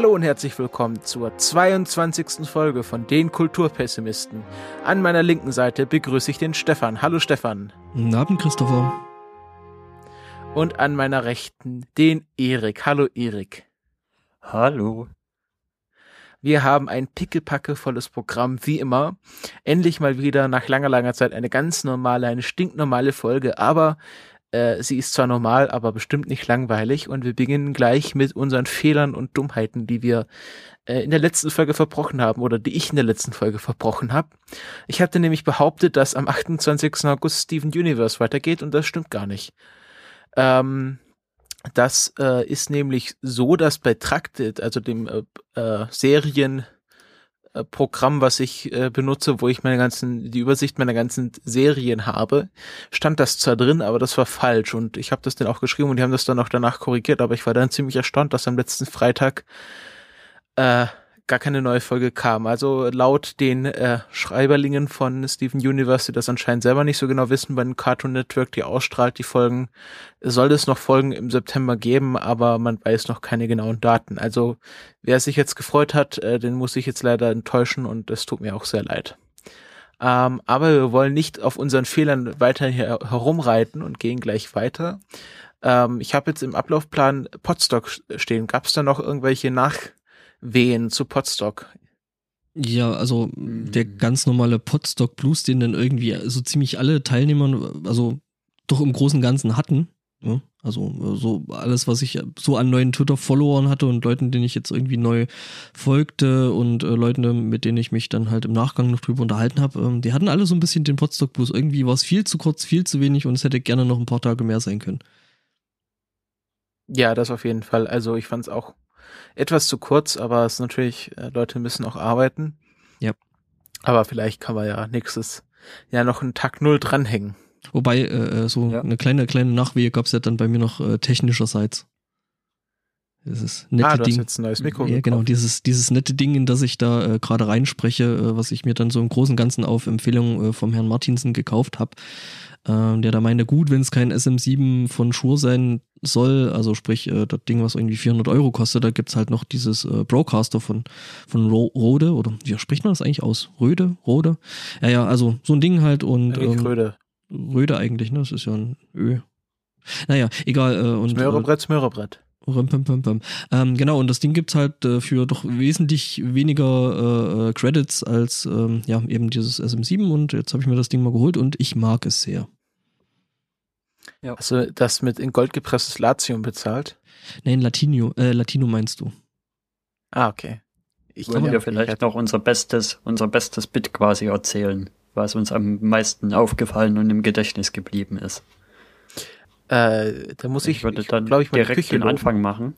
Hallo und herzlich willkommen zur 22. Folge von Den Kulturpessimisten. An meiner linken Seite begrüße ich den Stefan. Hallo Stefan. Guten Abend, Christopher. Und an meiner rechten den Erik. Hallo Erik. Hallo. Wir haben ein pickelpackevolles Programm, wie immer. Endlich mal wieder nach langer, langer Zeit eine ganz normale, eine stinknormale Folge, aber äh, sie ist zwar normal, aber bestimmt nicht langweilig und wir beginnen gleich mit unseren Fehlern und Dummheiten, die wir äh, in der letzten Folge verbrochen haben oder die ich in der letzten Folge verbrochen habe. Ich hatte nämlich behauptet, dass am 28. August Steven Universe weitergeht und das stimmt gar nicht. Ähm, das äh, ist nämlich so, dass bei Tracted, also dem äh, äh, Serien Programm, was ich äh, benutze, wo ich meine ganzen, die Übersicht meiner ganzen Serien habe, stand das zwar drin, aber das war falsch und ich habe das dann auch geschrieben und die haben das dann auch danach korrigiert, aber ich war dann ziemlich erstaunt, dass am letzten Freitag äh, gar keine neue Folge kam. Also laut den äh, Schreiberlingen von Steven Universe, die das anscheinend selber nicht so genau wissen, bei Cartoon Network, die ausstrahlt die Folgen, soll es noch Folgen im September geben, aber man weiß noch keine genauen Daten. Also wer sich jetzt gefreut hat, äh, den muss ich jetzt leider enttäuschen und es tut mir auch sehr leid. Ähm, aber wir wollen nicht auf unseren Fehlern weiter hier herumreiten und gehen gleich weiter. Ähm, ich habe jetzt im Ablaufplan Podstock stehen. Gab es da noch irgendwelche Nach Wehen zu Potstock. Ja, also der ganz normale Potstock Blues, den dann irgendwie so ziemlich alle Teilnehmer, also doch im Großen und Ganzen hatten. Ja, also so alles, was ich so an neuen Twitter-Followern hatte und Leuten, denen ich jetzt irgendwie neu folgte und äh, Leuten, mit denen ich mich dann halt im Nachgang noch drüber unterhalten habe, ähm, die hatten alle so ein bisschen den Potstock Blues. Irgendwie war es viel zu kurz, viel zu wenig und es hätte gerne noch ein paar Tage mehr sein können. Ja, das auf jeden Fall. Also ich fand es auch etwas zu kurz, aber es ist natürlich, äh, Leute müssen auch arbeiten. Ja. Aber vielleicht kann man ja nächstes Jahr noch einen Tag Null dranhängen. Wobei, äh, äh so ja. eine kleine, kleine Nachwehe gab es ja dann bei mir noch äh, technischerseits. Dieses nette ah, du Ding. Hast jetzt ein neues Mikro ja, genau, dieses, dieses nette Ding, in das ich da äh, gerade reinspreche, äh, was ich mir dann so im Großen und Ganzen auf Empfehlung äh, vom Herrn Martinsen gekauft habe ähm, der da meinte, gut, wenn es kein SM7 von Shure sein soll, also sprich äh, das Ding, was irgendwie 400 Euro kostet, da gibt's halt noch dieses äh, Broadcaster von, von Ro Rode, oder wie spricht man das eigentlich aus? Röde? Rode? Ja, ja, also so ein Ding halt und ähm, Röde. Röde eigentlich, ne? Das ist ja ein Ö. Naja, egal. Äh, und, Smörrebrett, Smörrebrett. Ähm, genau, und das Ding gibt's halt äh, für doch wesentlich weniger äh, äh, Credits als ähm, ja eben dieses SM7 und jetzt habe ich mir das Ding mal geholt und ich mag es sehr. Ja. Hast du das mit in Gold gepresstes Latium bezahlt? Nein, Latino, äh, Latino meinst du. Ah, okay. Ich wollte ja vielleicht noch unser bestes, unser bestes Bit quasi erzählen, was uns am meisten aufgefallen und im Gedächtnis geblieben ist. Äh, da muss ich, ich würde dann glaube ich, direkt Küche den Anfang machen.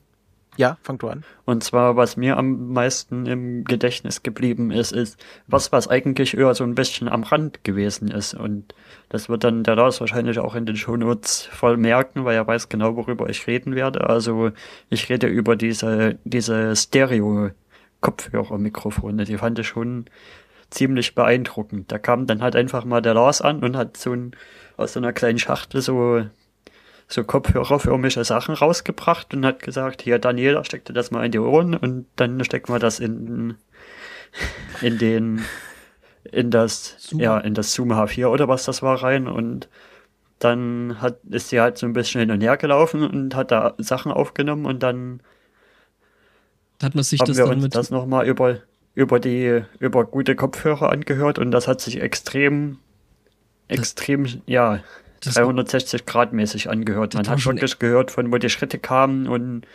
Ja, fang du an. Und zwar, was mir am meisten im Gedächtnis geblieben ist, ist, was was eigentlich eher so ein bisschen am Rand gewesen ist. Und das wird dann der Lars wahrscheinlich auch in den Shownotes voll merken, weil er weiß genau, worüber ich reden werde. Also ich rede über diese, diese Stereo-Kopfhörer-Mikrofone. Die fand ich schon ziemlich beeindruckend. Da kam dann halt einfach mal der Lars an und hat so ein, aus so einer kleinen Schachtel so so kopfhörerförmige Sachen rausgebracht und hat gesagt, hier Daniela, steck dir das mal in die Ohren und dann stecken wir das in, in den, in das, Zoom. ja, in das Zoom H4 oder was das war rein und dann hat, ist sie halt so ein bisschen hin und her gelaufen und hat da Sachen aufgenommen und dann hat man sich haben das wir uns das nochmal über, über die, über gute Kopfhörer angehört und das hat sich extrem, extrem, das, ja, 360 Grad mäßig angehört. Man hat wirklich gehört, von wo die Schritte kamen und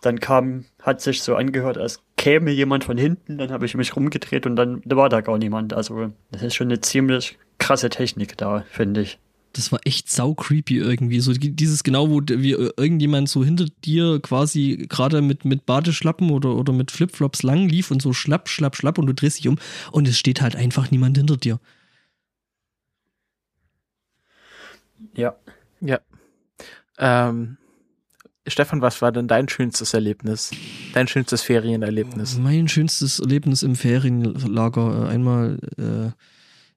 dann kam, hat sich so angehört, als käme jemand von hinten, dann habe ich mich rumgedreht und dann war da gar niemand. Also das ist schon eine ziemlich krasse Technik da, finde ich. Das war echt sau creepy irgendwie. So dieses genau, wo wie irgendjemand so hinter dir quasi gerade mit, mit Badeschlappen oder, oder mit Flipflops lang lief und so schlapp, schlapp, schlapp und du drehst dich um und es steht halt einfach niemand hinter dir. Ja. Ja. Ähm, Stefan, was war denn dein schönstes Erlebnis? Dein schönstes Ferienerlebnis? Mein schönstes Erlebnis im Ferienlager. Äh, einmal äh,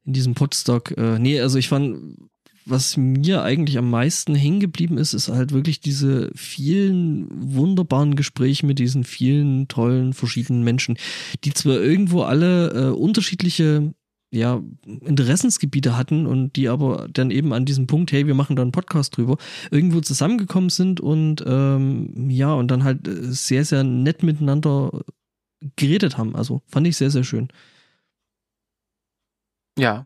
in diesem Potstock. Äh, nee, also ich fand, was mir eigentlich am meisten hängen geblieben ist, ist halt wirklich diese vielen wunderbaren Gespräche mit diesen vielen tollen verschiedenen Menschen, die zwar irgendwo alle äh, unterschiedliche ja, Interessensgebiete hatten und die aber dann eben an diesem Punkt, hey, wir machen da einen Podcast drüber, irgendwo zusammengekommen sind und ähm, ja, und dann halt äh, sehr, sehr nett miteinander geredet haben. Also fand ich sehr, sehr schön. Ja.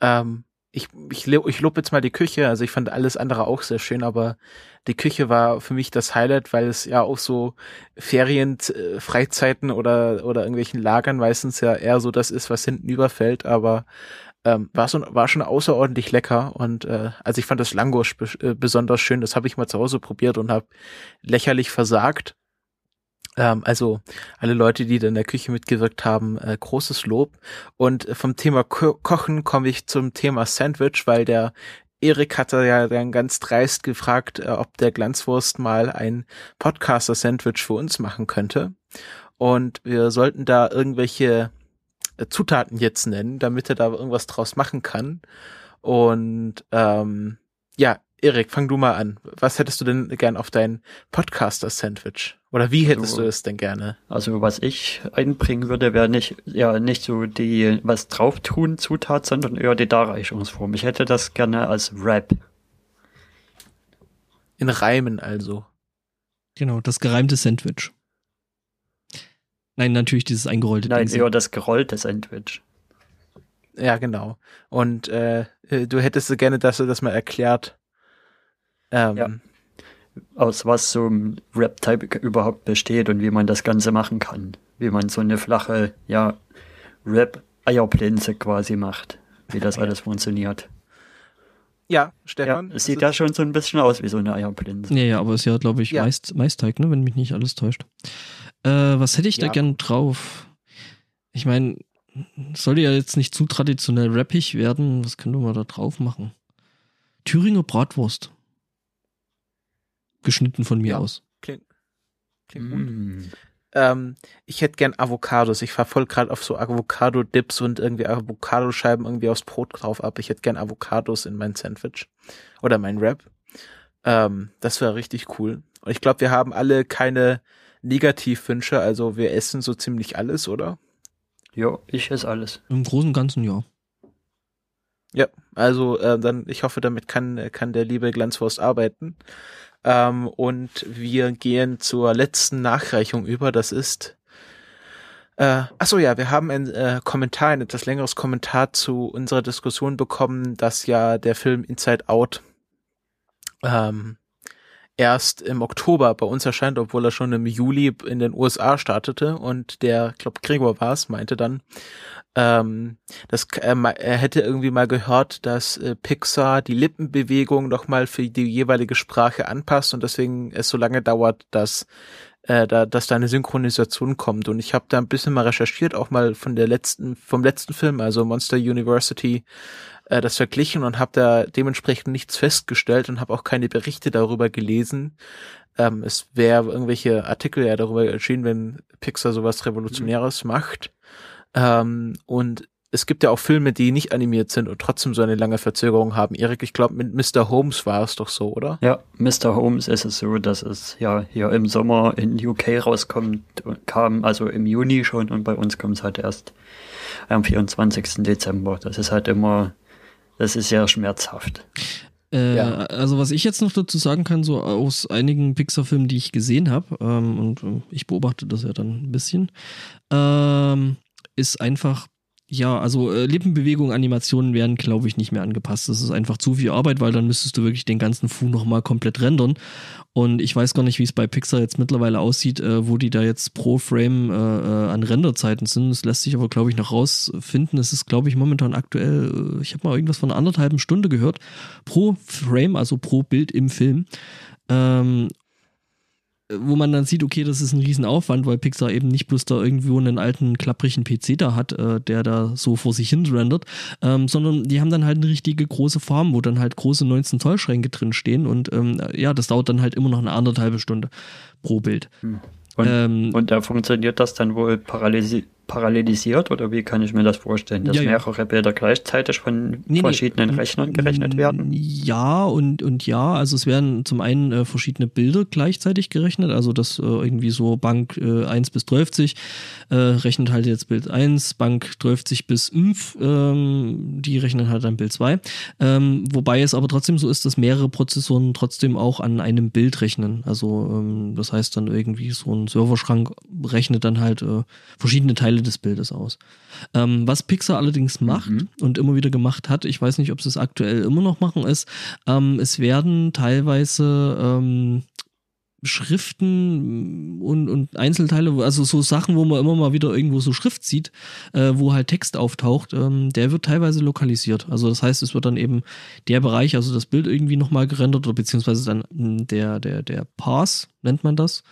Ähm, ich, ich, ich lobe jetzt mal die Küche, also ich fand alles andere auch sehr schön, aber die Küche war für mich das Highlight, weil es ja auch so Ferien, äh, Freizeiten oder, oder irgendwelchen Lagern meistens ja eher so das ist, was hinten überfällt, aber ähm, war, so, war schon außerordentlich lecker. Und äh, also ich fand das Langosch äh, besonders schön, das habe ich mal zu Hause probiert und habe lächerlich versagt. Ähm, also alle Leute, die da in der Küche mitgewirkt haben, äh, großes Lob. Und vom Thema Ko Kochen komme ich zum Thema Sandwich, weil der Erik hatte ja dann ganz dreist gefragt, äh, ob der Glanzwurst mal ein Podcaster-Sandwich für uns machen könnte. Und wir sollten da irgendwelche äh, Zutaten jetzt nennen, damit er da irgendwas draus machen kann. Und ähm, ja, Erik, fang du mal an. Was hättest du denn gern auf dein Podcaster-Sandwich? Oder wie hättest also, du es denn gerne? Also was ich einbringen würde, wäre nicht, ja, nicht so die was drauf tun Zutat, sondern eher die Darreichungsform. Ich hätte das gerne als Rap. In Reimen also. Genau, das gereimte Sandwich. Nein, natürlich dieses eingerollte Nein, Ding. eher das gerollte Sandwich. Ja, genau. Und äh, du hättest gerne, dass er das mal erklärt, ähm, ja. Aus was so ein Rap-Type überhaupt besteht und wie man das Ganze machen kann. Wie man so eine flache, ja, Rap-Eierplinze quasi macht. Wie das alles funktioniert. Ja, Stefan. Ja, es sieht ja schon so ein bisschen aus wie so eine Eierplinse. Ja, ja, aber es ist ja, glaube ich, ja. Meist, Maisteig, ne, wenn mich nicht alles täuscht. Äh, was hätte ich ja. da gern drauf? Ich meine, sollte ja jetzt nicht zu traditionell rappig werden. Was können wir da drauf machen? Thüringer Bratwurst geschnitten von mir ja, aus. Klingt, klingt mm. gut. Ähm, ich hätte gern Avocados. Ich fahr voll gerade auf so Avocado-Dips und irgendwie Avocadoscheiben irgendwie aufs Brot drauf ab. Ich hätte gern Avocados in mein Sandwich oder mein Wrap. Ähm, das wäre richtig cool. Und ich glaube, wir haben alle keine Negativwünsche. Also wir essen so ziemlich alles, oder? Ja, ich esse alles. Im Großen und Ganzen ja. Ja, also äh, dann, ich hoffe, damit kann, kann der liebe Glanzwurst arbeiten. Ähm, und wir gehen zur letzten Nachreichung über. Das ist äh, achso ja, wir haben ein äh, Kommentar, ein etwas längeres Kommentar zu unserer Diskussion bekommen, dass ja der Film Inside Out ähm, erst im Oktober bei uns erscheint, obwohl er schon im Juli in den USA startete. Und der, glaube Gregor war es, meinte dann, ähm, das, äh, er hätte irgendwie mal gehört, dass äh, Pixar die Lippenbewegung nochmal für die jeweilige Sprache anpasst und deswegen es so lange dauert, dass äh, da, dass da eine Synchronisation kommt. Und ich habe da ein bisschen mal recherchiert, auch mal von der letzten, vom letzten Film, also Monster University, äh, das verglichen und habe da dementsprechend nichts festgestellt und habe auch keine Berichte darüber gelesen. Ähm, es wäre irgendwelche Artikel ja darüber erschienen, wenn Pixar sowas Revolutionäres mhm. macht. Ähm, und es gibt ja auch Filme, die nicht animiert sind und trotzdem so eine lange Verzögerung haben. Erik, ich glaube, mit Mr. Holmes war es doch so, oder? Ja, Mr. Holmes ist es so, dass es ja hier im Sommer in UK rauskommt, kam also im Juni schon und bei uns kommt es halt erst am 24. Dezember. Das ist halt immer, das ist sehr schmerzhaft. Äh, ja. Also was ich jetzt noch dazu sagen kann, so aus einigen Pixar-Filmen, die ich gesehen habe, ähm, und äh, ich beobachte das ja dann ein bisschen, ähm, ist einfach, ja, also äh, Lippenbewegungen, Animationen werden, glaube ich, nicht mehr angepasst. Das ist einfach zu viel Arbeit, weil dann müsstest du wirklich den ganzen Fu nochmal komplett rendern. Und ich weiß gar nicht, wie es bei Pixar jetzt mittlerweile aussieht, äh, wo die da jetzt pro Frame äh, äh an Renderzeiten sind. Das lässt sich aber, glaube ich, noch rausfinden. Es ist, glaube ich, momentan aktuell, äh, ich habe mal irgendwas von einer anderthalben Stunde gehört, pro Frame, also pro Bild im Film. Ähm, wo man dann sieht, okay, das ist ein Riesenaufwand, weil Pixar eben nicht bloß da irgendwo einen alten, klapprigen PC da hat, äh, der da so vor sich hin rendert, ähm, sondern die haben dann halt eine richtige große Farm, wo dann halt große 19-Zoll-Schränke drin stehen und ähm, ja, das dauert dann halt immer noch eine anderthalbe Stunde pro Bild. Hm. Und, ähm, und da funktioniert das dann wohl parallel, parallelisiert oder wie kann ich mir das vorstellen, dass Ja, ja. mehrere Bilder gleichzeitig von Nee, nee. verschiedenen Rechnern gerechnet werden? Ja und, und ja, also es werden zum einen äh, verschiedene Bilder gleichzeitig gerechnet, also das äh, irgendwie so Bank äh, 1 bis 30 äh, rechnet halt jetzt Bild 1, Bank 30 bis 5, ähm, die rechnen halt dann Bild 2. Ähm, wobei es aber trotzdem so ist, dass mehrere Prozessoren trotzdem auch an einem Bild rechnen. Also ähm, das heißt dann irgendwie so ein Serverschrank rechnet dann halt äh, verschiedene Teile des Bildes aus. Ähm, was Pixar allerdings macht Mhm. und immer wieder gemacht hat, ich weiß nicht, ob sie es aktuell immer noch machen, ist, ähm, es werden teilweise ähm, Schriften und, und Einzelteile, also so Sachen, wo man immer mal wieder irgendwo so Schrift sieht, äh, wo halt Text auftaucht, ähm, der wird teilweise lokalisiert. Also das heißt, es wird dann eben der Bereich, also das Bild irgendwie nochmal gerendert oder beziehungsweise dann der, der, der Pass, nennt man das,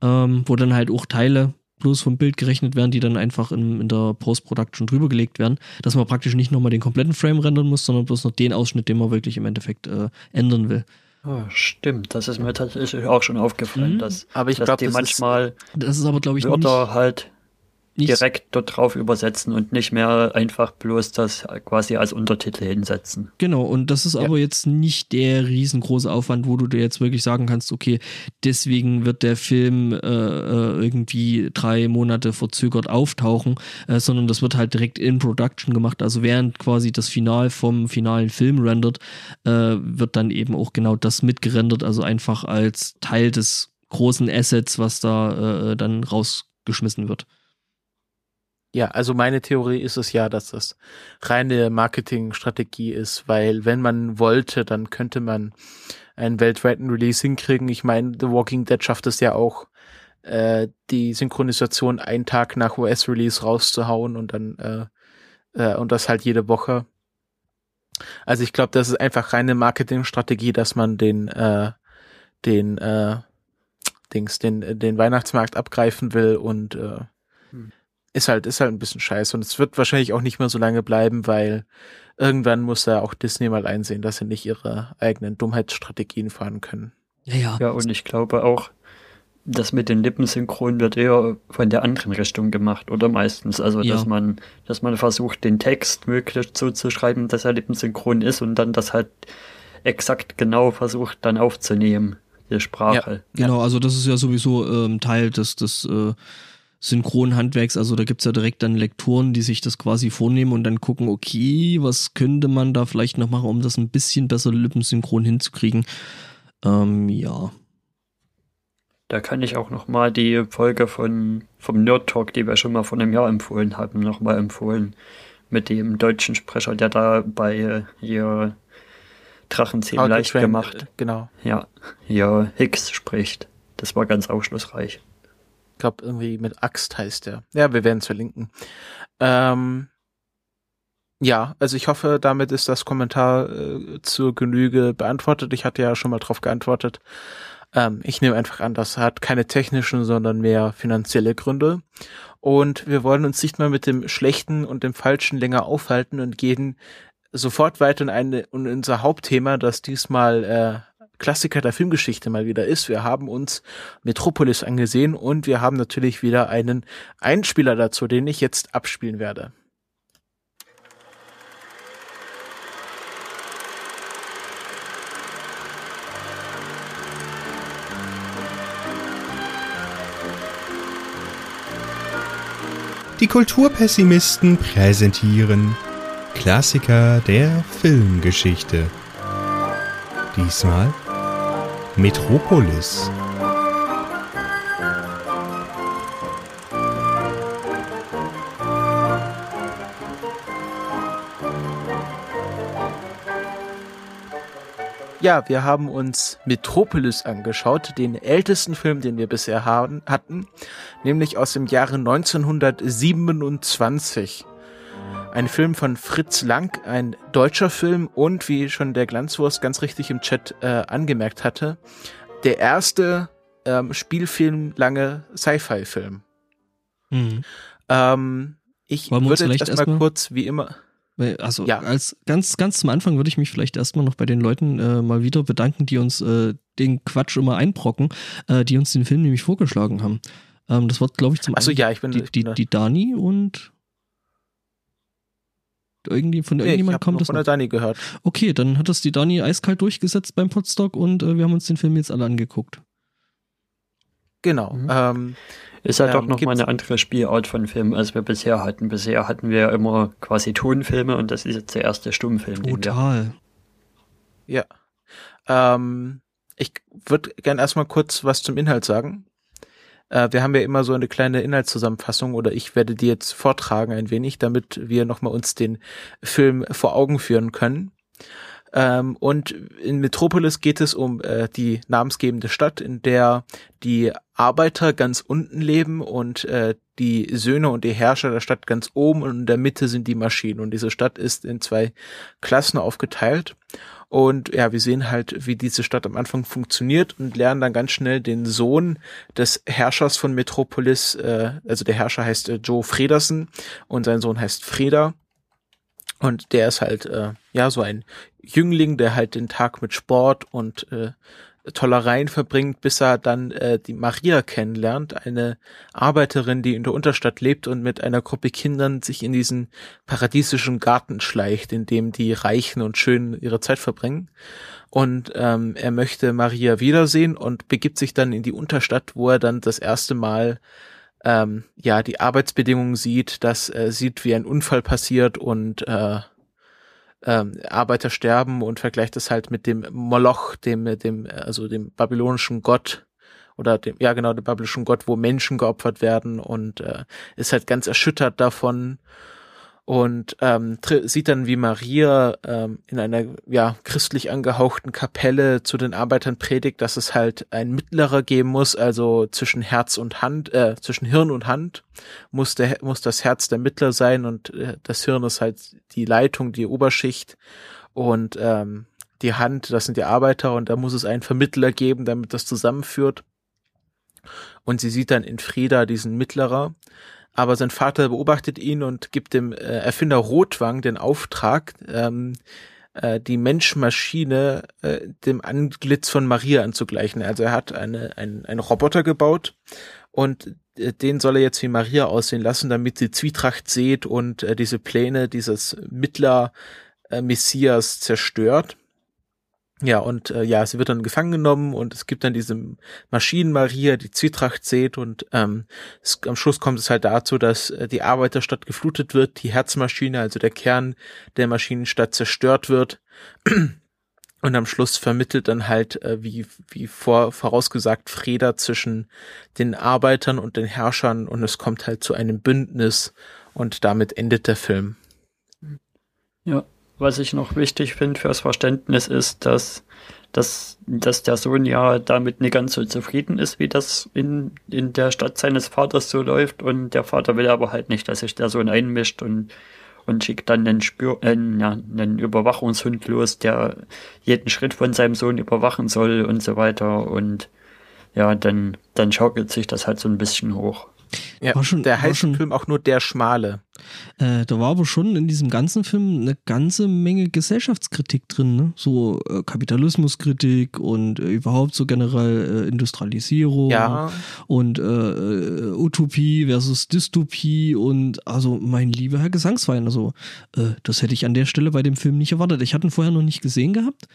ähm, wo dann halt auch Teile bloß vom Bild gerechnet werden, die dann einfach in, in der Post-Production drüber gelegt werden, dass man praktisch nicht nochmal den kompletten Frame rendern muss, sondern bloß noch den Ausschnitt, den man wirklich im Endeffekt äh, ändern will. Oh, stimmt, das ist mir tatsächlich auch schon aufgefallen, Mhm. dass, Aber ich dass glaube, die das ist, manchmal Das ist aber, glaube ich, nicht, Wörter halt nicht direkt dort drauf übersetzen und nicht mehr einfach bloß das quasi als Untertitel hinsetzen. Genau, und das ist Ja. aber jetzt nicht der riesengroße Aufwand, wo du dir jetzt wirklich sagen kannst, okay, deswegen wird der Film äh, äh, irgendwie drei Monate verzögert auftauchen, äh, sondern das wird halt direkt in Production gemacht. Also während quasi das Final vom finalen Film rendert, äh, wird dann eben auch genau das mitgerendert, also einfach als Teil des großen Assets, was da äh, dann rausgeschmissen wird. Ja, also meine Theorie ist es ja, dass das reine Marketingstrategie ist, weil wenn man wollte, dann könnte man einen weltweiten Release hinkriegen. Ich meine, The Walking Dead schafft es ja auch, äh, die Synchronisation einen Tag nach US-Release rauszuhauen und dann äh, äh, und das halt jede Woche. Also ich glaube, das ist einfach reine Marketingstrategie, dass man den äh, den äh, Dings, den den Weihnachtsmarkt abgreifen will und äh. Ist halt ist halt ein bisschen scheiße und es wird wahrscheinlich auch nicht mehr so lange bleiben, weil irgendwann muss ja auch Disney mal einsehen, dass sie nicht ihre eigenen Dummheitsstrategien fahren können. Ja, ja. Ja, und ich glaube auch, das mit den Lippensynchronen wird eher von der anderen Richtung gemacht, oder meistens. Also, Ja. dass man, dass man versucht, den Text möglichst so zu schreiben, dass er lippensynchron ist und dann das halt exakt genau versucht, dann aufzunehmen, die Sprache. Genau, also das ist ja sowieso ähm, Teil des, des äh, Synchronhandwerks. Also da gibt's ja direkt dann Lektoren, die sich das quasi vornehmen und dann gucken, okay, was könnte man da vielleicht noch machen, um das ein bisschen besser lippensynchron hinzukriegen. Ähm, ja. Da kann ich auch noch mal die Folge von, vom Nerd Talk, die wir schon mal vor einem Jahr empfohlen haben, noch mal empfohlen. Mit dem deutschen Sprecher, der da bei äh, hier Drachenzähmen leicht gemacht. Genau. Ja, ja, Hicks spricht. Das war ganz aufschlussreich. Ich glaube, irgendwie mit Axt heißt der. Ja, wir werden es verlinken. Ähm, ja, also ich hoffe, damit ist das Kommentar äh, zur Genüge beantwortet. Ich hatte ja schon mal drauf geantwortet. Ähm, ich nehme einfach an, das hat keine technischen, sondern mehr finanzielle Gründe. Und wir wollen uns nicht mehr mit dem Schlechten und dem Falschen länger aufhalten und gehen sofort weiter in, eine, in unser Hauptthema, das diesmal äh, Klassiker der Filmgeschichte mal wieder ist. Wir haben uns Metropolis angesehen und wir haben natürlich wieder einen Einspieler dazu, den ich jetzt abspielen werde. Die Kulturpessimisten präsentieren Klassiker der Filmgeschichte. Diesmal Metropolis. Ja, wir haben uns Metropolis angeschaut, den ältesten Film, den wir bisher haben, hatten, nämlich aus dem Jahre 1927. Ein Film von Fritz Lang, ein deutscher Film und wie schon der Glanzwurst ganz richtig im Chat äh, angemerkt hatte, der erste ähm, Spielfilm lange Sci-Fi-Film. Mhm. Ähm, ich Wollen würde jetzt vielleicht erstmal erstmal- kurz, wie immer, Also Ja. als ganz, ganz zum Anfang würde ich mich vielleicht erstmal noch bei den Leuten äh, mal wieder bedanken, die uns äh, den Quatsch immer einbrocken, äh, die uns den Film nämlich vorgeschlagen haben. Ähm, das war, glaube ich, zum Achso, einen ja, ich bin die, ich die, bin da- die Dani und irgendwie von Nee, ich irgendjemand kommt nur das von der. Dani gehört. Okay, dann hat das die Dani eiskalt durchgesetzt beim Podstock und äh, wir haben uns den Film jetzt alle angeguckt. Genau. Mhm. Ähm, Ist ja Ähm, doch nochmal eine andere Spielart von Film, als wir bisher hatten. Bisher hatten wir immer quasi Tonfilme und das ist jetzt der erste Stummfilm, den wir Total. Ja. Ähm, ich würde gern erstmal kurz was zum Inhalt sagen. Äh, wir haben ja immer so eine kleine Inhaltszusammenfassung oder ich werde die jetzt vortragen ein wenig, damit wir nochmal uns den Film vor Augen führen können. Ähm, und in Metropolis geht es um äh, die namensgebende Stadt, in der die Arbeiter ganz unten leben und äh, die Söhne und die Herrscher der Stadt ganz oben und in der Mitte sind die Maschinen. Und diese Stadt ist in zwei Klassen aufgeteilt. Und ja, wir sehen halt, wie diese Stadt am Anfang funktioniert und lernen dann ganz schnell den Sohn des Herrschers von Metropolis, äh, also der Herrscher heißt äh, Joe Fredersen und sein Sohn heißt Freda. Und der ist halt, äh, ja, so ein Jüngling, der halt den Tag mit Sport und äh, Tollereien verbringt, bis er dann äh, die Maria kennenlernt, eine Arbeiterin, die in der Unterstadt lebt und mit einer Gruppe Kindern sich in diesen paradiesischen Garten schleicht, in dem die Reichen und Schönen ihre Zeit verbringen. Und ähm, er möchte Maria wiedersehen und begibt sich dann in die Unterstadt, wo er dann das erste Mal ähm, ja die Arbeitsbedingungen sieht, dass er sieht, wie ein Unfall passiert und äh, ähm, Arbeiter sterben und vergleicht es halt mit dem Moloch, dem, dem, also dem babylonischen Gott oder dem, ja genau, dem babylonischen Gott, wo Menschen geopfert werden und äh, ist halt ganz erschüttert davon und ähm, sieht dann, wie Maria ähm, in einer ja christlich angehauchten Kapelle zu den Arbeitern predigt, dass es halt ein Mittlerer geben muss, also zwischen Herz und Hand, äh, zwischen Hirn und Hand muss der muss das Herz der Mittler sein und äh, das Hirn ist halt die Leitung, die Oberschicht und ähm, die Hand, das sind die Arbeiter und da muss es einen Vermittler geben, damit das zusammenführt. Und sie sieht dann in Frieda diesen Mittlerer aber sein Vater beobachtet ihn und gibt dem äh, Erfinder Rotwang den Auftrag, ähm, äh, die Menschmaschine äh, dem Antlitz von Maria anzugleichen. Also er hat eine, ein, einen Roboter gebaut und äh, den soll er jetzt wie Maria aussehen lassen, damit sie Zwietracht sieht und äh, diese Pläne dieses Mittler äh, Messias zerstört. Ja, und äh, ja, sie wird dann gefangen genommen und es gibt dann diese Maschinen-Maria, die Zwietracht sät und ähm, es, am Schluss kommt es halt dazu, dass äh, die Arbeiterstadt geflutet wird, die Herzmaschine, also der Kern der Maschinenstadt zerstört wird und am Schluss vermittelt dann halt, äh, wie, wie vor, vorausgesagt, Freda zwischen den Arbeitern und den Herrschern und es kommt halt zu einem Bündnis und damit endet der Film. Ja, was ich noch wichtig finde fürs Verständnis ist, dass, dass, dass der Sohn ja damit nicht ganz so zufrieden ist, wie das in, in der Stadt seines Vaters so läuft. Und der Vater will aber halt nicht, dass sich der Sohn einmischt und, und schickt dann einen, Spür, äh, ja, einen Überwachungshund los, der jeden Schritt von seinem Sohn überwachen soll und so weiter. Und ja, dann, dann schaukelt sich das halt so ein bisschen hoch. Ja, War schon- der heißt schon- im Film auch nur der Schmale. Äh, da war aber schon in diesem ganzen Film eine ganze Menge Gesellschaftskritik drin, ne? So äh, Kapitalismuskritik und äh, überhaupt so generell äh, Industrialisierung Ja, und äh, äh, Utopie versus Dystopie und also mein lieber Herr Gesangsverein, also das hätte ich an der Stelle bei dem Film nicht erwartet. Ich hatte ihn vorher noch nicht gesehen gehabt.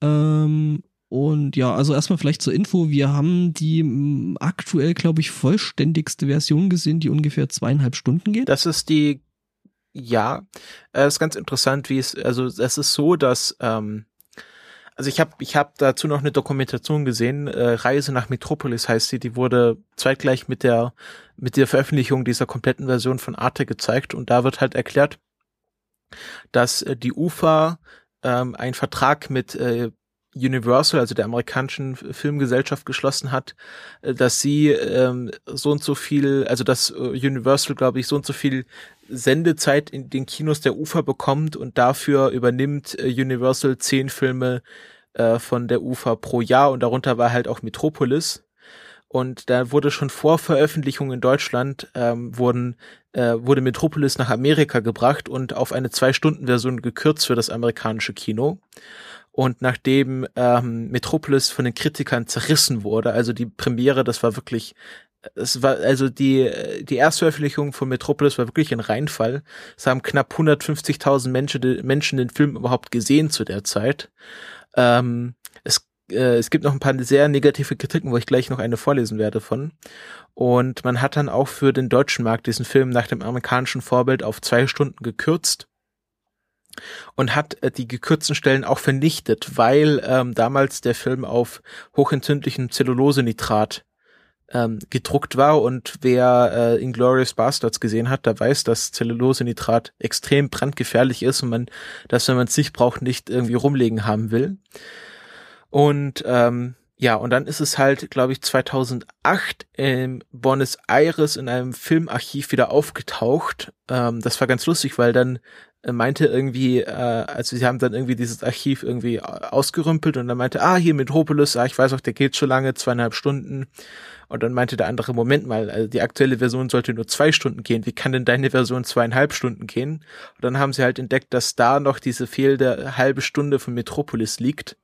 Ähm, und ja, also erstmal vielleicht zur Info, wir haben die m, aktuell, glaube ich, vollständigste Version gesehen, die ungefähr zweieinhalb Stunden geht. das ist die, ja, äh, ist ganz interessant, wie es, also es ist so, dass, ähm, also ich habe ich hab dazu noch eine Dokumentation gesehen, äh, Reise nach Metropolis heißt sie, die wurde zeitgleich mit der, mit der Veröffentlichung dieser kompletten Version von Arte gezeigt. Und da wird halt erklärt, dass äh, die UFA ähm, einen Vertrag mit äh, Universal, also der amerikanischen Filmgesellschaft, geschlossen hat, äh, dass sie ähm, so und so viel, also dass äh, Universal, glaube ich, so und so viel Sendezeit in den Kinos der UFA bekommt und dafür übernimmt äh, Universal zehn Filme äh, von der UFA pro Jahr und darunter war halt auch Metropolis. Und da wurde schon vor Veröffentlichung in Deutschland ähm, wurden äh, wurde Metropolis nach Amerika gebracht und auf eine Zwei-Stunden-Version gekürzt für das amerikanische Kino. Und nachdem ähm, Metropolis von den Kritikern zerrissen wurde, also die Premiere, das war wirklich es war, also die, die Erstveröffentlichung von Metropolis war wirklich ein Reinfall. Es haben knapp 150.000 Menschen, Menschen den Film überhaupt gesehen zu der Zeit. Ähm, es, äh, es gibt noch ein paar sehr negative Kritiken, wo ich gleich noch eine vorlesen werde von. Und man hat dann auch für den deutschen Markt diesen Film nach dem amerikanischen Vorbild auf zwei Stunden gekürzt und hat äh, die gekürzten Stellen auch vernichtet, weil ähm, damals der Film auf hochentzündlichem Zellulosenitrat ähm, gedruckt war und wer äh, Inglourious Bastards gesehen hat, der weiß, dass Zellulosenitrat extrem brandgefährlich ist und man das, wenn man es nicht braucht, nicht irgendwie rumlegen haben will. Und ähm, ja, und dann ist es halt, glaube ich, 2008 in Buenos Aires in einem Filmarchiv wieder aufgetaucht. Ähm, das war ganz lustig, weil dann meinte irgendwie, äh, also sie haben dann irgendwie dieses Archiv irgendwie ausgerümpelt und dann meinte, ah, hier Metropolis, ah, ich weiß auch, der geht schon lange, zweieinhalb Stunden. Und dann meinte der andere, Moment mal, also die aktuelle Version sollte nur zwei Stunden gehen. Wie kann denn deine Version zweieinhalb Stunden gehen? Und dann haben sie halt entdeckt, dass da noch diese fehlende halbe Stunde von Metropolis liegt.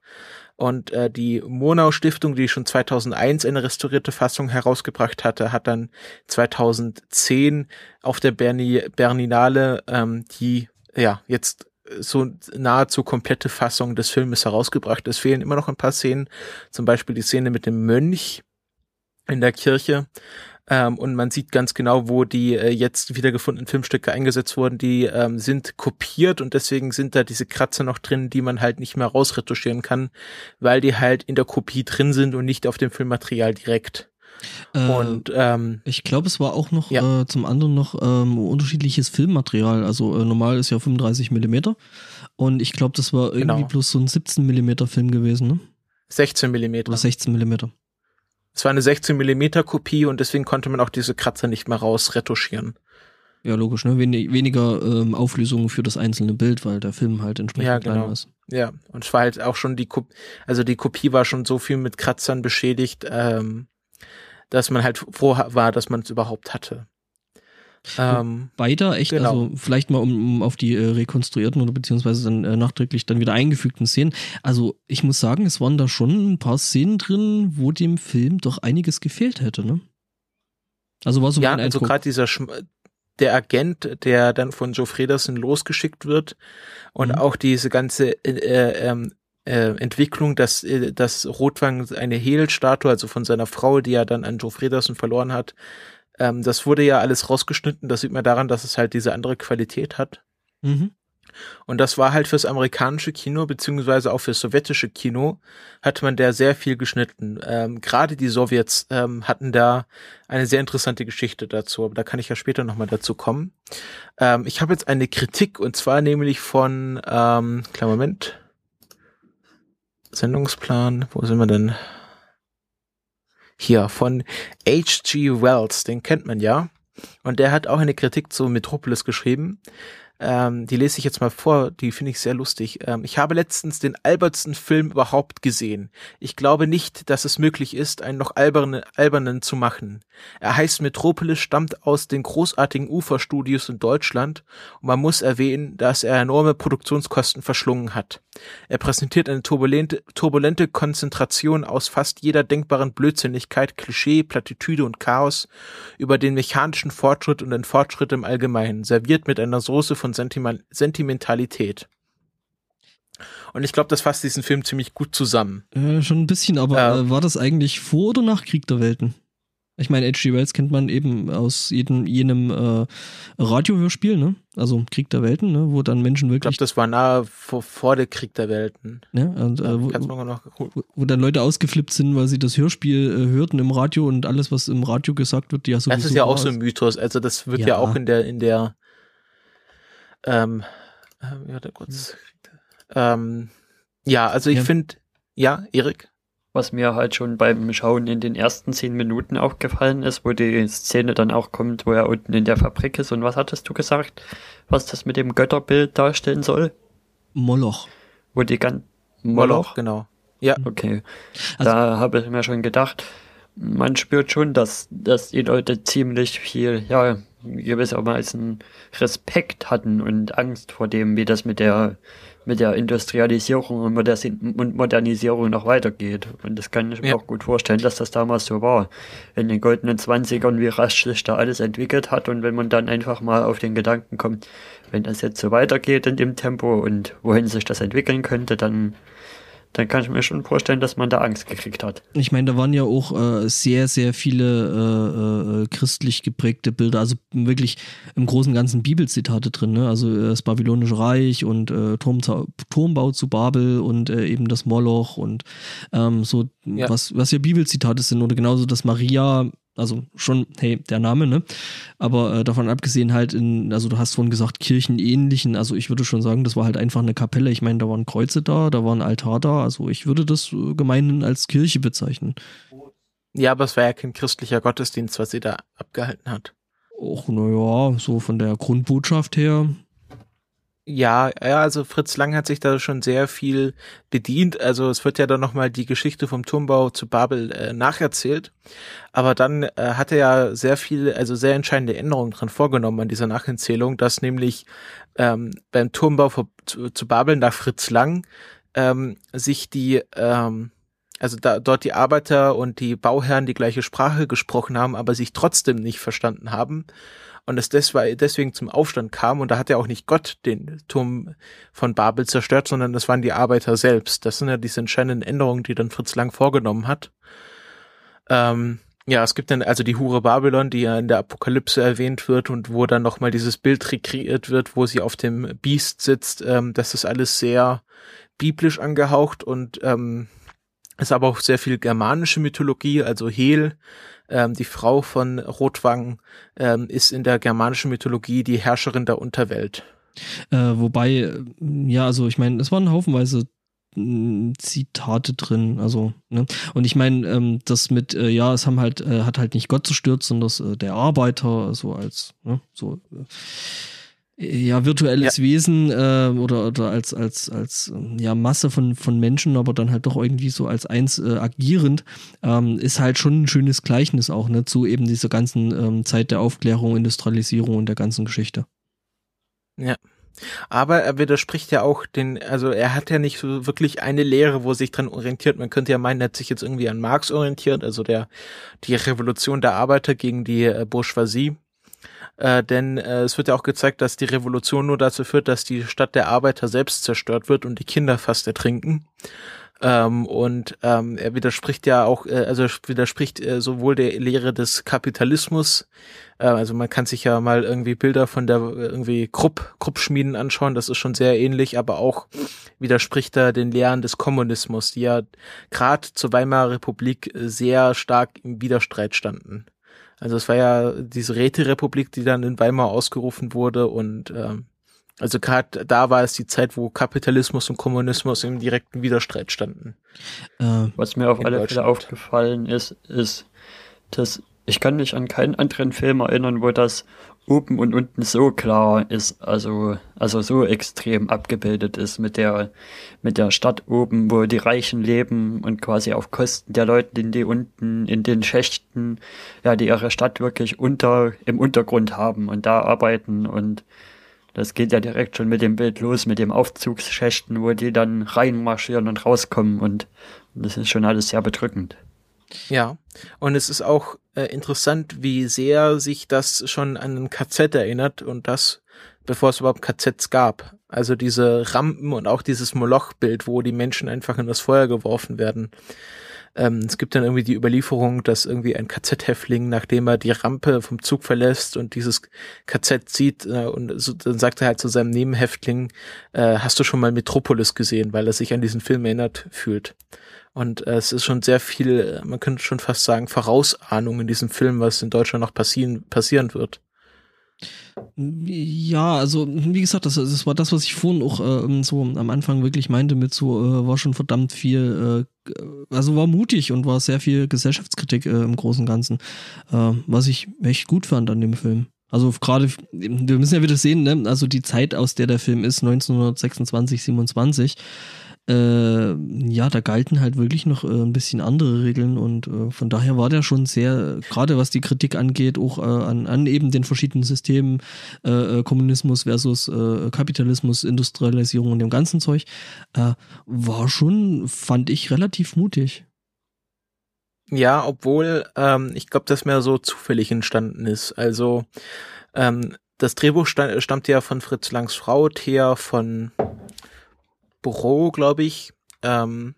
Und äh, die Monau Stiftung, die schon 2001 eine restaurierte Fassung herausgebracht hatte, hat dann 2010 auf der Berni Berninale ähm, die ja jetzt so nahezu komplette Fassung des Filmes herausgebracht. Es fehlen immer noch ein paar Szenen, zum Beispiel die Szene mit dem Mönch in der Kirche. Ähm, und man sieht ganz genau, wo die äh, jetzt wiedergefundenen Filmstücke eingesetzt wurden. Die ähm, sind kopiert und deswegen sind da diese Kratzer noch drin, die man halt nicht mehr rausretuschieren kann, weil die halt in der Kopie drin sind und nicht auf dem Filmmaterial direkt. Äh, und ähm, ich glaube, es war auch noch ja. äh, zum anderen noch ähm, unterschiedliches Filmmaterial. Also äh, normal ist ja 35 Millimeter und ich glaube, das war irgendwie genau. bloß so ein 17 Millimeter Film gewesen, ne? 16 Millimeter. Oder 16 Millimeter. Es war eine 16 Millimeter Kopie und deswegen konnte man auch diese Kratzer nicht mehr rausretuschieren. Ja, logisch, ne? Wen weniger ähm, Auflösung für das einzelne Bild, weil der Film halt entsprechend ja, genau. kleiner ist. Ja, und es war halt auch schon die Kopie, also die Kopie war schon so viel mit Kratzern beschädigt, ähm, dass man halt froh war, dass man es überhaupt hatte. Ähm, Weiter echt, genau. also vielleicht mal um, um auf die äh, rekonstruierten oder beziehungsweise dann äh, nachträglich dann wieder eingefügten Szenen. Also ich muss sagen, es waren da schon ein paar Szenen drin, wo dem Film doch einiges gefehlt hätte, ne? Also war so ja, mein also gerade dieser Schm der Agent, der dann von Joe Fredersen losgeschickt wird und mhm. auch diese ganze äh, ähm, äh, Entwicklung, dass, äh, dass Rotwang eine Hehl-Statue, also von seiner Frau, die er dann an Joe Fredersen verloren hat, ähm, das wurde ja alles rausgeschnitten. Das sieht man daran, dass es halt diese andere Qualität hat. Mhm. Und das war halt fürs amerikanische Kino, beziehungsweise auch fürs sowjetische Kino, hat man da sehr viel geschnitten. Ähm, Gerade die Sowjets ähm, hatten da eine sehr interessante Geschichte dazu, aber da kann ich ja später nochmal dazu kommen. Ähm, ich habe jetzt eine Kritik, und zwar nämlich von, ähm, kleinen Moment, Sendungsplan, wo sind wir denn? hier von H.G. Wells, den kennt man ja. Und der hat auch eine Kritik zu Metropolis geschrieben. Ähm, die lese ich jetzt mal vor, die finde ich sehr lustig. Ähm, ich habe letztens den albertsten Film überhaupt gesehen. Ich glaube nicht, dass es möglich ist, einen noch albernen, albernen zu machen. Er heißt Metropolis, stammt aus den großartigen Uferstudios in Deutschland und man muss erwähnen, dass er enorme Produktionskosten verschlungen hat. Er präsentiert eine turbulente, turbulente Konzentration aus fast jeder denkbaren Blödsinnigkeit, Klischee, Plattitüde und Chaos über den mechanischen Fortschritt und den Fortschritt im Allgemeinen, serviert mit einer Soße von Sentimentalität. Und ich glaube, das fasst diesen Film ziemlich gut zusammen. Äh, schon ein bisschen, aber äh, war das eigentlich vor oder nach Krieg der Welten? Ich meine, H.G. Wells kennt man eben aus jedem, jenem äh, Radiohörspiel, ne? Also Krieg der Welten, ne? Wo dann Menschen wirklich. Ich glaube, das war nahe vor, vor der Krieg der Welten. Ja, und, äh, wo, wo, wo, dann Leute ausgeflippt sind, weil sie das Hörspiel äh, hörten im Radio und alles, was im Radio gesagt wird, ja sowieso. Das ist ja auch so ein Mythos. Also das wird ja, ja auch in der, in der ähm, äh, ja, kurz, ähm, ja, also ich ja. finde, ja, Erik? Was mir halt schon beim Schauen in den ersten zehn Minuten aufgefallen ist, wo die Szene dann auch kommt, wo er unten in der Fabrik ist. Und was hattest du gesagt, was das mit dem Götterbild darstellen soll? Moloch. Wo die ganz Moloch, Moloch genau. Ja. Okay. Also, da habe ich mir schon gedacht, man spürt schon, dass, dass die Leute ziemlich viel, ja, gewissermaßen Respekt hatten und Angst vor dem, wie das mit der mit der Industrialisierung und Modernisierung noch weitergeht. Und das kann ich mir ja. auch gut vorstellen, dass das damals so war. In den goldenen Zwanzigern, wie rasch sich da alles entwickelt hat. Und wenn man dann einfach mal auf den Gedanken kommt, wenn das jetzt so weitergeht in dem Tempo und wohin sich das entwickeln könnte, dann dann kann ich mir schon vorstellen, dass man da Angst gekriegt hat. Ich meine, da waren ja auch äh, sehr, sehr viele äh, äh, christlich geprägte Bilder, also wirklich im Großen und Ganzen Bibelzitate drin, ne? Also äh, das Babylonische Reich und äh, Turm, Turmbau zu Babel und äh, eben das Moloch und ähm, so, ja. was, was ja Bibelzitate sind, oder genauso das Maria also schon, hey, der Name, ne? Aber äh, davon abgesehen halt in, also du hast vorhin gesagt, kirchenähnlichen, also ich würde schon sagen, das war halt einfach eine Kapelle. Ich meine, da waren Kreuze da, da war ein Altar da, also ich würde das äh, gemeinhin als Kirche bezeichnen. Ja, aber es war ja kein christlicher Gottesdienst, was sie da abgehalten hat. Och, naja, so von der Grundbotschaft her, ja, ja, also Fritz Lang hat sich da schon sehr viel bedient. Also es wird ja dann nochmal die Geschichte vom Turmbau zu Babel äh, nacherzählt. Aber dann äh, hat er ja sehr viele, also sehr entscheidende Änderungen dran vorgenommen an dieser Nacherzählung, dass nämlich ähm, beim Turmbau vor, zu, zu, Babel nach Fritz Lang ähm, sich die, ähm, also da, dort die Arbeiter und die Bauherren die gleiche Sprache gesprochen haben, aber sich trotzdem nicht verstanden haben und es deswegen zum Aufstand kam und da hat ja auch nicht Gott den Turm von Babel zerstört, sondern das waren die Arbeiter selbst. Das sind ja diese entscheidenden Änderungen, die dann Fritz Lang vorgenommen hat. Ähm, ja, es gibt dann also die Hure Babylon, die ja in der Apokalypse erwähnt wird und wo dann nochmal dieses Bild rekreiert wird, wo sie auf dem Biest sitzt. Ähm, das ist alles sehr biblisch angehaucht und ähm, ist aber auch sehr viel germanische Mythologie, also Hel ähm, die Frau von Rotwang ähm, ist in der germanischen Mythologie die Herrscherin der Unterwelt. Äh, wobei, ja, also ich meine, es waren haufenweise mm, Zitate drin, also, ne? Und ich meine, ähm, das mit, äh, ja, es haben halt, äh, hat halt nicht Gott zerstört, sondern das, äh, der Arbeiter, so als, ne, so, äh, ja, virtuelles ja. Wesen äh, oder, oder als, als, als ja, Masse von, von Menschen, aber dann halt doch irgendwie so als eins äh, agierend, ähm, ist halt schon ein schönes Gleichnis auch, ne, zu eben dieser ganzen ähm, Zeit der Aufklärung, Industrialisierung und der ganzen Geschichte. Ja. Aber er widerspricht ja auch den, also er hat ja nicht so wirklich eine Lehre, wo er sich dran orientiert. Man könnte ja meinen, er hat sich jetzt irgendwie an Marx orientiert, also der, die Revolution der Arbeiter gegen die äh, Bourgeoisie äh, denn äh, es wird ja auch gezeigt, dass die Revolution nur dazu führt, dass die Stadt der Arbeiter selbst zerstört wird und die Kinder fast ertrinken. Ähm, und ähm, er widerspricht ja auch, äh, also widerspricht äh, sowohl der Lehre des Kapitalismus, äh, also man kann sich ja mal irgendwie Bilder von der äh, irgendwie Krupp, Krupp-Schmieden anschauen, das ist schon sehr ähnlich, aber auch widerspricht er den Lehren des Kommunismus, die ja gerade zur Weimarer Republik sehr stark im Widerstreit standen. Also es war ja diese Räterepublik, die dann in Weimar ausgerufen wurde und ähm, also gerade da war es die Zeit, wo Kapitalismus und Kommunismus im direkten Widerstreit standen. Äh, Was mir auf alle Fälle aufgefallen ist, ist, dass ich kann mich an keinen anderen Film erinnern, wo das oben und unten so klar ist, also, also so extrem abgebildet ist mit der, mit der Stadt oben, wo die Reichen leben und quasi auf Kosten der Leute, die unten in den Schächten, ja, die ihre Stadt wirklich unter, im Untergrund haben und da arbeiten und das geht ja direkt schon mit dem Bild los, mit dem Aufzugsschächten, wo die dann reinmarschieren und rauskommen und das ist schon alles sehr bedrückend. Ja, und es ist auch äh, interessant, wie sehr sich das schon an ein KZ erinnert und das, bevor es überhaupt KZs gab. Also diese Rampen und auch dieses Moloch-Bild, wo die Menschen einfach in das Feuer geworfen werden. Ähm, es gibt dann irgendwie die Überlieferung, dass irgendwie ein KZ-Häftling, nachdem er die Rampe vom Zug verlässt und dieses KZ sieht, äh, und so, dann sagt er halt zu seinem Nebenhäftling, äh, hast du schon mal Metropolis gesehen, weil er sich an diesen Film erinnert fühlt. Und äh, es ist schon sehr viel, man könnte schon fast sagen, Vorausahnung in diesem Film, was in Deutschland noch passieren, passieren wird. Ja, also wie gesagt, das, das war das, was ich vorhin auch äh, so am Anfang wirklich meinte mit so, äh, war schon verdammt viel, äh, also war mutig und war sehr viel Gesellschaftskritik äh, im Großen und Ganzen, äh, was ich echt gut fand an dem Film. Also gerade, wir müssen ja wieder sehen, ne? also die Zeit, aus der der Film ist, 1926, 27, äh, ja, da galten halt wirklich noch äh, ein bisschen andere Regeln und äh, von daher war der schon sehr, gerade was die Kritik angeht, auch äh, an, an eben den verschiedenen Systemen, äh, äh, Kommunismus versus Kapitalismus, Industrialisierung und dem ganzen Zeug, war schon, fand ich, relativ mutig. Ja, obwohl ähm, ich glaube, das mehr so zufällig entstanden ist. Also ähm, das Drehbuch sta stammt ja von Fritz Langs Frau, Thea von Büro, glaube ich, ähm,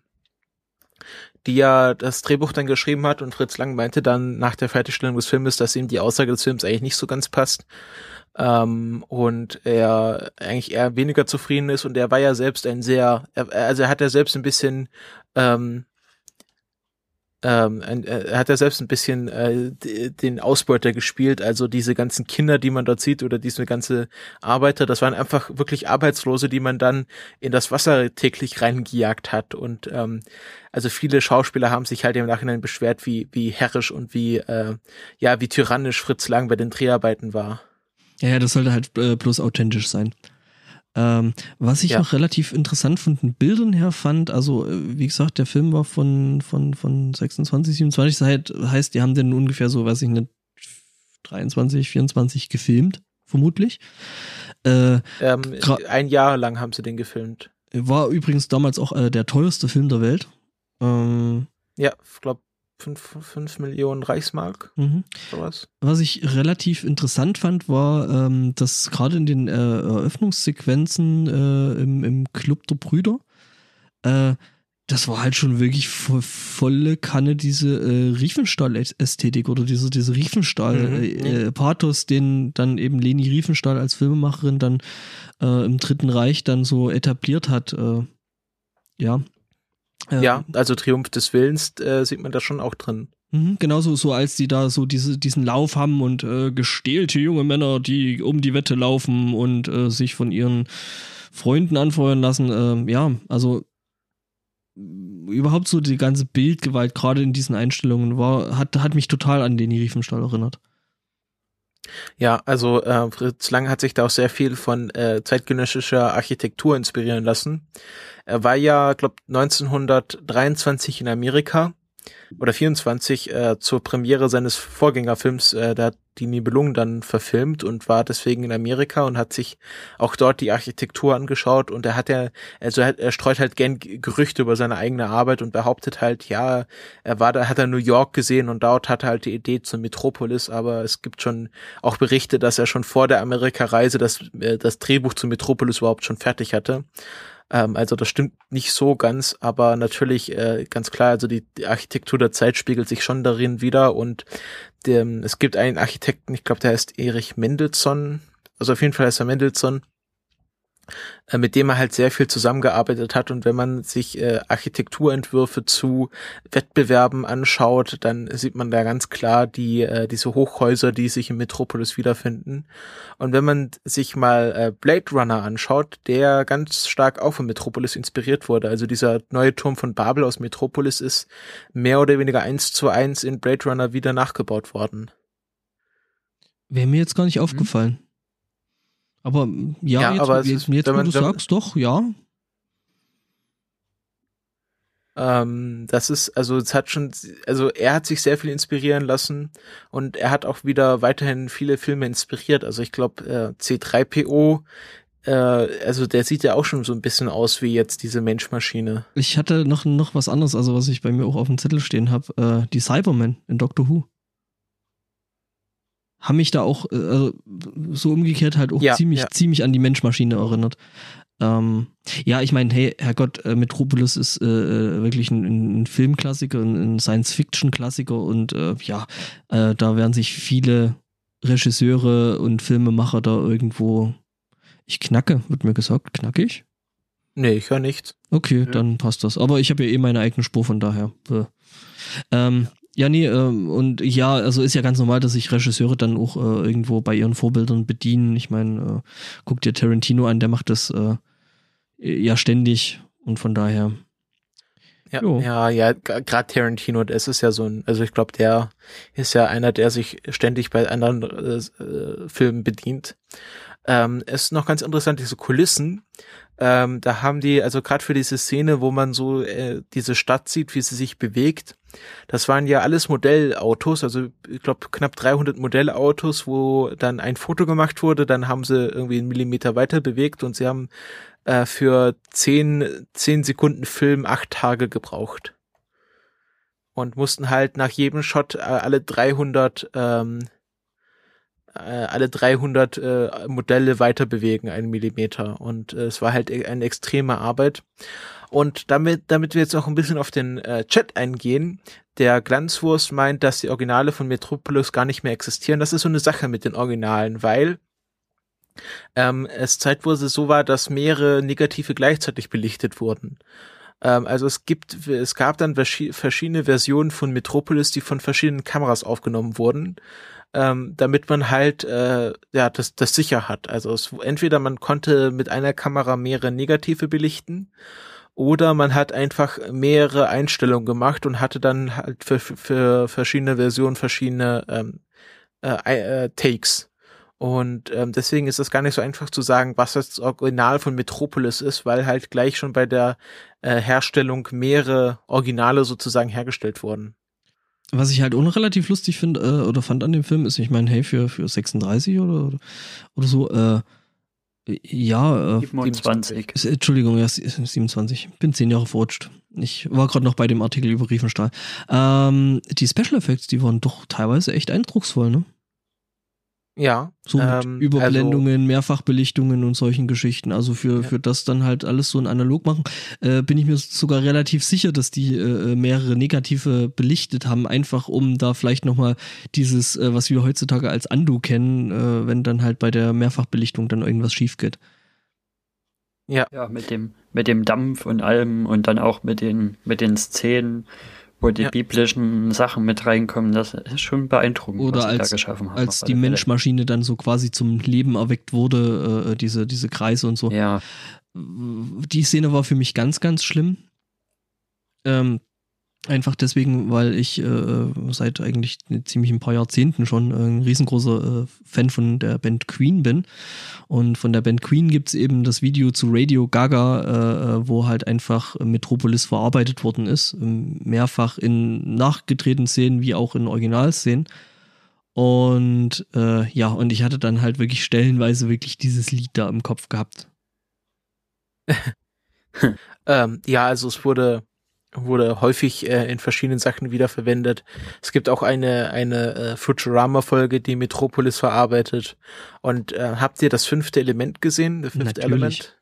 die ja das Drehbuch dann geschrieben hat und Fritz Lang meinte dann nach der Fertigstellung des Filmes, dass ihm die Aussage des Films eigentlich nicht so ganz passt ähm, und er eigentlich eher weniger zufrieden ist und er war ja selbst ein sehr, also er hat ja selbst ein bisschen ähm, ähm, er hat ja selbst ein bisschen äh, den Ausbeuter gespielt, also diese ganzen Kinder, die man dort sieht oder diese ganze Arbeiter, das waren einfach wirklich Arbeitslose, die man dann in das Wasser täglich reingejagt hat und ähm, also viele Schauspieler haben sich halt im Nachhinein beschwert, wie wie herrisch und wie äh, ja wie tyrannisch Fritz Lang bei den Dreharbeiten war. Ja, ja das sollte halt äh, bloß authentisch sein. Ähm, was ich ja. noch relativ interessant von den Bildern her fand, also äh, wie gesagt, der Film war von, von, von 26, 27, das heißt, die haben den ungefähr so, weiß ich nicht, 23, 24 gefilmt, vermutlich. Äh, ähm, ein Jahr lang haben sie den gefilmt. War übrigens damals auch äh, der teuerste Film der Welt. Ähm, ja, ich glaube 5, 5 Millionen Reichsmark. Mhm. Sowas. Was ich relativ interessant fand, war, ähm, dass gerade in den äh, Eröffnungssequenzen äh, im, im Club der Brüder, äh, das war halt schon wirklich vo volle Kanne diese äh, Riefenstahl-Ästhetik oder diese, diese Riefenstahl-Pathos, mhm. äh, den dann eben Leni Riefenstahl als Filmemacherin dann äh, im Dritten Reich dann so etabliert hat. Äh, ja, ja, also Triumph des Willens äh, sieht man da schon auch drin. Mhm, genauso so, als die da so diese, diesen Lauf haben und äh, gestählte junge Männer, die um die Wette laufen und äh, sich von ihren Freunden anfeuern lassen. Äh, ja, also überhaupt so die ganze Bildgewalt gerade in diesen Einstellungen war, hat, hat mich total an den Riefenstahl erinnert. Ja, also äh, Fritz Lang hat sich da auch sehr viel von äh, zeitgenössischer Architektur inspirieren lassen. Er war ja, glaube 1923 in Amerika oder 24 äh, zur Premiere seines Vorgängerfilms, äh, da hat die Nibelungen dann verfilmt und war deswegen in Amerika und hat sich auch dort die Architektur angeschaut und er hat ja, also er, streut halt gern Gerüchte über seine eigene Arbeit und behauptet halt, ja, er war da, hat er New York gesehen und dort hat er halt die Idee zur Metropolis, aber es gibt schon auch Berichte, dass er schon vor der Amerika-Reise das, äh, das Drehbuch zur Metropolis überhaupt schon fertig hatte. Ähm, also das stimmt nicht so ganz, aber natürlich äh, ganz klar, also die, die Architektur der Zeit spiegelt sich schon darin wieder und dem, es gibt einen Architekten, ich glaube, der heißt Erich Mendelssohn, also auf jeden Fall heißt er Mendelssohn, mit dem er halt sehr viel zusammengearbeitet hat. Und wenn man sich äh, Architekturentwürfe zu Wettbewerben anschaut, dann sieht man da ganz klar die äh, diese Hochhäuser, die sich in Metropolis wiederfinden. Und wenn man sich mal äh, Blade Runner anschaut, der ganz stark auch von Metropolis inspiriert wurde. Also dieser neue Turm von Babel aus Metropolis ist mehr oder weniger eins zu eins in Blade Runner wieder nachgebaut worden. Wäre mir jetzt gar nicht aufgefallen. Aber ja, ja jetzt, aber jetzt, ist, jetzt wo du sagst, doch, ja. Ähm, das ist, also es hat schon, also er hat sich sehr viel inspirieren lassen und er hat auch wieder weiterhin viele Filme inspiriert. Also ich glaube, äh, C3PO, äh, also der sieht ja auch schon so ein bisschen aus wie jetzt diese Menschmaschine. Ich hatte noch, noch was anderes, also was ich bei mir auch auf dem Zettel stehen habe, äh, die Cybermen in Doctor Who haben mich da auch äh, also so umgekehrt halt auch ja, ziemlich, ja. ziemlich an die Menschmaschine erinnert. Ähm, ja, ich meine, hey, Herrgott, äh, Metropolis ist äh, äh, wirklich ein, ein Filmklassiker, ein, ein Science-Fiction-Klassiker und äh, ja, äh, da werden sich viele Regisseure und Filmemacher da irgendwo. Ich knacke, wird mir gesagt, knackig? Nee, ich höre nichts. Okay, ja. dann passt das. Aber ich habe ja eh meine eigene Spur, von daher. Ähm, ja, nee, ähm, und ja, also ist ja ganz normal, dass sich Regisseure dann auch äh, irgendwo bei ihren Vorbildern bedienen. Ich meine, äh, guck dir Tarantino an, der macht das äh, ja ständig und von daher. Ja, Jo. ja, ja, gerade Tarantino, das ist ja so ein, also ich glaube, der ist ja einer, der sich ständig bei anderen äh, äh, Filmen bedient. Ähm, es ist noch ganz interessant, diese Kulissen. Ähm, da haben die, also gerade für diese Szene, wo man so äh, diese Stadt sieht, wie sie sich bewegt, das waren ja alles Modellautos, also ich glaube knapp 300 Modellautos, wo dann ein Foto gemacht wurde, dann haben sie irgendwie einen Millimeter weiter bewegt und sie haben äh, für 10, 10 Sekunden Film acht Tage gebraucht. Und mussten halt nach jedem Shot äh, alle 300 ähm, äh, alle 300 äh, Modelle weiter bewegen, einen Millimeter. Und äh, es war halt e- eine extreme Arbeit. Und damit, damit wir jetzt auch ein bisschen auf den äh, Chat eingehen, der Glanzwurst meint, dass die Originale von Metropolis gar nicht mehr existieren. Das ist so eine Sache mit den Originalen, weil ähm, es zeitweise so war, dass mehrere Negative gleichzeitig belichtet wurden. Ähm, also es gibt, es gab dann verschi- verschiedene Versionen von Metropolis, die von verschiedenen Kameras aufgenommen wurden ähm, damit man halt äh, ja das das sicher hat. Also es, entweder man konnte mit einer Kamera mehrere Negative belichten oder man hat einfach mehrere Einstellungen gemacht und hatte dann halt für, für verschiedene Versionen verschiedene ähm, äh, äh, Takes. Und ähm, deswegen ist es gar nicht so einfach zu sagen, was das Original von Metropolis ist, weil halt gleich schon bei der äh, Herstellung mehrere Originale sozusagen hergestellt wurden. Was ich halt auch noch relativ lustig finde äh, oder fand an dem Film ist, ich meine, hey, für, für 36 oder, oder, oder so, äh, ja, äh, 27. ist- Entschuldigung, ja, es ist 27. Bin zehn Jahre verrutscht. Ich war gerade noch bei dem Artikel über Riefenstahl. Ähm, die Special Effects, die waren doch teilweise echt eindrucksvoll, ne? Ja. So mit ähm, Überblendungen, Mehrfachbelichtungen und solchen Geschichten. Also für, Ja. für das dann halt alles so in analog machen, äh, bin ich mir sogar relativ sicher, dass die äh, mehrere Negative belichtet haben, einfach um da vielleicht nochmal dieses, äh, was wir heutzutage als Undo kennen, äh, wenn dann halt bei der Mehrfachbelichtung dann irgendwas schief geht. Ja, mit dem, mit dem Dampf und allem und dann auch mit den, mit den Szenen, wo die Ja. biblischen Sachen mit reinkommen. Das ist schon beeindruckend, Oder was sie als- da geschaffen haben. Als die. Menschmaschine dann so quasi zum Leben erweckt wurde, äh, diese, diese Kreise und so. Ja, die Szene war für mich ganz, ganz schlimm. Ähm, einfach deswegen, weil ich äh, seit eigentlich ziemlich ein paar Jahrzehnten schon ein riesengroßer äh, Fan von der Band Queen bin. Und von der Band Queen gibt's eben das Video zu Radio Gaga, äh, äh, wo halt einfach Metropolis verarbeitet worden ist. ähm, Mehrfach in nachgedrehten Szenen wie auch in Originalszenen. Und äh, ja, und ich hatte dann halt wirklich stellenweise wirklich dieses Lied da im Kopf gehabt. Ähm, ja, also es wurde wurde häufig äh, in verschiedenen Sachen wiederverwendet. Es gibt auch eine eine äh, Futurama-Folge, die Metropolis verarbeitet. Und äh, habt ihr das fünfte Element gesehen? The Fifth Natürlich. Element?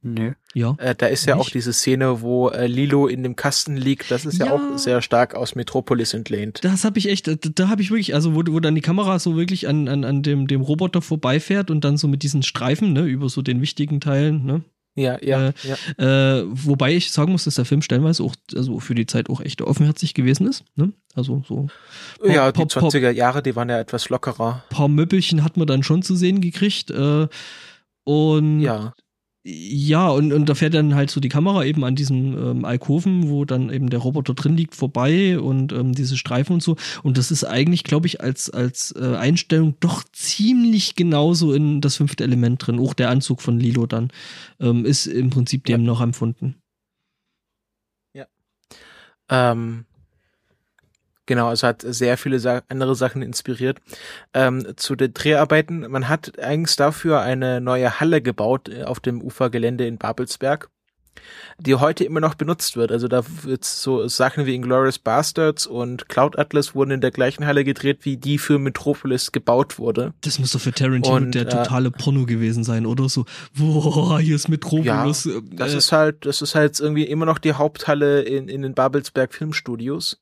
nö. Ja. Äh, da ist ja auch Nicht? diese Szene, wo äh, Lilo in dem Kasten liegt. Das ist ja, Ja. auch sehr stark aus Metropolis entlehnt. Das habe ich echt, da, da habe ich wirklich, also wo, wo dann die Kamera so wirklich an, an, an dem, dem Roboter vorbeifährt und dann so mit diesen Streifen, ne, über so den wichtigen Teilen, ne. Ja, ja, Äh, ja. Äh, wobei ich sagen muss, dass der Film stellenweise auch, also für die Zeit auch echt offenherzig gewesen ist, ne. Also so Ja, die pop, pop. 20er Jahre, die waren ja etwas lockerer. paar Möppelchen hat man dann schon zu sehen gekriegt. Äh, und Ja. Ja, und, und da fährt dann halt so die Kamera eben an diesem ähm, Alkoven, wo dann eben der Roboter drin liegt, vorbei und ähm, diese Streifen und so. Und das ist eigentlich, glaube ich, als, als äh, Einstellung doch ziemlich genauso in das fünfte Element drin. Auch der Anzug von Lilo dann ähm, ist im Prinzip dem noch empfunden. Ähm, genau, es hat sehr viele Sa andere Sachen inspiriert. Ähm, zu den Dreharbeiten, man hat eigens dafür eine neue Halle gebaut äh, auf dem Ufergelände in Babelsberg, die heute immer noch benutzt wird. Also da wird so Sachen wie Inglourious Bastards und Cloud Atlas wurden in der gleichen Halle gedreht, wie die für Metropolis gebaut wurde. Das muss doch für Tarantino Und, der äh, totale Porno gewesen sein, oder so. Boah, hier ist Metropolis. äh, Das äh, ist halt, das ist halt irgendwie immer noch die Haupthalle in, in den Babelsberg Filmstudios.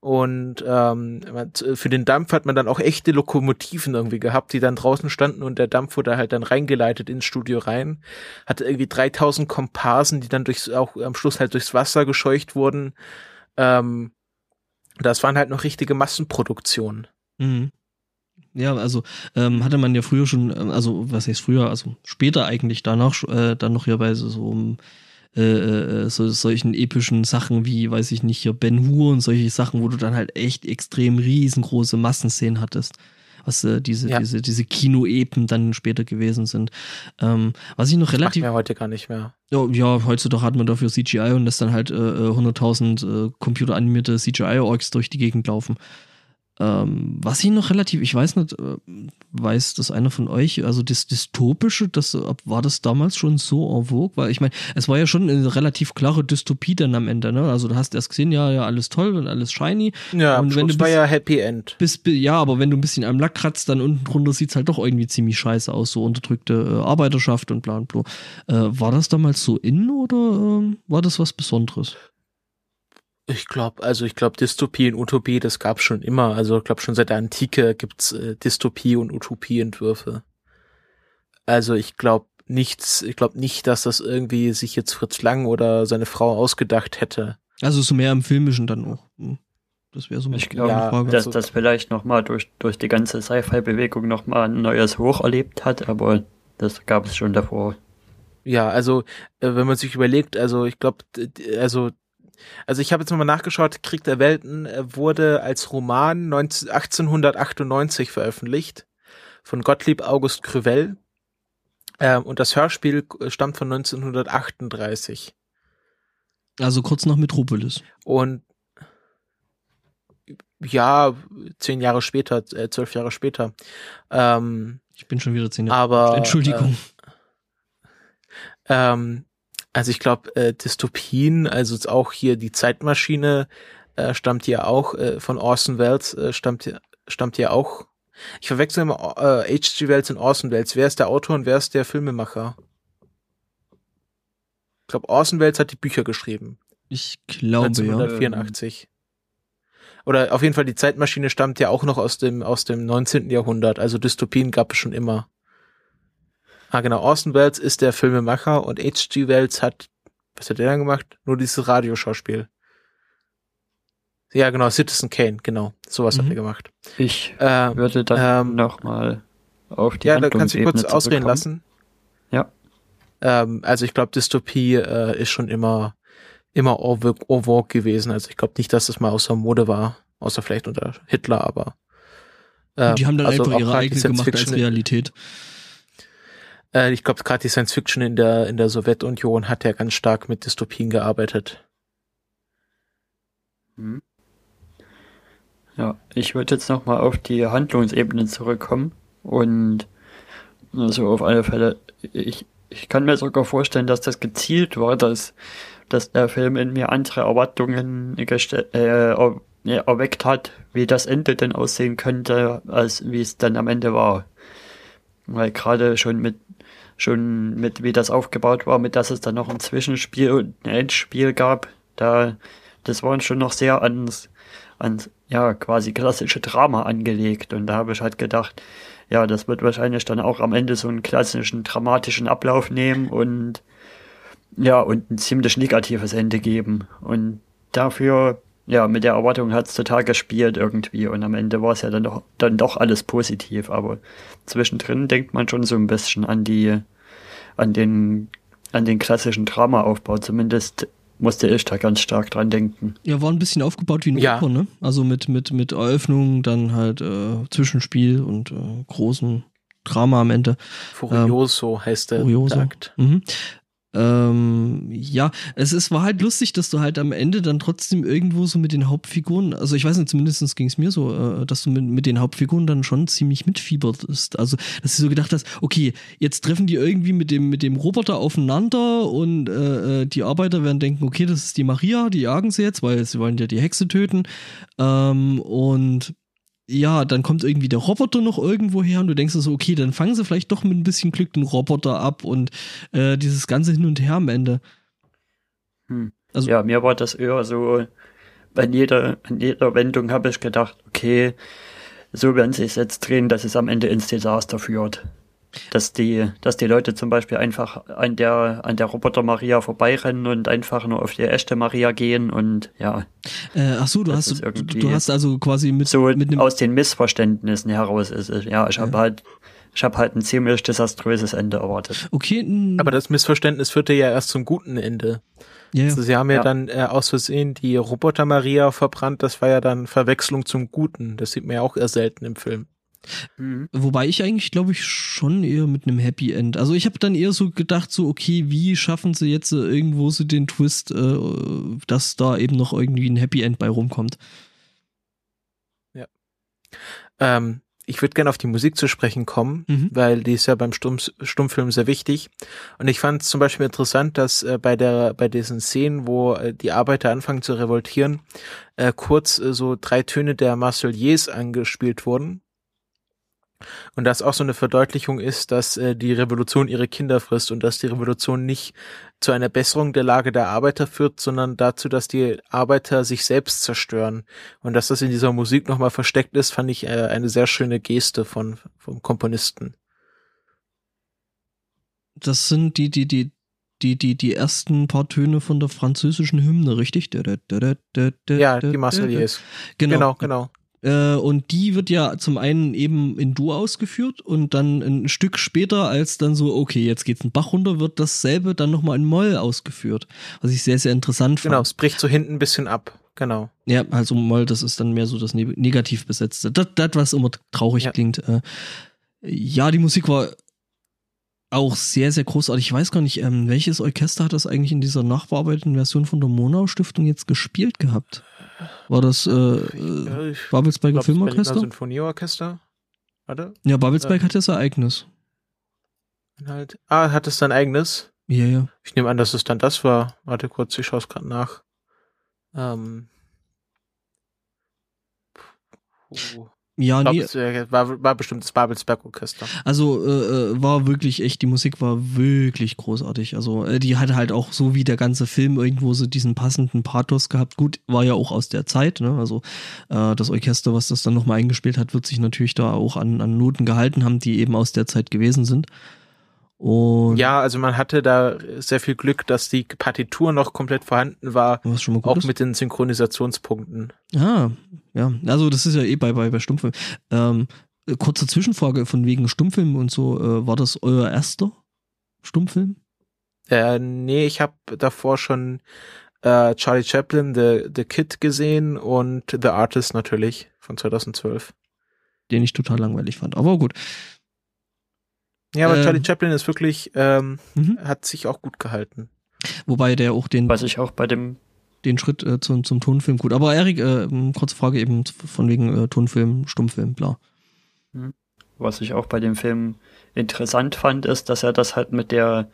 Und ähm, für den Dampf hat man dann auch echte Lokomotiven irgendwie gehabt, die dann draußen standen und der Dampf wurde halt dann reingeleitet ins Studio rein. Hatte irgendwie 3000 Komparsen, die dann durchs, auch am Schluss halt durchs Wasser gescheucht wurden. Ähm, das waren halt noch richtige Massenproduktionen. Mhm. Ja, also ähm, hatte man ja früher schon, ähm, also was heißt früher, also später eigentlich danach, äh, dann noch hier bei so, so um, äh, äh, so, solchen epischen Sachen wie, weiß ich nicht, hier Ben Hur und solche Sachen, wo du dann halt echt extrem riesengroße Massenszenen hattest was äh, diese, Ja. diese, diese Kino-Epen dann später gewesen sind. Ähm, was ich noch Macht relativ mir heute gar nicht mehr. ja, ja, heutzutage hat man dafür CGI und lässt dann halt äh, äh, 100.000 äh, computeranimierte CGI-Orks durch die Gegend laufen. Ähm, was ich noch relativ, ich weiß nicht, äh, weiß das einer von euch, also das Dystopische, das war das damals schon so en vogue? Weil ich meine, es war ja schon eine relativ klare Dystopie dann am Ende, ne? Also du hast erst gesehen, ja, ja, alles toll und alles shiny. Ja, Und wenn du Schluss war ja Happy End. Bis, bi- ja, aber wenn du ein bisschen am Lack kratzt, dann unten drunter sieht's halt doch irgendwie ziemlich scheiße aus, so unterdrückte äh, Arbeiterschaft und bla und bla. Äh, war das damals so in oder ähm, war das was Besonderes? Ich glaube, also ich glaube, Dystopie und Utopie, das gab's schon immer. Also ich glaube, schon seit der Antike gibt's äh, Dystopie und Utopieentwürfe. Also ich glaube nichts, ich glaube nicht, dass das irgendwie sich jetzt Fritz Lang oder seine Frau ausgedacht hätte. Also so mehr im Filmischen dann auch. Hm. Das wäre so Ich eine glaube, Ja, Frage. dass also- das vielleicht nochmal durch, durch die ganze Sci-Fi-Bewegung nochmal ein neues Hoch erlebt hat, aber das gab es schon davor. Ja, also äh, wenn man sich überlegt, also ich glaube, also also ich habe jetzt mal nachgeschaut, Krieg der Welten äh, wurde als Roman 19, 1898 veröffentlicht von Gottlieb August Crevel ähm, und das Hörspiel äh, stammt von 1938 Also kurz nach Metropolis. und ja, zehn Jahre später, äh, zwölf Jahre später. Ähm, Ich bin schon wieder zehn Jahre. aber Entschuldigung. Ähm, also ich glaube, äh, Dystopien, also auch hier die Zeitmaschine äh, stammt ja auch äh, von Orson Welles, äh, stammt, ja- stammt ja auch. Ich verwechsel immer äh, H.G. Wells und Orson Welles. Wer ist der Autor und wer ist der Filmemacher? Ich glaube, Orson Welles hat die Bücher geschrieben. ich glaube ja. 1984. Oder auf jeden Fall die Zeitmaschine stammt ja auch noch aus dem aus dem 19. Jahrhundert. Also Dystopien gab es schon immer. Ah genau, Orson Welles ist der Filmemacher und H.G. Wells hat was hat der dann gemacht? Nur dieses Radioschauspiel. Ja genau, Citizen Kane, genau, sowas hat Mhm. er gemacht. Ich Äh, würde dann Ähm, nochmal auf die ja, da kannst du kurz ausreden zurückkommen. lassen. Ja. Ähm, also ich glaube, Dystopie äh, ist schon immer immer vogue gewesen. Also ich glaube nicht, dass das mal außer Mode war, außer vielleicht unter Hitler, aber ähm, Und die haben dann also einfach ihre die eigene gemacht als Realität. Äh, ich glaube, gerade die Science Fiction in der in der Sowjetunion hat ja ganz stark mit Dystopien gearbeitet. Mhm. Ja, ich würde jetzt nochmal auf die Handlungsebene zurückkommen und also auf alle Fälle, ich, ich kann mir sogar vorstellen, dass das gezielt war, dass, dass der Film in mir andere Erwartungen äh, er, erweckt hat, wie das Ende denn aussehen könnte, als wie es dann am Ende war. Weil gerade schon mit schon mit wie das aufgebaut war, mit dass es dann noch ein Zwischenspiel und ein Endspiel gab, da das waren schon noch sehr ans, ans ja quasi klassische Drama angelegt und da habe ich halt gedacht, ja, das wird wahrscheinlich dann auch am Ende so einen klassischen dramatischen Ablauf nehmen und ja, und ein ziemlich negatives Ende geben. Und dafür, ja, mit der Erwartung hat's total gespielt irgendwie. Und am Ende war es ja dann doch, dann doch alles positiv. Aber zwischendrin denkt man schon so ein bisschen an die, an den, an den klassischen Dramaaufbau. Zumindest musste ich da ganz stark dran denken. Ja, war ein bisschen aufgebaut wie ein Ja. Oper, ne? Also mit, mit, mit Eröffnung, dann halt äh, Zwischenspiel und äh, großen Drama am Ende. Furioso heißt der Furioso. Mhm. Ähm, ja, es ist, war halt lustig, dass du halt am Ende dann trotzdem irgendwo so mit den Hauptfiguren, also ich weiß nicht, zumindest ging es mir so, äh, dass du mit, mit den Hauptfiguren dann schon ziemlich mitfiebertest. Also, dass du so gedacht hast, okay, jetzt treffen die irgendwie mit dem, mit dem Roboter aufeinander und äh, äh, die Arbeiter werden denken, okay, das ist die Maria, die jagen sie jetzt, weil sie wollen ja die Hexe töten. Ähm, und ja, dann kommt irgendwie der Roboter noch irgendwo her und du denkst dir so, okay, dann fangen sie vielleicht doch mit ein bisschen Glück den Roboter ab und äh, dieses ganze Hin und Her am Ende. Hm. Also- ja, mir war das eher so, bei jeder, an jeder Wendung habe ich gedacht, okay, so werden sie es jetzt drehen, dass es am Ende ins Desaster führt. Dass die, dass die Leute zum Beispiel einfach an der, an der Roboter Maria vorbeirennen und einfach nur auf die echte Maria gehen und ja, Äh, ach so, du hast, du, du hast also quasi mit, so mit aus den Missverständnissen heraus ist es. Ja, ich habe Ja. halt ich habe halt ein ziemlich desaströses Ende erwartet. Okay. Aber das Missverständnis führte ja erst zum guten Ende. ja, ja. Also sie haben ja, Ja. dann äh, aus Versehen die Roboter Maria verbrannt. Das war ja dann Verwechslung zum Guten. Das sieht man ja auch eher selten im Film. Mhm. Wobei ich eigentlich, glaube ich, schon eher mit einem Happy End. Also ich habe dann eher so gedacht, so, okay, wie schaffen sie jetzt äh, irgendwo so den Twist, äh, dass da eben noch irgendwie ein Happy End bei rumkommt. Ähm, ich würde gerne auf die Musik zu sprechen kommen, Mhm. weil die ist ja beim Stumm, Stummfilm sehr wichtig. Und ich fand es zum Beispiel interessant, dass äh, bei der bei diesen Szenen, wo äh, die Arbeiter anfangen zu revoltieren, äh, kurz äh, so drei Töne der Marseillaise angespielt wurden. Und das auch so eine Verdeutlichung ist, dass äh, die Revolution ihre Kinder frisst und dass die Revolution nicht zu einer Besserung der Lage der Arbeiter führt, sondern dazu, dass die Arbeiter sich selbst zerstören. Und dass das in dieser Musik nochmal versteckt ist, fand ich äh, eine sehr schöne Geste von vom Komponisten. Das sind die, die, die, die, die, die ersten paar Töne von der französischen Hymne, richtig? Ja, die Marseillaise. Genau, Genau, genau. Äh, und die wird ja zum einen eben in Dur ausgeführt und dann ein Stück später, als dann so, okay, jetzt geht's einen Bach runter, wird dasselbe dann nochmal in Moll ausgeführt. Was ich sehr, sehr interessant fand. Genau, es bricht so hinten ein bisschen ab. Genau. Ja, also Moll, das ist dann mehr so das ne negativ besetzte. Das, das was immer traurig Ja. klingt. Äh, ja, die Musik war auch sehr, sehr großartig. Ich weiß gar nicht, ähm, welches Orchester hat das eigentlich in dieser nachbearbeiteten Version von der Monau Stiftung jetzt gespielt gehabt? War das äh, äh, Babelsberger glaub, das Filmorchester? Sinfonieorchester. Warte. Ja, Babelsberg hat ja sein eigenes. Halt. Ah, hat es sein eigenes? Ja, ja. Ich nehme an, dass es dann das war. Warte kurz, ich schaue es gerade nach. Ähm. Puh. Ja, glaub, nee, es war, war bestimmt das Babelsberg Orchester. also äh, äh, war wirklich echt, die Musik war wirklich großartig. Also äh, die hatte halt auch so wie der ganze Film irgendwo so diesen passenden Pathos gehabt. Gut, war ja auch aus der Zeit, ne? Also äh, das Orchester, was das dann nochmal eingespielt hat, wird sich natürlich da auch an, an Noten gehalten haben, die eben aus der Zeit gewesen sind. Und Ja, also man hatte da sehr viel Glück, dass die Partitur noch komplett vorhanden war, was schon mal gut auch ist. mit den Synchronisationspunkten. Ah, ja. Also das ist ja eh bei, bei, bei Stummfilm. Ähm, äh, kurze Zwischenfrage von wegen Stummfilm und so. Äh, war das euer erster Stummfilm? Äh, nee, ich habe davor schon äh, Charlie Chaplin, The, The Kid gesehen und The Artist natürlich von 2012. Den ich total langweilig fand. Aber gut. Ja, aber Ähm. Charlie Chaplin ist wirklich, ähm, Mhm. hat sich auch gut gehalten. Wobei der auch den, Was ich auch bei dem, den Schritt äh, zum, zum Tonfilm gut. Aber Erik, äh, kurze Frage eben von wegen äh, Tonfilm, Stummfilm, bla. was ich auch bei dem Film interessant fand, ist, dass er das halt mit der,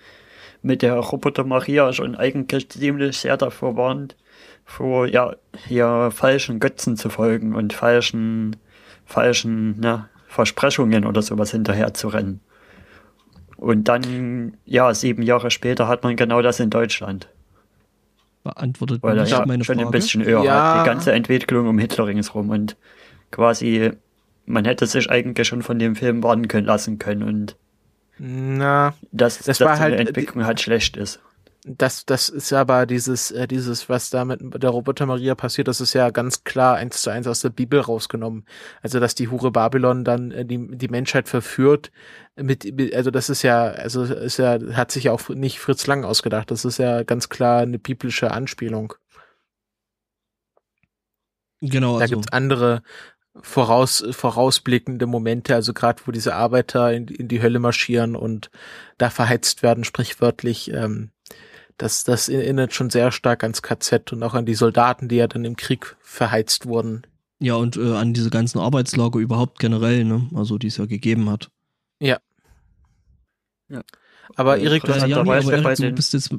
mit der Roboter Maria schon eigentlich ziemlich sehr davor warnt, vor, ja, hier falschen Götzen zu folgen und falschen, falschen, ne, Versprechungen oder sowas hinterher zu rennen. Und dann, ja, sieben Jahre später hat man genau das in Deutschland. Beantwortet Weil nicht ja meine schon Frage. ein bisschen höher Ja. hat, die ganze Entwicklung um Hitler ringsrum und quasi, man hätte sich eigentlich schon von dem Film warnen können lassen können und Na, dass, Das dass war die halt- Entwicklung halt schlecht ist. Das, das ist aber dieses, äh, dieses, was da mit der Roboter Maria passiert, das ist ja ganz klar eins zu eins aus der Bibel rausgenommen. Also, dass die Hure Babylon dann äh, die, die Menschheit verführt, mit, also das ist ja, also ist ja, hat sich ja auch nicht Fritz Lang ausgedacht. Das ist ja ganz klar eine biblische Anspielung. Genau, Da also. gibt's andere voraus, vorausblickende Momente, also gerade wo diese Arbeiter in, in die Hölle marschieren und da verheizt werden, sprichwörtlich. Ähm, das, das erinnert schon sehr stark ans KZ und auch an die Soldaten, die ja dann im Krieg verheizt wurden. Ja, und äh, an diese ganzen Arbeitslager überhaupt generell, ne? Also die es ja gegeben hat. Aber Äh, Erik, du Ja, aber Erik, du bist jetzt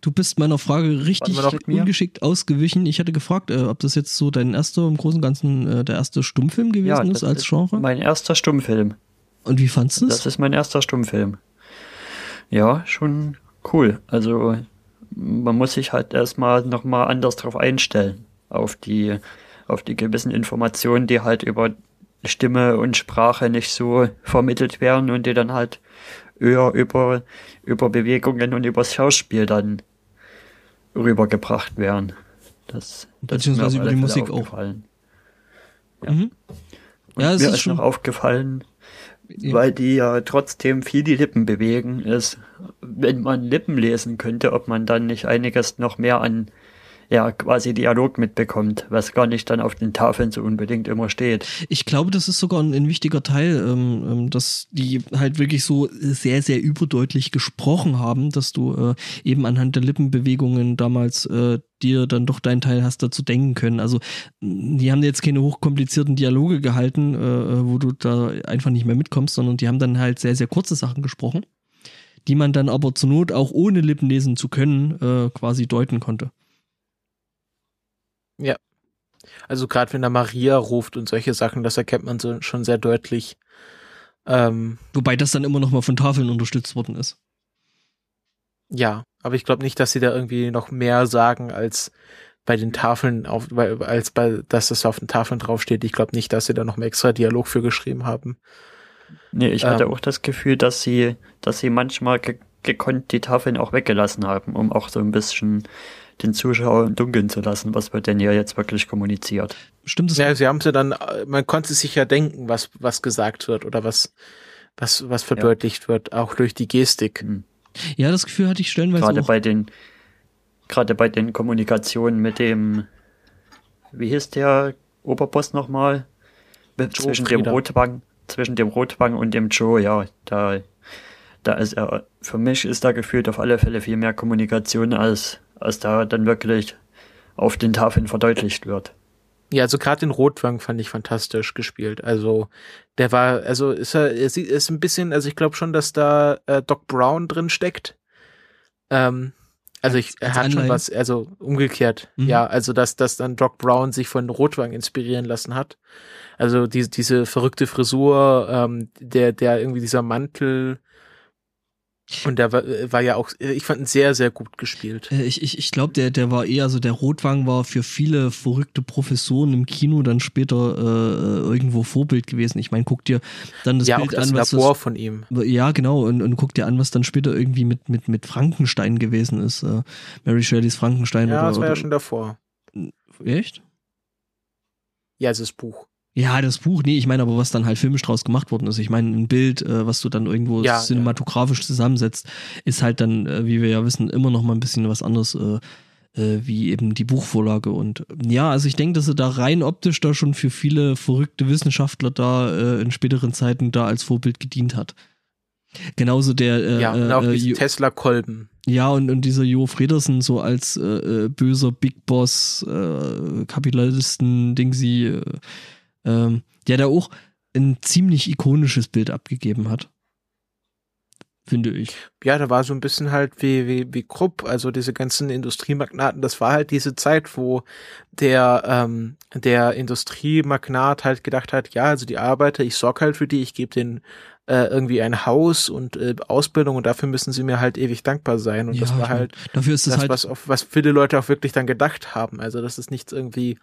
du bist meiner Frage richtig ungeschickt ausgewichen. Ich hatte gefragt, äh, ob das jetzt so dein erster im Großen und Ganzen äh, der erste Stummfilm gewesen ist das als Genre. Mein erster Stummfilm. Und wie fandst du Das es? ist mein erster Stummfilm. Ja, schon cool. Also man muss sich halt erstmal nochmal anders drauf einstellen. Auf die, auf die gewissen Informationen, die halt über Stimme und Sprache nicht so vermittelt werden und die dann halt eher über, über Bewegungen und übers Schauspiel dann rübergebracht werden. Das, das ist mir Beziehungsweise über die Musik auch. aufgefallen. Mhm. Ja, es mir ist ist schon- noch aufgefallen, weil die ja trotzdem viel die Lippen bewegen, ist, wenn man Lippen lesen könnte, ob man dann nicht einiges noch mehr an ja quasi Dialog mitbekommt, was gar nicht dann auf den Tafeln so unbedingt immer steht. Ich glaube, das ist sogar ein, ein wichtiger Teil, ähm, ähm, dass die halt wirklich so sehr, sehr überdeutlich gesprochen haben, dass du äh, eben anhand der Lippenbewegungen damals äh, dir dann doch deinen Teil hast dazu denken können. Also die haben jetzt keine hochkomplizierten Dialoge gehalten, äh, äh, wo du da einfach nicht mehr mitkommst, sondern die haben dann halt sehr, sehr kurze Sachen gesprochen, die man dann aber zur Not auch ohne Lippen lesen zu können äh, quasi deuten konnte. Ja. Also gerade wenn er Maria ruft und solche Sachen, das erkennt man so schon sehr deutlich. Ähm, Wobei das dann immer noch mal von Tafeln unterstützt worden ist. Ja, aber ich glaube nicht, dass sie da irgendwie noch mehr sagen als bei den Tafeln auf, als bei, dass das auf den Tafeln draufsteht. Ich glaube nicht, dass sie da noch mehr extra Dialog für geschrieben haben. Nee, ich hatte ähm, auch das Gefühl, dass sie, dass sie manchmal ge gekonnt die Tafeln auch weggelassen haben, um auch so ein bisschen den Zuschauer Dunkeln zu lassen, was wird denn hier jetzt wirklich kommuniziert. Stimmt es? Ja, sie haben sie dann, man konnte sich ja denken, was, was gesagt wird oder was, was, was verdeutlicht ja. wird, auch durch die Gestik. Hm. Ja, das Gefühl hatte ich stellenweise Gerade auch. bei den, gerade bei den Kommunikationen mit dem, wie hieß der Oberboss nochmal? Zwischen dem Rotwang, zwischen dem Rotwang und dem Joe, ja, da, da ist er, für mich ist da gefühlt auf alle Fälle viel mehr Kommunikation als als da dann wirklich auf den Tafeln verdeutlicht wird. Ja, also gerade den Rotwang fand ich fantastisch gespielt. Also der war, also ist er, er ist ein bisschen, also ich glaube schon, dass da äh, Doc Brown drin steckt. Ähm, also ich, er hat schon was, also umgekehrt, mhm. ja, also dass, dass dann Doc Brown sich von Rotwang inspirieren lassen hat. Also die, diese verrückte Frisur, ähm, der, der irgendwie dieser Mantel, und der war, äh, war ja auch, äh, ich fand ihn sehr, sehr gut gespielt. Äh, ich, ich, ich glaube, der, der war eher, also der Rotwang war für viele verrückte Professoren im Kino dann später äh, irgendwo Vorbild gewesen. Ich meine, guck dir dann das ja, Bild auch das an, was Labor das, von ihm. Ja, genau, und, und guck dir an, was dann später irgendwie mit, mit, mit Frankenstein gewesen ist. Äh, Mary Shelleys Frankenstein. Ja, oder, das war ja schon davor. Echt? Ja, es ist Buch. Ja, das Buch, nee, ich meine aber, was dann halt filmisch draus gemacht worden ist. Ich meine, ein Bild, äh, was du dann irgendwo ja, cinematografisch ja. zusammensetzt, ist halt dann, äh, wie wir ja wissen, immer noch mal ein bisschen was anderes, äh, äh, wie eben die Buchvorlage. Und ja, also ich denke, dass er da rein optisch da schon für viele verrückte Wissenschaftler da äh, in späteren Zeiten da als Vorbild gedient hat. Genauso der äh, ja, und auch äh, Tesla-Kolben. Ja, und, und dieser Jo Fredersen so als böser Big Boss, Kapitalisten, Ding sie, ähm, der da auch ein ziemlich ikonisches Bild abgegeben hat. Finde ich. Ja, da war so ein bisschen halt wie, wie, wie Krupp, also diese ganzen Industriemagnaten, das war halt diese Zeit, wo der, ähm, der Industriemagnat halt gedacht hat, ja, also die Arbeiter, ich sorge halt für die, ich gebe denen äh, irgendwie ein Haus und äh, Ausbildung und dafür müssen sie mir halt ewig dankbar sein. Und ja, das war halt dafür ist das, das halt was, auf, was viele Leute auch wirklich dann gedacht haben. Also das ist nichts irgendwie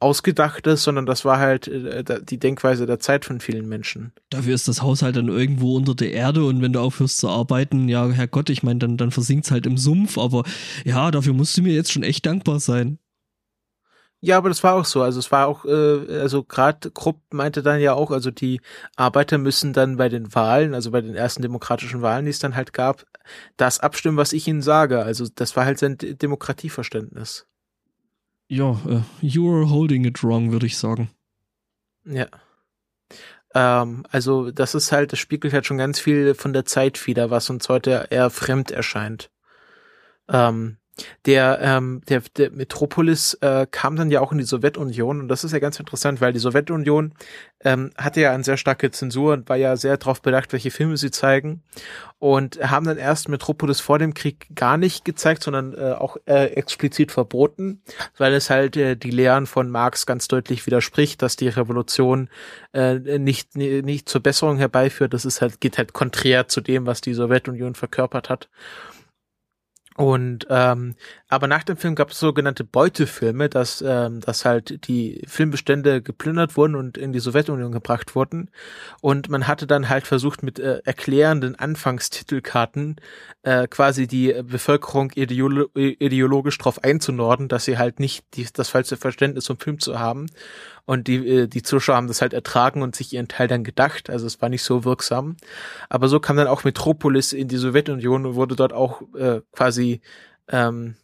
ausgedachtes, sondern das war halt äh, die Denkweise der Zeit von vielen Menschen. Dafür ist das Haus halt dann irgendwo unter der Erde und wenn du aufhörst zu arbeiten, ja, Herrgott, ich meine, dann, dann versinkt's halt im Sumpf, aber ja, dafür musst du mir jetzt schon echt dankbar sein. Ja, aber das war auch so. Also es war auch, äh, also gerade Krupp meinte dann ja auch, also die Arbeiter müssen dann bei den Wahlen, also bei den ersten demokratischen Wahlen, die es dann halt gab, das abstimmen, was ich ihnen sage. Also das war halt sein Demokratieverständnis. Ja, uh, you're holding it wrong, würde ich sagen. Ja. Ähm, also das ist halt, das spiegelt halt schon ganz viel von der Zeit wieder, was uns heute eher fremd erscheint. Ähm, der, ähm, der, der Metropolis äh, kam dann ja auch in die Sowjetunion und das ist ja ganz interessant, weil die Sowjetunion ähm, hatte ja eine sehr starke Zensur und war ja sehr darauf bedacht, welche Filme sie zeigen und haben dann erst Metropolis vor dem Krieg gar nicht gezeigt, sondern äh, auch äh, explizit verboten, weil es halt äh, die Lehren von Marx ganz deutlich widerspricht, dass die Revolution äh, nicht, nicht zur Besserung herbeiführt. Das ist halt, geht halt konträr zu dem, was die Sowjetunion verkörpert hat. Und ähm, aber nach dem Film gab es sogenannte Beutefilme, dass, ähm, dass halt die Filmbestände geplündert wurden und in die Sowjetunion gebracht wurden. Und man hatte dann halt versucht, mit äh, erklärenden Anfangstitelkarten äh, quasi die Bevölkerung ideolo ideologisch darauf einzunorden, dass sie halt nicht die, das falsche Verständnis vom Film zu haben. Und die, äh, die Zuschauer haben das halt ertragen und sich ihren Teil dann gedacht. Also es war nicht so wirksam. Aber so kam dann auch Metropolis in die Sowjetunion und wurde dort auch äh, quasi ähm,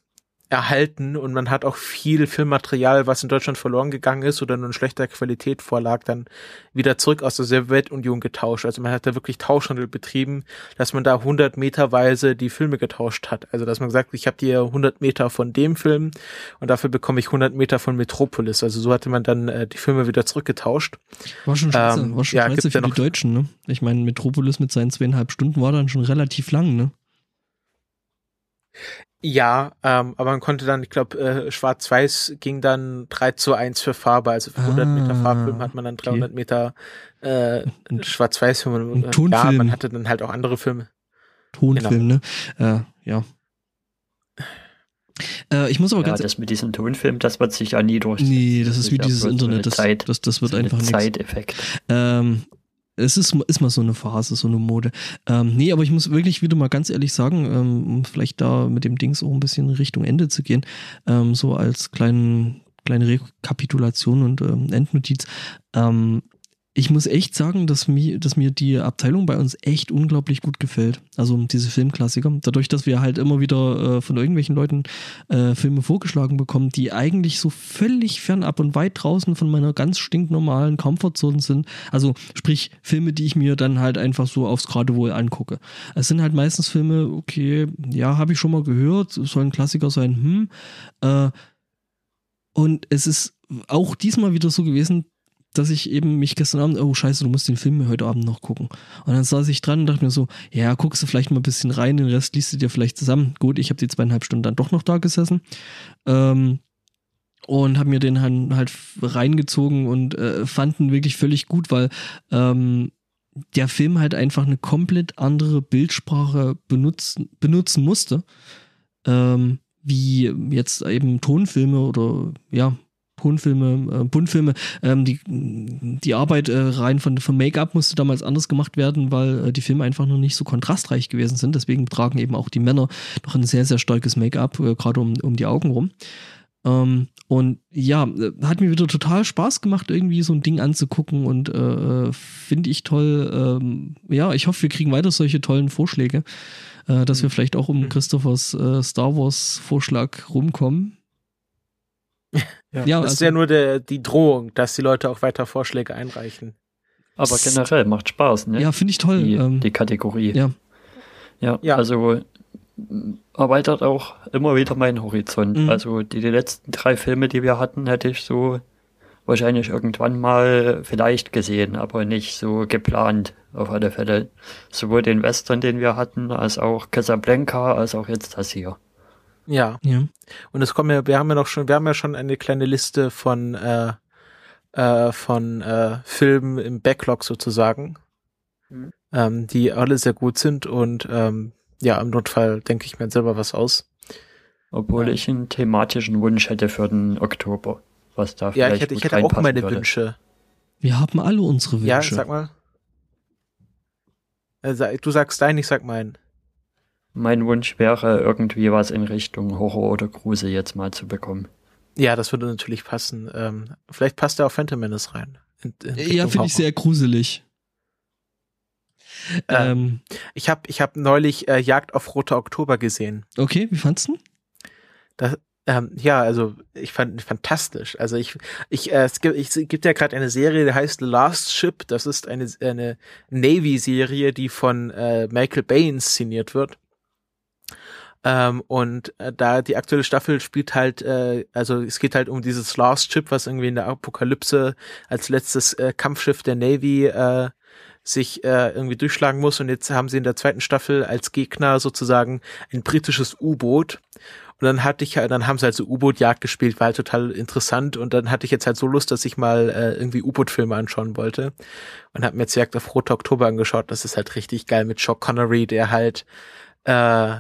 erhalten und man hat auch viel Filmmaterial, was in Deutschland verloren gegangen ist oder nur in schlechter Qualität vorlag, dann wieder zurück aus der Sowjetunion getauscht. Also man hat da wirklich Tauschhandel betrieben, dass man da 100 Meterweise die Filme getauscht hat. Also dass man gesagt, ich habe hier 100 Meter von dem Film und dafür bekomme ich 100 Meter von Metropolis. Also so hatte man dann äh, die Filme wieder zurückgetauscht. War schon scheiße, ähm, war schon ja, scheiße für ja die Deutschen, ne? Ich meine, Metropolis mit seinen zweieinhalb Stunden war dann schon relativ lang, ne? Ja, ähm, aber man konnte dann, ich glaube, äh, Schwarz-Weiß ging dann 3 zu 1 für Farbe. Also für 100 ah, Meter Farbfilm hat man dann 300 okay. Meter äh, Schwarz-Weiß-Film. Äh, Tonfilm. Ja, man hatte dann halt auch andere Filme. Tonfilm, genau. ne? Äh, ja. Äh, ich muss aber ja, ganz. Das mit diesem Tonfilm, das wird sich ja nie durch. Nee, das, das ist wie dieses Internet. Das, Zeit, das, das wird so einfach nichts. Zeiteffekt. Ähm, es ist, ist mal so eine Phase, so eine Mode. Ähm, nee, aber ich muss wirklich wieder mal ganz ehrlich sagen, ähm, um vielleicht da mit dem Dings auch ein bisschen Richtung Ende zu gehen, ähm, so als kleinen, kleine Rekapitulation und ähm, Endnotiz. Ich muss echt sagen, dass mir, dass mir die Abteilung bei uns echt unglaublich gut gefällt. Also diese Filmklassiker. Dadurch, dass wir halt immer wieder äh, von irgendwelchen Leuten äh, Filme vorgeschlagen bekommen, die eigentlich so völlig fernab und weit draußen von meiner ganz stinknormalen Comfortzone sind. Also sprich Filme, die ich mir dann halt einfach so aufs Geradewohl angucke. Es sind halt meistens Filme, okay, ja, habe ich schon mal gehört, soll ein Klassiker sein, hm. Äh, und es ist auch diesmal wieder so gewesen, dass ich eben mich gestern Abend, oh scheiße, du musst den Film heute Abend noch gucken. Und dann saß ich dran und dachte mir so, ja, guckst du vielleicht mal ein bisschen rein, den Rest liest du dir vielleicht zusammen. Gut, ich habe die zweieinhalb Stunden dann doch noch da gesessen. Ähm, und habe mir den halt, reingezogen und äh, fanden wirklich völlig gut, weil ähm, der Film halt einfach eine komplett andere Bildsprache benutzen, benutzen musste. Ähm, wie jetzt eben Tonfilme oder ja, Tonfilme, äh, Buntfilme, ähm, die, die Arbeit äh, rein von, von Make-up musste damals anders gemacht werden, weil äh, die Filme einfach noch nicht so kontrastreich gewesen sind. Deswegen tragen eben auch die Männer noch ein sehr, sehr starkes Make-up, äh, gerade um, um die Augen rum. Ähm, und ja, äh, hat mir wieder total Spaß gemacht, irgendwie so ein Ding anzugucken und äh, finde ich toll. Ähm, ja, ich hoffe, wir kriegen weiter solche tollen Vorschläge, äh, dass wir mhm. vielleicht auch um mhm. Christophers äh, Star Wars Vorschlag rumkommen. Ja, ja das also, ist ja nur der, die Drohung, dass die Leute auch weiter Vorschläge einreichen. Aber generell macht Spaß, ne? Ja, finde ich toll. Die, ähm, die, Kategorie. Ja. ja. ja. also erweitert auch immer wieder meinen Horizont. Mhm. Also die, die letzten drei Filme, die wir hatten, hätte ich so wahrscheinlich irgendwann mal vielleicht gesehen, aber nicht so geplant auf alle Fälle. Sowohl den Western, den wir hatten, als auch Casablanca, als auch jetzt das hier. Ja. ja. Und es kommen ja, wir haben ja noch schon, wir haben ja schon eine kleine Liste von äh, äh, von äh, Filmen im Backlog sozusagen, mhm. ähm, die alle sehr gut sind und ähm, ja, im Notfall denke ich mir selber was aus. Obwohl ja. ich einen thematischen Wunsch hätte für den Oktober, was da vielleicht Ja, ich hätte, ich hätte auch meine würde. Wünsche. Wir haben alle unsere Wünsche. Ja, sag mal. Also, du sagst deinen, ich sag meinen. Mein Wunsch wäre, irgendwie was in Richtung Horror oder Grusel jetzt mal zu bekommen. Ja, das würde natürlich passen. Ähm, vielleicht passt er auch Phantom Menace rein. In, in ja, finde ich sehr gruselig. Ähm, ähm, ich habe ich hab neulich äh, Jagd auf Roter Oktober gesehen. Okay, wie fandst du? Das, ähm, ja, also ich fand fantastisch. Also ich, ich, äh, es gibt, ich, es gibt ja gerade eine Serie, die heißt The Last Ship. Das ist eine, eine Navy-Serie, die von äh, Michael Bay inszeniert wird. Ähm, und äh, da die aktuelle Staffel spielt halt, äh, also es geht halt um dieses Last Ship, was irgendwie in der Apokalypse als letztes äh, Kampfschiff der Navy äh, sich äh, irgendwie durchschlagen muss. Und jetzt haben sie in der zweiten Staffel als Gegner sozusagen ein britisches U-Boot. Und dann hatte ich halt, dann haben sie halt so U-Boot-Jagd gespielt, war halt total interessant. Und dann hatte ich jetzt halt so Lust, dass ich mal äh, irgendwie U-Boot-Filme anschauen wollte. Und habe mir jetzt Jagd auf Rote Oktober angeschaut. Das ist halt richtig geil mit Sean Connery, der halt äh,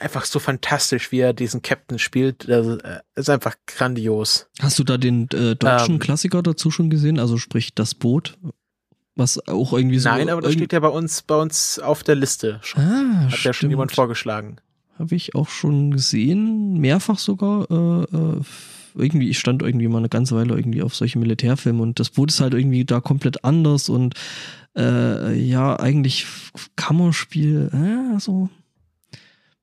einfach so fantastisch, wie er diesen Captain spielt. Das äh, ist einfach grandios. Hast du da den äh, deutschen ähm, Klassiker dazu schon gesehen? Also sprich das Boot, was auch irgendwie so. Nein, aber das steht ja bei uns bei uns auf der Liste schon. Ah, Hat stimmt. ja schon jemand vorgeschlagen. Habe ich auch schon gesehen, mehrfach sogar. Äh, äh, irgendwie, ich stand irgendwie mal eine ganze Weile irgendwie auf solche Militärfilme und das Boot ist halt irgendwie da komplett anders und äh, ja, eigentlich Kammerspiel, äh, so.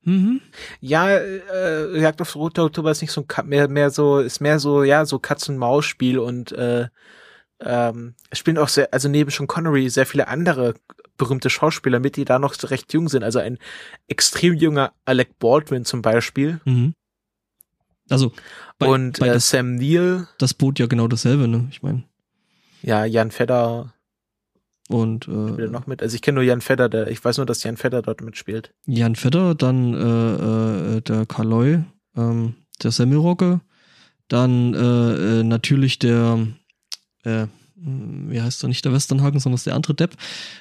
Mhm. Ja, äh, Jagd aufs Rote Oktober ist nicht so ein mehr, mehr so, ist mehr so, ja, so Katz-und-Maus-Spiel und äh, ähm, es spielen auch sehr, also neben Sean Connery sehr viele andere berühmte Schauspieler mit, die da noch recht jung sind. Also ein extrem junger Alec Baldwin zum Beispiel. Mhm. Also bei, und bei äh, das, Sam Neill, das Boot ja genau dasselbe, ne? Ich meine. ja, Jan Fedder Und spielt äh, noch mit. Also ich kenne nur Jan Fedder, der, ich weiß nur, dass Jan Fedder dort mitspielt. Jan Fedder, dann äh, äh, der Kaloy, ähm, der Semmelrocke, dann äh, äh, natürlich der, äh, wie heißt er, nicht der Westernhagen, sondern ist der andere Depp,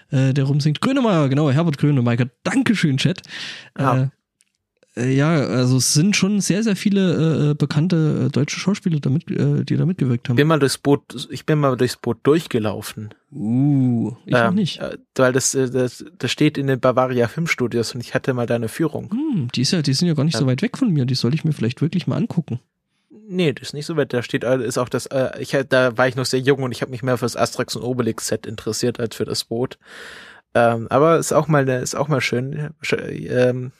äh, der rumsingt. Grönemeyer, genau, Herbert Grönemeyer. Dankeschön, Chat. Ja. Äh, ja, also es sind schon sehr, sehr viele äh, bekannte äh, deutsche Schauspieler, damit, äh, die da mitgewirkt haben. Bin mal durchs Boot, ich bin mal durchs Boot durchgelaufen. Uh, ich Ähm, nicht. äh, Weil das, äh, das, das steht in den Bavaria Filmstudios und ich hatte mal da eine Führung. Hm, die, ist ja, die sind ja gar nicht Ja. so weit weg von mir, die soll ich mir vielleicht wirklich mal angucken. Nee, das ist nicht so weit. Da steht, äh, ist auch das, äh, ich, da war ich noch sehr jung und ich habe mich mehr für das Asterix und Obelix Set interessiert als für das Boot. Ähm, aber ist auch mal, ist auch mal schön. Sch- Ähm,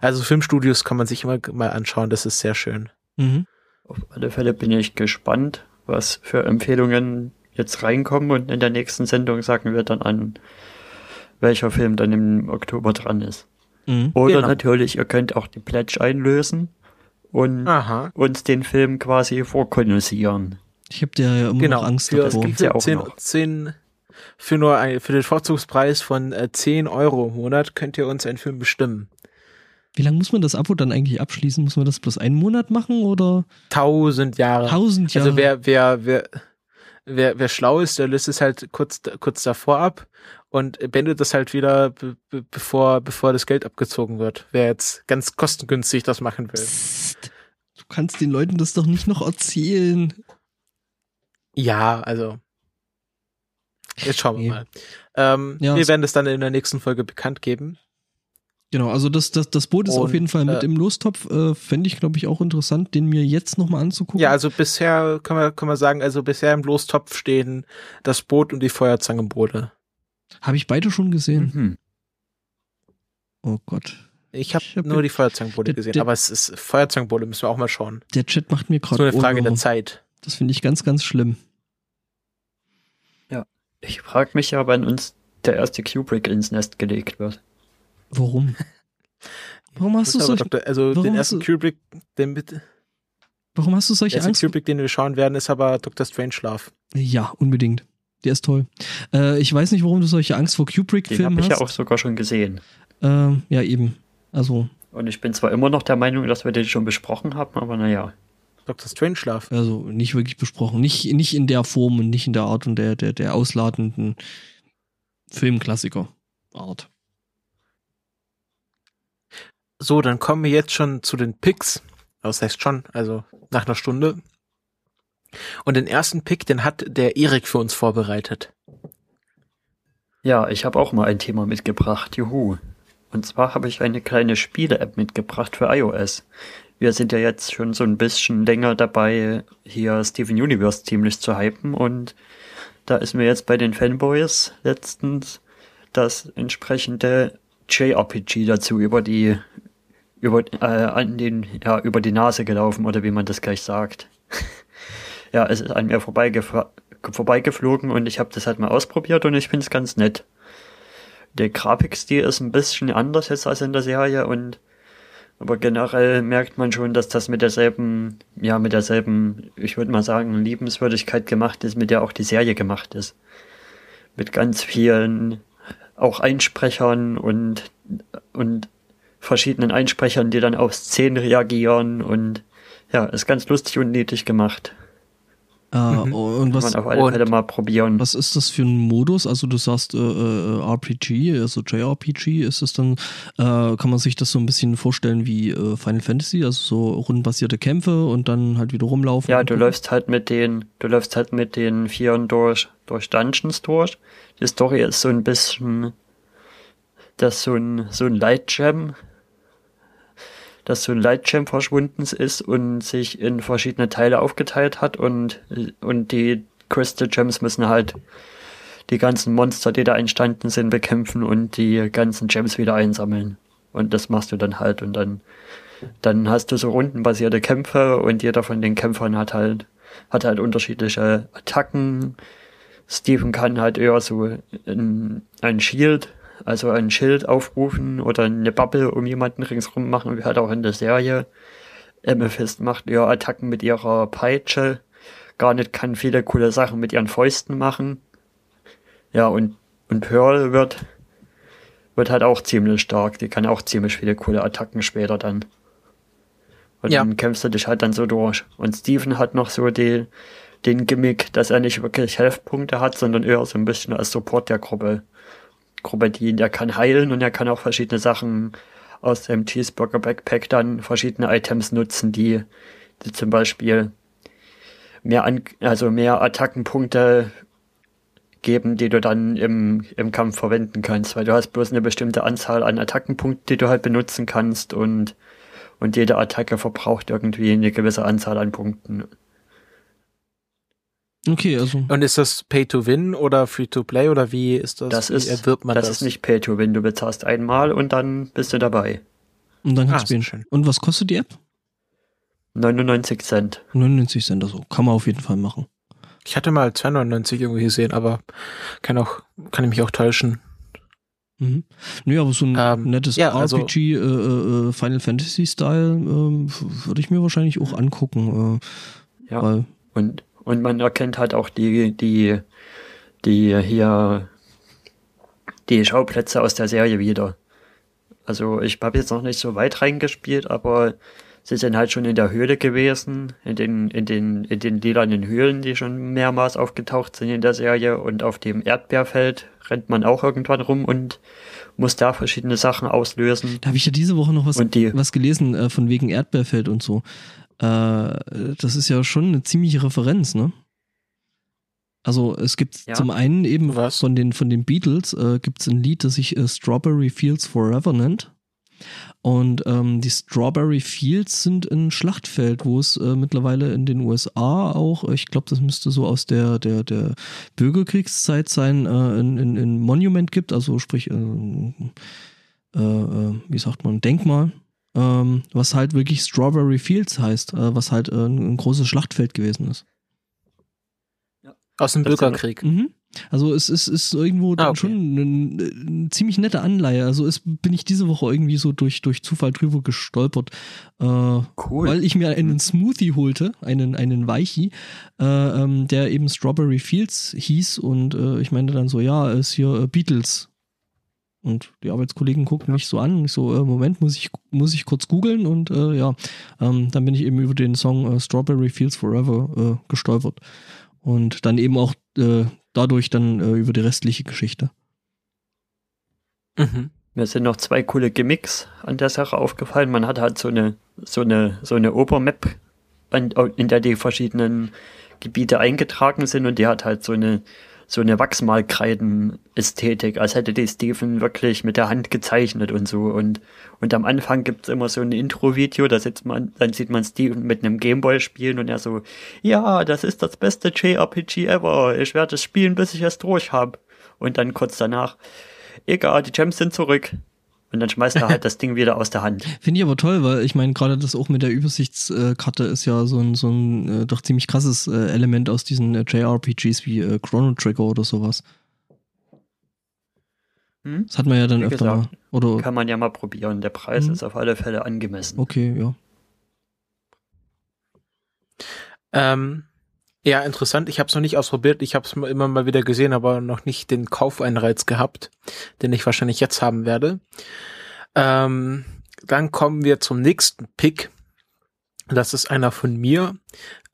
also Filmstudios kann man sich immer mal anschauen. Das ist sehr schön. Mhm. Auf alle Fälle bin ich gespannt, was für Empfehlungen jetzt reinkommen und in der nächsten Sendung sagen wir dann an, welcher Film dann im Oktober dran ist. Mhm. Oder Genau. natürlich, ihr könnt auch die Pledge einlösen und Aha. uns den Film quasi vorkonnoissieren. Ich habe ja immer Genau. noch Angst für, davor. gibt's ja auch 10, noch. 10, für nur ein, für den Vorzugspreis von äh, 10 Euro im Monat könnt ihr uns einen Film bestimmen. Wie lange muss man das Abo dann eigentlich abschließen? Muss man das bloß einen Monat machen oder Tausend Jahre. tausend Jahre? Also wer, wer, wer, wer, wer schlau ist, der löst es halt kurz, kurz davor ab und beendet das halt wieder, be, be, bevor, bevor das Geld abgezogen wird. Wer jetzt ganz kostengünstig das machen will. Psst. Du kannst den Leuten das doch nicht noch erzählen. Ja, also. Jetzt schauen wir Nee. mal. Ähm, Ja, wir werden es dann in der nächsten Folge bekannt geben. Genau, also das, das, das Boot ist auf Und, jeden Fall mit äh, im Lostopf. Äh, Fände ich, glaube ich, auch interessant, den mir jetzt nochmal anzugucken. Ja, also bisher können wir, können wir sagen, also bisher im Lostopf stehen das Boot und die Feuerzangenbowle. Habe ich beide schon gesehen. Mhm. Oh Gott. Ich habe hab nur ja- die Feuerzangenbowle der- gesehen, der- aber es ist Feuerzangenbowle, müssen wir auch mal schauen. Der Chat macht mir So gerade eine Frage der Ohrwürmer. Zeit. Das finde ich ganz, ganz schlimm. Ich frage mich ja, wann uns der erste Kubrick ins Nest gelegt wird. Warum? Warum hast du solche, Dr. also den hast ersten du- Kubrick, den mit, der warum hast du solche erste Angst? Kubrick, den wir schauen werden, ist aber Dr. Strangelove. Ja, unbedingt. Der ist toll. Äh, ich weiß nicht, warum du solche Angst vor Den Kubrick-Filmen habe ich hast. ja auch sogar schon gesehen. Ähm, ja, eben. Also, Und ich bin zwar immer noch der Meinung, dass wir den schon besprochen haben, aber naja. Dr. Strangelove. also nicht wirklich besprochen. Nicht, nicht in der Form und nicht in der Art und der, der, der ausladenden Filmklassiker-Art. So, dann kommen wir jetzt schon zu den Picks. Das heißt schon, also nach einer Stunde. Und den ersten Pick, den hat der Erik für uns vorbereitet. Ja, ich habe auch mal ein Thema mitgebracht. Juhu. Und zwar habe ich eine kleine Spiele-App mitgebracht für iOS. Wir sind ja jetzt schon so ein bisschen länger dabei, hier Steven Universe ziemlich zu hypen und da ist mir jetzt bei den Fanboys letztens das entsprechende JRPG dazu über die über äh, an den ja über die Nase gelaufen oder wie man das gleich sagt. ja, es ist an mir vorbeigef vorbeigeflogen und ich habe das halt mal ausprobiert und ich finde es ganz nett. Der Grafikstil ist ein bisschen anders jetzt als in der Serie und aber generell merkt man schon, dass das mit derselben, ja, mit derselben, ich würde mal sagen, Liebenswürdigkeit gemacht ist, mit der auch die Serie gemacht ist. Mit ganz vielen auch Einsprechern und, und verschiedenen Einsprechern, die dann auf Szenen reagieren und ja, ist ganz lustig und niedlich gemacht. Äh, Mhm. Und Kann was, man auf alle und- Fälle mal probieren. was ist das für ein Modus? Also du sagst äh, äh, RPG, also JRPG, ist es dann, äh, kann man sich das so ein bisschen vorstellen wie äh, Final Fantasy, also so rundenbasierte Kämpfe und dann halt wieder rumlaufen? Ja, du läufst halt mit den, du läufst halt mit den Vieren durch, durch Dungeons durch. Die Story ist so ein bisschen, das ist so ein, so ein Light Gem. Dass so ein Lightgem verschwunden ist und sich in verschiedene Teile aufgeteilt hat und, und die Crystal Gems müssen halt die ganzen Monster, die da entstanden sind, bekämpfen und die ganzen Gems wieder einsammeln. Und das machst du dann halt und dann, dann hast du so rundenbasierte Kämpfe und jeder von den Kämpfern hat halt, hat halt unterschiedliche Attacken. Steven kann halt eher so ein, ein Shield also ein Schild aufrufen oder eine Bubble um jemanden ringsrum machen, wie halt auch in der Serie. Amethyst macht ihr Attacken mit ihrer Peitsche. Garnet kann viele coole Sachen mit ihren Fäusten machen. Ja, und, und Pearl wird, wird halt auch ziemlich stark. Die kann auch ziemlich viele coole Attacken später dann. Und ja. dann kämpfst du dich halt dann so durch. Und Steven hat noch so die, den Gimmick, dass er nicht wirklich Health-Punkte hat, sondern eher so ein bisschen als Support der Gruppe Chromatin. Er kann heilen und er kann auch verschiedene Sachen aus dem Cheeseburger Backpack dann verschiedene Items nutzen, die, die zum Beispiel mehr an, also mehr Attackenpunkte geben, die du dann im, im Kampf verwenden kannst, weil du hast bloß eine bestimmte Anzahl an Attackenpunkten, die du halt benutzen kannst und, und jede Attacke verbraucht irgendwie eine gewisse Anzahl an Punkten. Okay, also. Und ist das Pay to Win oder Free to Play oder wie ist das? Das ist, erwirbt man das, das? ist nicht Pay to Win. Du bezahlst einmal und dann bist du dabei. Und dann kannst ah, du spielen. Und was kostet die App? 99 Cent. 99 Cent, also kann man auf jeden Fall machen. Ich hatte mal 2,99 irgendwie gesehen, aber kann auch, kann ich mich auch täuschen. Mhm. Nö, aber so ein ähm, nettes ja, RPG, also, äh, äh, Final Fantasy Style, äh, würde ich mir wahrscheinlich auch angucken. Äh, ja. und und man erkennt halt auch die, die, die hier, die Schauplätze aus der Serie wieder. Also ich habe jetzt noch nicht so weit reingespielt, aber sie sind halt schon in der Höhle gewesen, in den, in den, in den lilanen Höhlen, die schon mehrmals aufgetaucht sind in der Serie und auf dem Erdbeerfeld rennt man auch irgendwann rum und muss da verschiedene Sachen auslösen. Da habe ich ja diese Woche noch was, was gelesen äh, von wegen Erdbeerfeld und so. Äh, das ist ja schon eine ziemliche Referenz, ne? Also es gibt ja. zum einen eben Was? von den von den Beatles äh, gibt es ein Lied, das sich äh, Strawberry Fields Forever nennt. Und ähm, die Strawberry Fields sind ein Schlachtfeld, wo es äh, mittlerweile in den USA auch, ich glaube, das müsste so aus der, der, der Bürgerkriegszeit sein, äh, ein, ein, ein Monument gibt, also sprich, äh, äh wie sagt man, Denkmal ähm, was halt wirklich Strawberry Fields heißt, äh, was halt äh, ein, ein, großes Schlachtfeld gewesen ist. Ja. Aus dem Bürgerkrieg. Mhm. Also es ist, ist irgendwo ah, okay. schon eine, eine, ziemlich nette Anleihe. Also es bin ich diese Woche irgendwie so durch, durch Zufall drüber gestolpert. Äh, cool. Weil ich mir einen Smoothie holte, einen, einen Weichi, äh, ähm, der eben Strawberry Fields hieß und äh, ich meinte dann so, ja, ist hier äh, Beatles und die Arbeitskollegen guckten mich so an. Ich so, äh, Moment, muss ich, muss ich kurz googeln und äh, ja, ähm, dann bin ich eben über den Song äh, Strawberry Fields Forever äh, gestolpert. Und dann eben auch äh, dadurch dann äh, über die restliche Geschichte. Mhm. Mir sind noch zwei coole Gimmicks an der Sache aufgefallen. Man hat halt so eine, so eine, so eine Obermap, in der die verschiedenen Gebiete eingetragen sind und die hat halt so eine, so eine Wachsmalkreiden-Ästhetik, als hätte die Stephen wirklich mit der Hand gezeichnet und so. Und, und am Anfang gibt's immer so ein Intro-Video, da sitzt man, dann sieht man Stephen mit einem Gameboy spielen und er so, ja, das ist das beste JRPG ever. Ich werde es spielen, bis ich es durch habe. Und dann kurz danach, egal, die Gems sind zurück. Und dann schmeißt er halt das Ding wieder aus der Hand. Finde ich aber toll, weil ich meine, gerade das auch mit der Übersichtskarte ist ja so ein, so ein äh, doch ziemlich krasses äh, Element aus diesen äh, JRPGs wie äh, Chrono Trigger oder sowas. Hm? Das hat man ja dann wie öfter gesagt, mal. Oder kann man ja mal probieren. Der Preis hm? ist auf alle Fälle angemessen. Okay, ja. Ähm, ja, interessant. Ich habe es noch nicht ausprobiert. Ich habe es immer mal wieder gesehen, aber noch nicht den Kaufeinreiz gehabt, den ich wahrscheinlich jetzt haben werde. Ähm, dann kommen wir zum nächsten Pick. Das ist einer von mir.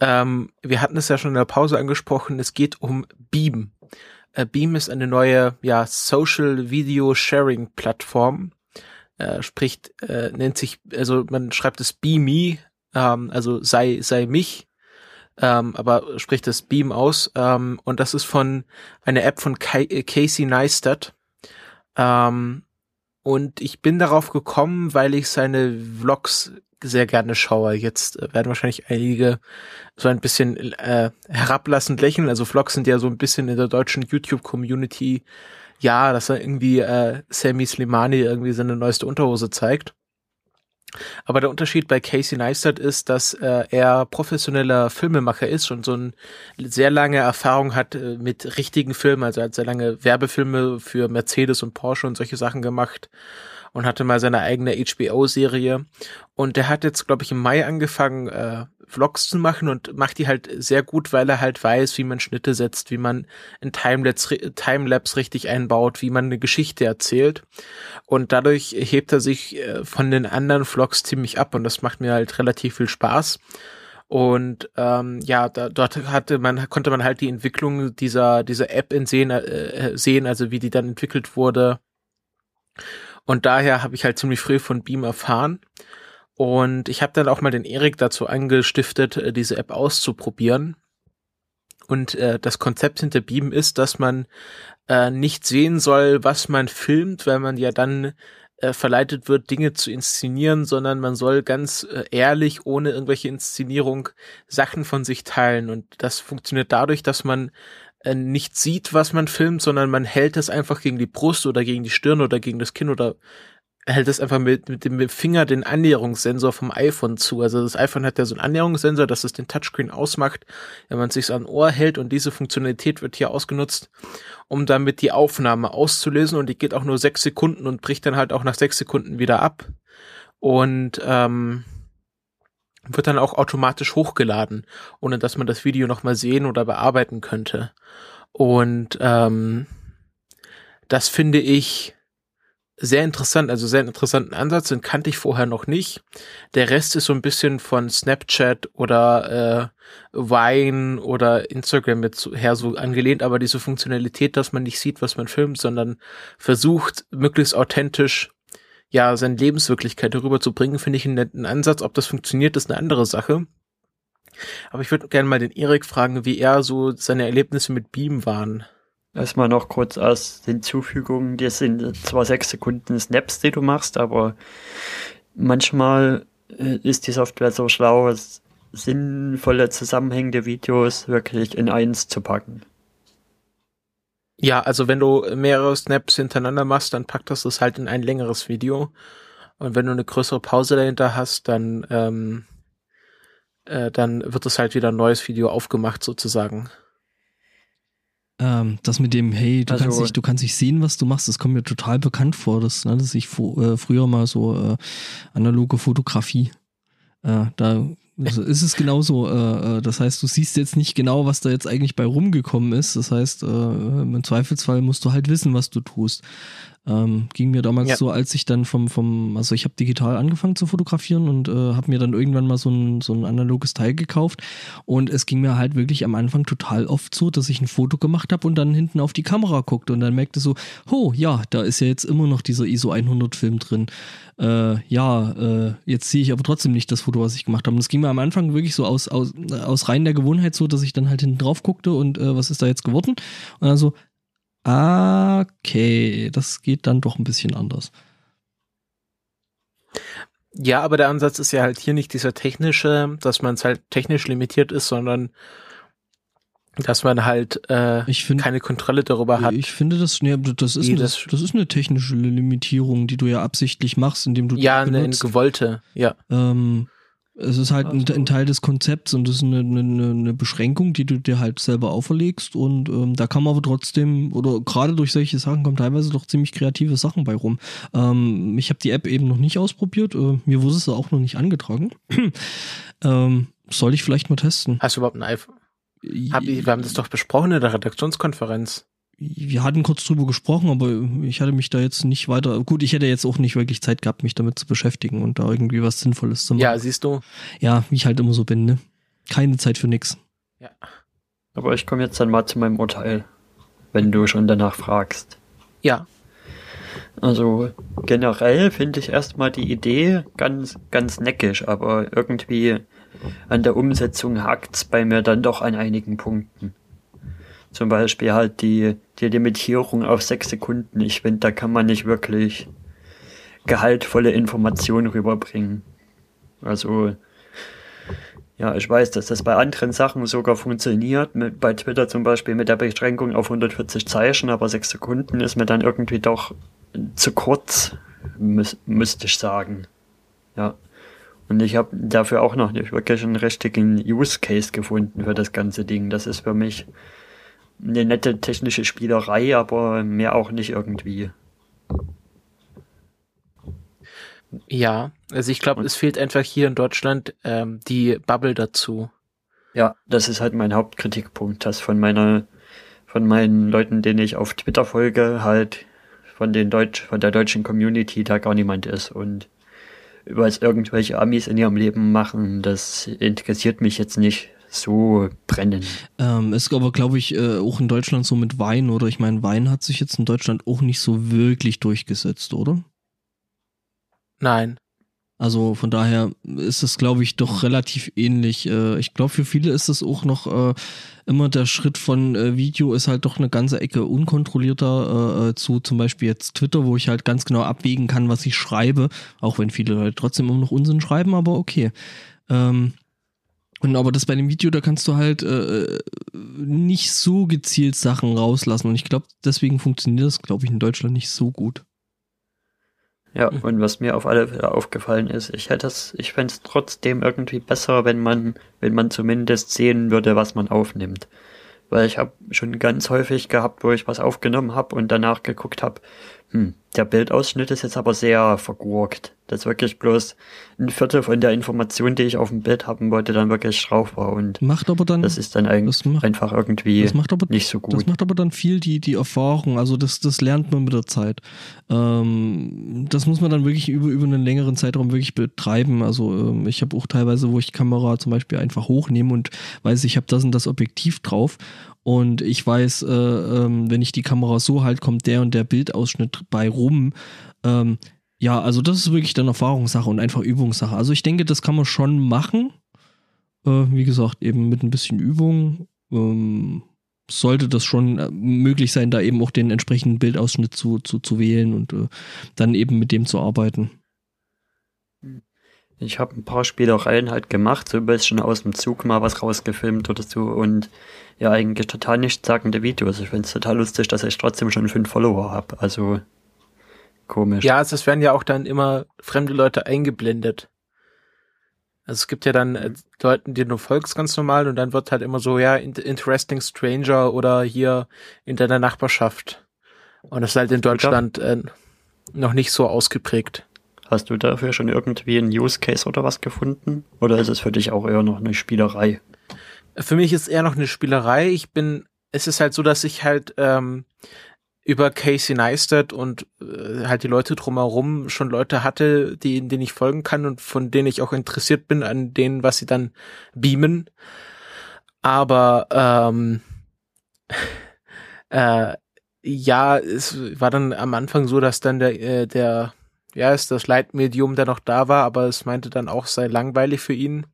Ähm, wir hatten es ja schon in der Pause angesprochen. Es geht um Beam. Äh, Beam ist eine neue ja, Social Video Sharing Plattform. Äh, spricht, äh, nennt sich, also man schreibt es Be Me, ähm, also sei, sei mich ähm, aber spricht das Beam aus. Ähm, und das ist von einer App von Casey Neistat. Ähm, Und ich bin darauf gekommen, weil ich seine Vlogs sehr gerne schaue. Jetzt äh, werden wahrscheinlich einige so ein bisschen äh, herablassend lächeln. Also Vlogs sind ja so ein bisschen in der deutschen YouTube-Community, ja, dass er irgendwie äh, Sammy Slimani irgendwie seine neueste Unterhose zeigt. Aber der Unterschied bei Casey Neistat ist, dass äh, er professioneller Filmemacher ist und so eine sehr lange Erfahrung hat äh, mit richtigen Filmen. Also er hat sehr lange Werbefilme für Mercedes und Porsche und solche Sachen gemacht und hatte mal seine eigene HBO-Serie. Und der hat jetzt, glaube ich, im Mai angefangen, äh, Vlogs zu machen und macht die halt sehr gut, weil er halt weiß, wie man Schnitte setzt, wie man ein Timelapse, Timelapse richtig einbaut, wie man eine Geschichte erzählt. Und dadurch hebt er sich äh, von den anderen Vlogs ziemlich ab und das macht mir halt relativ viel Spaß. Und ähm, ja, da, dort hatte man, konnte man halt die Entwicklung dieser, dieser App in sehen, äh, sehen, also wie die dann entwickelt wurde. Und daher habe ich halt ziemlich früh von Beam erfahren. Und ich habe dann auch mal den Erik dazu angestiftet, äh, diese App auszuprobieren. Und äh, das Konzept hinter Beam ist, dass man äh, nicht sehen soll, was man filmt, weil man ja dann äh, verleitet wird, Dinge zu inszenieren, sondern man soll ganz äh, ehrlich, ohne irgendwelche Inszenierung, Sachen von sich teilen. Und das funktioniert dadurch, dass man äh, nicht sieht, was man filmt, sondern man hält es einfach gegen die Brust oder gegen die Stirn oder gegen das Kinn oder hält es einfach mit, mit dem Finger den Annäherungssensor vom iPhone zu. Also das iPhone hat ja so einen Annäherungssensor, dass es den Touchscreen ausmacht, wenn man es sich an Ohr hält und diese Funktionalität wird hier ausgenutzt, um damit die Aufnahme auszulösen und die geht auch nur sechs Sekunden und bricht dann halt auch nach sechs Sekunden wieder ab. Und ähm, wird dann auch automatisch hochgeladen, ohne dass man das Video nochmal sehen oder bearbeiten könnte. Und ähm, das finde ich sehr interessant, also sehr interessanten Ansatz, den kannte ich vorher noch nicht. Der Rest ist so ein bisschen von Snapchat oder äh, Vine oder Instagram jetzt her so angelehnt, aber diese Funktionalität, dass man nicht sieht, was man filmt, sondern versucht, möglichst authentisch ja, seine Lebenswirklichkeit darüber zu bringen, finde ich einen netten Ansatz. Ob das funktioniert, ist eine andere Sache. Aber ich würde gerne mal den Erik fragen, wie er so seine Erlebnisse mit Beam waren. Erstmal noch kurz als Hinzufügung, das sind zwar sechs Sekunden Snaps, die du machst, aber manchmal äh, ist die Software so schlau, sinnvolle zusammenhängende Videos wirklich in eins zu packen. Ja, also wenn du mehrere Snaps hintereinander machst, dann packt das das halt in ein längeres Video. Und wenn du eine größere Pause dahinter hast, dann, ähm, äh, dann wird es halt wieder ein neues Video aufgemacht sozusagen. Ähm, das mit dem, hey, du, also, kannst nicht, du kannst nicht sehen, was du machst, das kommt mir total bekannt vor. Das ne, dass ich äh, früher mal so äh, analoge Fotografie, äh, da also ist es genauso. Äh, äh, das heißt, du siehst jetzt nicht genau, was da jetzt eigentlich bei rumgekommen ist. Das heißt, äh, im Zweifelsfall musst du halt wissen, was du tust. Ähm, ging mir damals ja. so, als ich dann vom, vom, also ich habe digital angefangen zu fotografieren und äh, habe mir dann irgendwann mal so ein, so ein analoges Teil gekauft. Und es ging mir halt wirklich am Anfang total oft so, dass ich ein Foto gemacht habe und dann hinten auf die Kamera guckte und dann merkte so, oh ja, da ist ja jetzt immer noch dieser ISO 100 Film drin. Äh, ja, äh, jetzt sehe ich aber trotzdem nicht das Foto, was ich gemacht habe. Und es ging mir am Anfang wirklich so aus, aus, aus rein der Gewohnheit so, dass ich dann halt hinten drauf guckte und äh, was ist da jetzt geworden? Und dann so, Okay, das geht dann doch ein bisschen anders. Ja, aber der Ansatz ist ja halt hier nicht dieser technische, dass man es halt technisch limitiert ist, sondern dass man halt äh, find, keine Kontrolle darüber hat. Ich finde das, nee, das ist, eine, das, das ist eine technische Limitierung, die du ja absichtlich machst, indem du ja eine, eine gewollte, ja. Ähm, es ist halt ein, ein, Teil des Konzepts und das ist eine, eine, eine, Beschränkung, die du dir halt selber auferlegst. Und ähm, da kann man aber trotzdem, oder gerade durch solche Sachen kommen teilweise doch ziemlich kreative Sachen bei rum. Ähm, ich habe die App eben noch nicht ausprobiert, äh, mir wurde es auch noch nicht angetragen. ähm, soll ich vielleicht mal testen? Hast du überhaupt ein iPhone? Hab ich, wir haben das doch besprochen in der Redaktionskonferenz wir hatten kurz drüber gesprochen, aber ich hatte mich da jetzt nicht weiter. Gut, ich hätte jetzt auch nicht wirklich Zeit gehabt, mich damit zu beschäftigen und da irgendwie was Sinnvolles zu machen. Ja, siehst du. Ja, wie ich halt immer so bin, ne? Keine Zeit für nix. Ja. Aber ich komme jetzt dann mal zu meinem Urteil, wenn du schon danach fragst. Ja. Also generell finde ich erstmal die Idee ganz, ganz neckisch, aber irgendwie an der Umsetzung hakt's bei mir dann doch an einigen Punkten. Zum Beispiel halt die, die Limitierung auf sechs Sekunden. Ich finde, da kann man nicht wirklich gehaltvolle Informationen rüberbringen. Also, ja, ich weiß, dass das bei anderen Sachen sogar funktioniert. Mit, bei Twitter zum Beispiel mit der Beschränkung auf 140 Zeichen, aber 6 Sekunden ist mir dann irgendwie doch zu kurz, müß, müsste ich sagen. Ja. Und ich habe dafür auch noch nicht wirklich einen richtigen Use Case gefunden für das ganze Ding. Das ist für mich eine nette technische Spielerei, aber mehr auch nicht irgendwie. Ja, also ich glaube, es fehlt einfach hier in Deutschland ähm, die Bubble dazu. Ja, das ist halt mein Hauptkritikpunkt, dass von meiner, von meinen Leuten, denen ich auf Twitter folge, halt von den Deutsch, von der deutschen Community da gar niemand ist und was irgendwelche Amis in ihrem Leben machen, das interessiert mich jetzt nicht so brennend. Ähm, ist aber, glaube ich, äh, auch in Deutschland so mit Wein, oder? Ich meine, Wein hat sich jetzt in Deutschland auch nicht so wirklich durchgesetzt, oder? Nein. Also von daher ist es, glaube ich, doch relativ ähnlich. Äh, ich glaube, für viele ist es auch noch äh, immer der Schritt von äh, Video ist halt doch eine ganze Ecke unkontrollierter zu zum Beispiel jetzt Twitter, wo ich halt ganz genau abwägen kann, was ich schreibe, auch wenn viele Leute trotzdem immer noch Unsinn schreiben, aber okay. Ähm, und aber das bei dem Video, da kannst du halt äh, nicht so gezielt Sachen rauslassen. Und ich glaube, deswegen funktioniert das, glaube ich, in Deutschland nicht so gut. Ja, mhm. und was mir auf alle Fälle aufgefallen ist, ich hätte es, ich fände es trotzdem irgendwie besser, wenn man, wenn man zumindest sehen würde, was man aufnimmt. Weil ich habe schon ganz häufig gehabt, wo ich was aufgenommen habe und danach geguckt habe, hm, der Bildausschnitt ist jetzt aber sehr vergurkt. Das ist wirklich bloß ein Viertel von der Information, die ich auf dem Bild haben wollte, dann wirklich drauf war. Und macht aber dann, das ist dann eigentlich macht, einfach irgendwie aber, nicht so gut. Das macht aber dann viel die, die Erfahrung. Also das, das lernt man mit der Zeit. Ähm, das muss man dann wirklich über, über einen längeren Zeitraum wirklich betreiben. Also ähm, ich habe auch teilweise, wo ich Kamera zum Beispiel einfach hochnehme und weiß, ich habe das und das Objektiv drauf und ich weiß, äh, ähm, wenn ich die Kamera so halt, kommt der und der Bildausschnitt bei rum. Ähm, ja, also das ist wirklich dann Erfahrungssache und einfach Übungssache. Also ich denke, das kann man schon machen. Äh, wie gesagt, eben mit ein bisschen Übung ähm, sollte das schon äh, möglich sein, da eben auch den entsprechenden Bildausschnitt zu, zu, zu wählen und äh, dann eben mit dem zu arbeiten. Ich habe ein paar Spielereien halt gemacht, so ein bisschen aus dem Zug mal was rausgefilmt oder so und ja, eigentlich total nichtssagende Videos. Ich finde es total lustig, dass ich trotzdem schon fünf Follower habe. Also komisch. Ja, also es werden ja auch dann immer fremde Leute eingeblendet. Also es gibt ja dann äh, Leuten, die du folgst ganz normal und dann wird halt immer so, ja, Interesting Stranger oder hier in deiner Nachbarschaft. Und das ist halt in Deutschland äh, noch nicht so ausgeprägt. Hast du dafür schon irgendwie einen Use Case oder was gefunden? Oder ist es für dich auch eher noch eine Spielerei? Für mich ist es eher noch eine Spielerei. Ich bin, es ist halt so, dass ich halt ähm, über Casey Neistat und äh, halt die Leute drumherum schon Leute hatte, die, denen ich folgen kann und von denen ich auch interessiert bin an denen, was sie dann beamen. Aber ähm, äh, ja, es war dann am Anfang so, dass dann der, äh, der ja, ist das Leitmedium, der noch da war, aber es meinte dann auch, sei langweilig für ihn.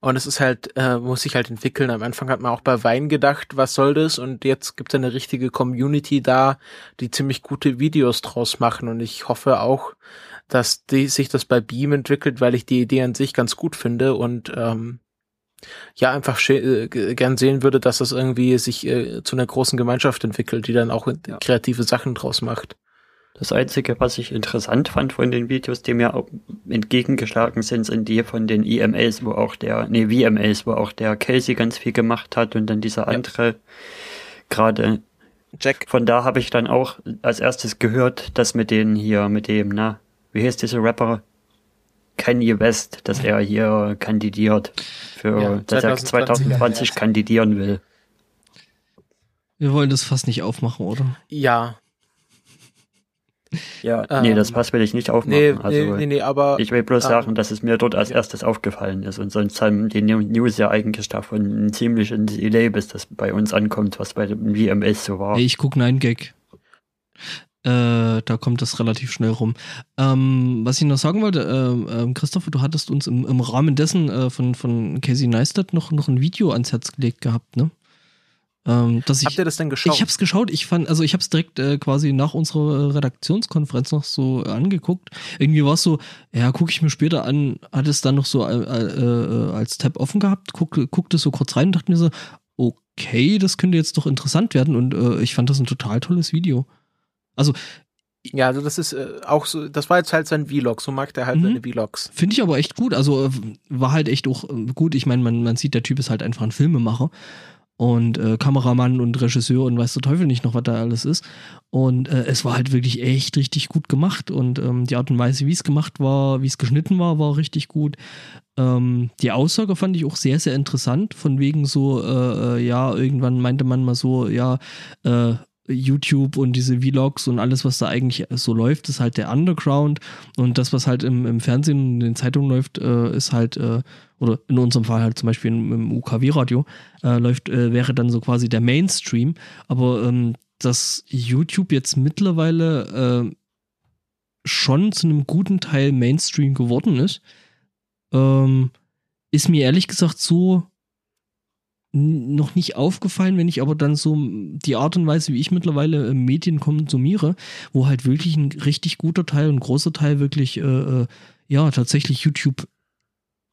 Und es ist halt, äh, muss sich halt entwickeln. Am Anfang hat man auch bei Wein gedacht, was soll das? Und jetzt gibt es eine richtige Community da, die ziemlich gute Videos draus machen. Und ich hoffe auch, dass die, sich das bei Beam entwickelt, weil ich die Idee an sich ganz gut finde und ähm, ja, einfach äh, gern sehen würde, dass das irgendwie sich äh, zu einer großen Gemeinschaft entwickelt, die dann auch ja. kreative Sachen draus macht. Das Einzige, was ich interessant fand von den Videos, die mir entgegengeschlagen sind, sind die von den EMAs, wo auch der, nee, VMAs, wo auch der Casey ganz viel gemacht hat und dann dieser andere ja. gerade Jack. Von da habe ich dann auch als erstes gehört, dass mit denen hier, mit dem, na, wie heißt dieser Rapper? Kanye West, dass er hier kandidiert für, ja, dass er 2020 kandidieren will. Wir wollen das fast nicht aufmachen, oder? Ja, ja, ähm, nee, das Pass will ich nicht aufmachen. Nee, also, nee, nee, aber. Ich will bloß ähm, sagen, dass es mir dort als erstes aufgefallen ist und sonst haben die News ja eigentlich davon ein ziemliches Delay, bis das bei uns ankommt, was bei dem VMS so war. Ich guck Nein Gag. Äh, da kommt das relativ schnell rum. Ähm, was ich noch sagen wollte, äh, äh, Christopher, du hattest uns im, im Rahmen dessen äh, von, von Casey Neistat noch, noch ein Video ans Herz gelegt gehabt, ne? Ähm, dass ich, Habt ihr das denn geschaut? Ich hab's geschaut. Ich fand, also ich hab's direkt äh, quasi nach unserer Redaktionskonferenz noch so angeguckt. Irgendwie war es so, ja, gucke ich mir später an, hat es dann noch so äh, äh, als Tab offen gehabt, guck, guckte so kurz rein und dachte mir so, okay, das könnte jetzt doch interessant werden und äh, ich fand das ein total tolles Video. Also ja, also das ist äh, auch so, das war jetzt halt sein Vlog, so mag der halt Mhm. seine Vlogs. Finde ich aber echt gut. Also äh, war halt echt auch äh, gut. Ich meine, man, man sieht, der Typ ist halt einfach ein Filmemacher und äh, Kameramann und Regisseur und weiß der Teufel nicht noch, was da alles ist. Und äh, es war halt wirklich echt richtig gut gemacht und ähm, die Art und Weise, wie es gemacht war, wie es geschnitten war, war richtig gut. Ähm, die Aussage fand ich auch sehr, sehr interessant. Von wegen so, äh, äh, ja, irgendwann meinte man mal so, ja, äh, YouTube und diese Vlogs und alles, was da eigentlich so läuft, ist halt der Underground und das, was halt im, im Fernsehen und in den Zeitungen läuft, äh, ist halt, äh, oder in unserem Fall halt zum Beispiel im, im UKW-Radio, äh, läuft, äh, wäre dann so quasi der Mainstream. Aber ähm, dass YouTube jetzt mittlerweile äh, schon zu einem guten Teil Mainstream geworden ist, ähm, ist mir ehrlich gesagt so noch nicht aufgefallen, wenn ich aber dann so die Art und Weise, wie ich mittlerweile äh, Medien konsumiere, wo halt wirklich ein richtig guter Teil und großer Teil wirklich, äh, äh, ja, tatsächlich YouTube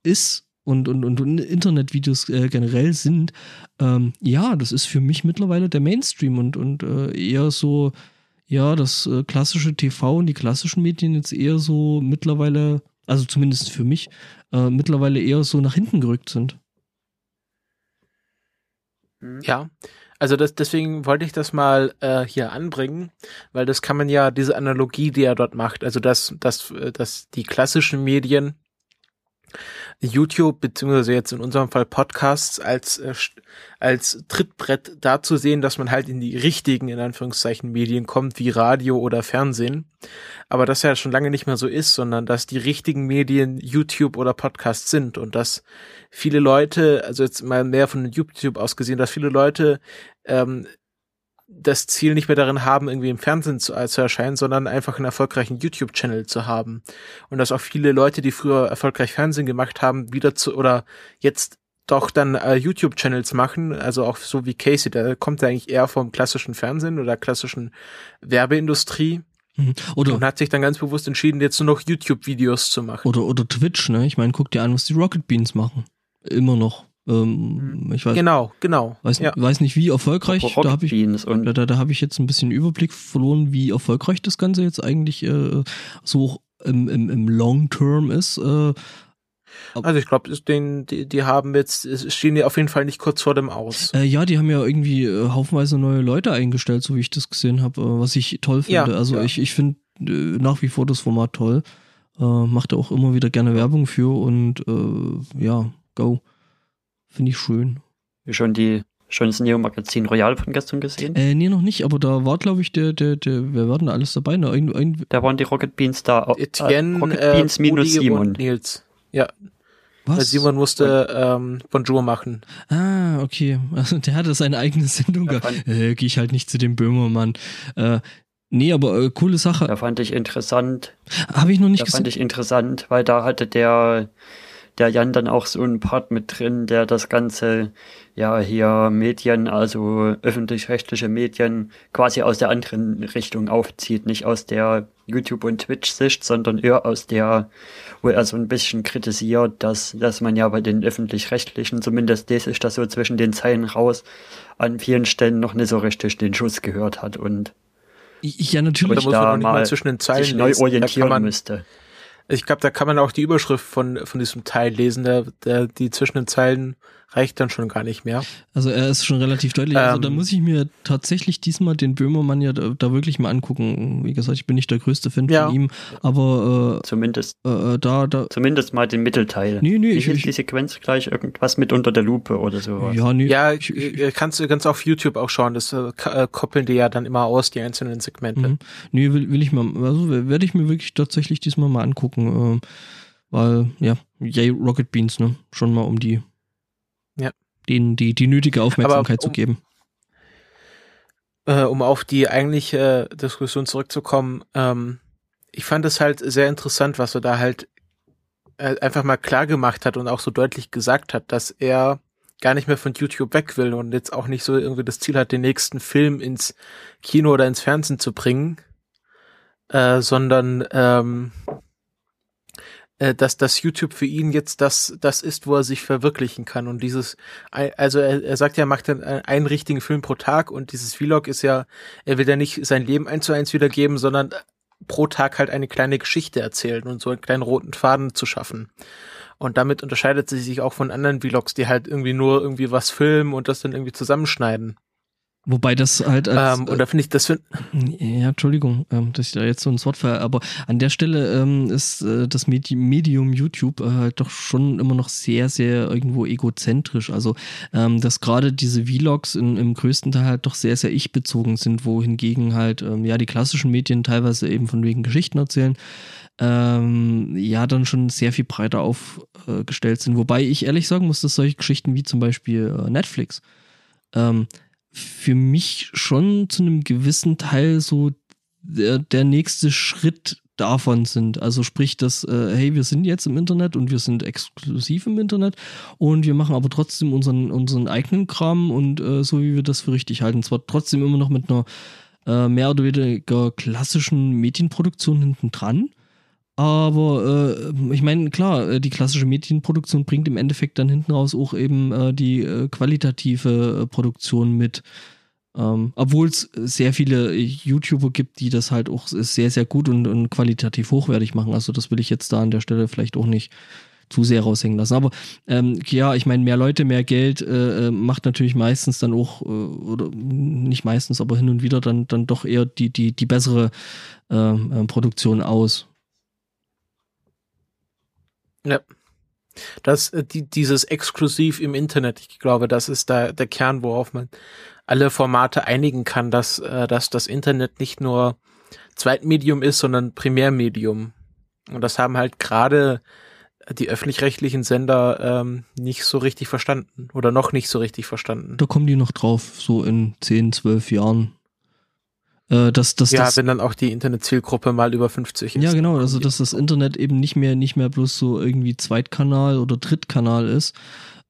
ist und, und, und, Internetvideos äh, generell sind, ähm, ja, das ist für mich mittlerweile der Mainstream und, und äh, eher so, ja, das äh, klassische TV und die klassischen Medien jetzt eher so mittlerweile, also zumindest für mich, mittlerweile eher so nach hinten gerückt sind. Hm. Ja, also das, deswegen wollte ich das mal äh, hier anbringen, weil das kann man ja, diese Analogie, die er dort macht, also dass, dass, äh, dass die klassischen Medien YouTube beziehungsweise jetzt in unserem Fall Podcasts als äh, als Trittbrett dazu sehen, dass man halt in die richtigen in Anführungszeichen Medien kommt wie Radio oder Fernsehen, aber das ja schon lange nicht mehr so ist, sondern dass die richtigen Medien YouTube oder Podcasts sind und dass viele Leute, also jetzt mal mehr von YouTube aus gesehen, dass viele Leute ähm, das Ziel nicht mehr darin haben, irgendwie im Fernsehen zu, äh, zu erscheinen, sondern einfach einen erfolgreichen YouTube-Channel zu haben. Und dass auch viele Leute, die früher erfolgreich Fernsehen gemacht haben, wieder zu oder jetzt doch dann äh, YouTube-Channels machen, also auch so wie Casey, der kommt ja eigentlich eher vom klassischen Fernsehen oder klassischen Werbeindustrie Mhm. Oder, und hat sich dann ganz bewusst entschieden, jetzt nur noch YouTube-Videos zu machen. oder, oder Twitch, ne? Ich meine, guck dir an, was die Rocket Beans machen. Immer noch. Ähm, ich weiß, Genau, genau. weiß, ja. weiß nicht, wie erfolgreich. Da habe ich, da, da, da habe ich jetzt ein bisschen Überblick verloren, wie erfolgreich das Ganze jetzt eigentlich äh, so im, im, im Long Term ist. Äh, Also ich glaube, die, die haben jetzt, es stehen die auf jeden Fall nicht kurz vor dem Aus. Äh, ja, die haben ja irgendwie äh, haufenweise neue Leute eingestellt, so wie ich das gesehen habe, äh, was ich toll finde. Ja, also ja. ich, ich finde äh, nach wie vor das Format toll. Äh, macht auch immer wieder gerne Werbung für und äh, ja, go. Finde ich schön. schon die schon das Neo-Magazin Royal von gestern gesehen. Äh, nee, noch nicht, aber da war, glaube ich, der, der, der, wer war denn da alles dabei? Ne? Ein, ein, Da waren die Rocket Beans da. Äh, Etienne, Rocket äh, Beans minus Simon. und Nils. Ja, weil was? Simon musste ähm, Bonjour machen. Ah, okay. Also der hatte seine eigene Sendung fand, Äh, geh ich halt nicht zu dem Böhmermann. Äh, nee, aber äh, coole Sache. da fand ich interessant. Habe ich noch nicht Da fand gesehen. ich interessant, weil da hatte der, der Jan dann auch so einen Part mit drin, der das Ganze, ja, hier Medien, also öffentlich-rechtliche Medien, quasi aus der anderen Richtung aufzieht. Nicht aus der YouTube- und Twitch-Sicht, sondern eher aus der, wo er so ein bisschen kritisiert, dass, dass man ja bei den öffentlich-rechtlichen, zumindest lese ich das so zwischen den Zeilen raus, an vielen Stellen noch nicht so richtig den Schuss gehört hat und Ja, Da natürlich. muss man da nicht mal zwischen den Zeilen sich neu. Da orientieren man, müsste. Ich glaube, da kann man auch die Überschrift von, von diesem Teil lesen. Der, der, die zwischen den Zeilen reicht dann schon gar nicht mehr. Also er ist schon relativ deutlich. Also Ähm, da muss ich mir tatsächlich diesmal den Böhmermann ja da, da wirklich mal angucken. Wie gesagt, ich bin nicht der größte Fan Ja. von ihm, aber Zumindest, äh, äh, da, da. zumindest mal den Mittelteil. Nee, nee, ich, ich die Sequenz gleich? Irgendwas mit unter der Lupe oder sowas. ja, nee, Ja, ich, ich, äh, kannst du ganz auf YouTube auch schauen. Das äh, äh, koppeln die ja dann immer aus, die einzelnen Segmente. Mhm. Nee, will, will ich mal, also werde ich mir wirklich tatsächlich diesmal mal angucken, ähm, weil, ja, yay, Rocket Beans, ne, schon mal um die. Denen die, die nötige Aufmerksamkeit um- zu geben. äh, um auf die eigentliche Diskussion zurückzukommen, ähm, ich fand es halt sehr interessant, was er da halt äh, einfach mal klar gemacht hat und auch so deutlich gesagt hat, dass er gar nicht mehr von YouTube weg will und jetzt auch nicht so irgendwie das Ziel hat, den nächsten Film ins Kino oder ins Fernsehen zu bringen, äh, sondern ähm, äh, dass das YouTube für ihn jetzt das das ist, wo er sich verwirklichen kann und dieses also er, er sagt ja, er macht dann einen richtigen Film pro Tag und dieses Vlog ist ja, er will ja nicht sein Leben eins zu eins wiedergeben, sondern pro Tag halt eine kleine Geschichte erzählen und so einen kleinen roten Faden zu schaffen. Und damit unterscheidet sie sich auch von anderen Vlogs, die halt irgendwie nur irgendwie was filmen und das dann irgendwie zusammenschneiden. Wobei das halt als, ähm, oder finde ich das für ja Entschuldigung, ähm, dass ich da jetzt so ins Wort fahre, aber an der Stelle ähm, ist äh, das Medi Medium YouTube äh, halt doch schon immer noch sehr sehr irgendwo egozentrisch. Also ähm, dass gerade diese Vlogs in, im größten Teil halt doch sehr sehr ich bezogen sind, wohingegen halt ähm, ja die klassischen Medien teilweise eben von wegen Geschichten erzählen ähm, ja dann schon sehr viel breiter aufgestellt sind. Wobei ich ehrlich sagen muss, dass solche Geschichten wie zum Beispiel äh, Netflix ähm, für mich schon zu einem gewissen Teil so der, der nächste Schritt davon sind. Also sprich, dass, äh, hey, wir sind jetzt im Internet und wir sind exklusiv im Internet und wir machen aber trotzdem unseren, unseren eigenen Kram und äh, so wie wir das für richtig halten. Zwar trotzdem immer noch mit einer äh, mehr oder weniger klassischen Medienproduktion hinten dran. Aber äh, ich meine, klar, äh, die klassische Medienproduktion bringt im Endeffekt dann hinten raus auch eben äh, die äh, qualitative äh, Produktion mit. Ähm, Obwohl es sehr viele YouTuber gibt, die das halt auch sehr, sehr gut und, und qualitativ hochwertig machen. Also das will ich jetzt da an der Stelle vielleicht auch nicht zu sehr raushängen lassen. Aber ähm, ja, ich meine, mehr Leute, mehr Geld äh, äh macht natürlich meistens dann auch, äh, oder nicht meistens, aber hin und wieder dann, dann doch eher die, die, die bessere äh, Produktion aus. Ja. Das, äh, die, dieses exklusiv im Internet, ich glaube, das ist da der Kern, worauf man alle Formate einigen kann, dass, äh, dass das Internet nicht nur Zweitmedium ist, sondern Primärmedium. Und das haben halt gerade die öffentlich-rechtlichen Sender ähm, nicht so richtig verstanden oder noch nicht so richtig verstanden. Da kommen die noch drauf, so in 10, 12 Jahren. Äh, dass, dass, ja, das, wenn dann auch die Internetzielgruppe mal über 50 ist. Ja, genau, also dass das Internet eben nicht mehr, nicht mehr bloß so irgendwie Zweitkanal oder Drittkanal ist.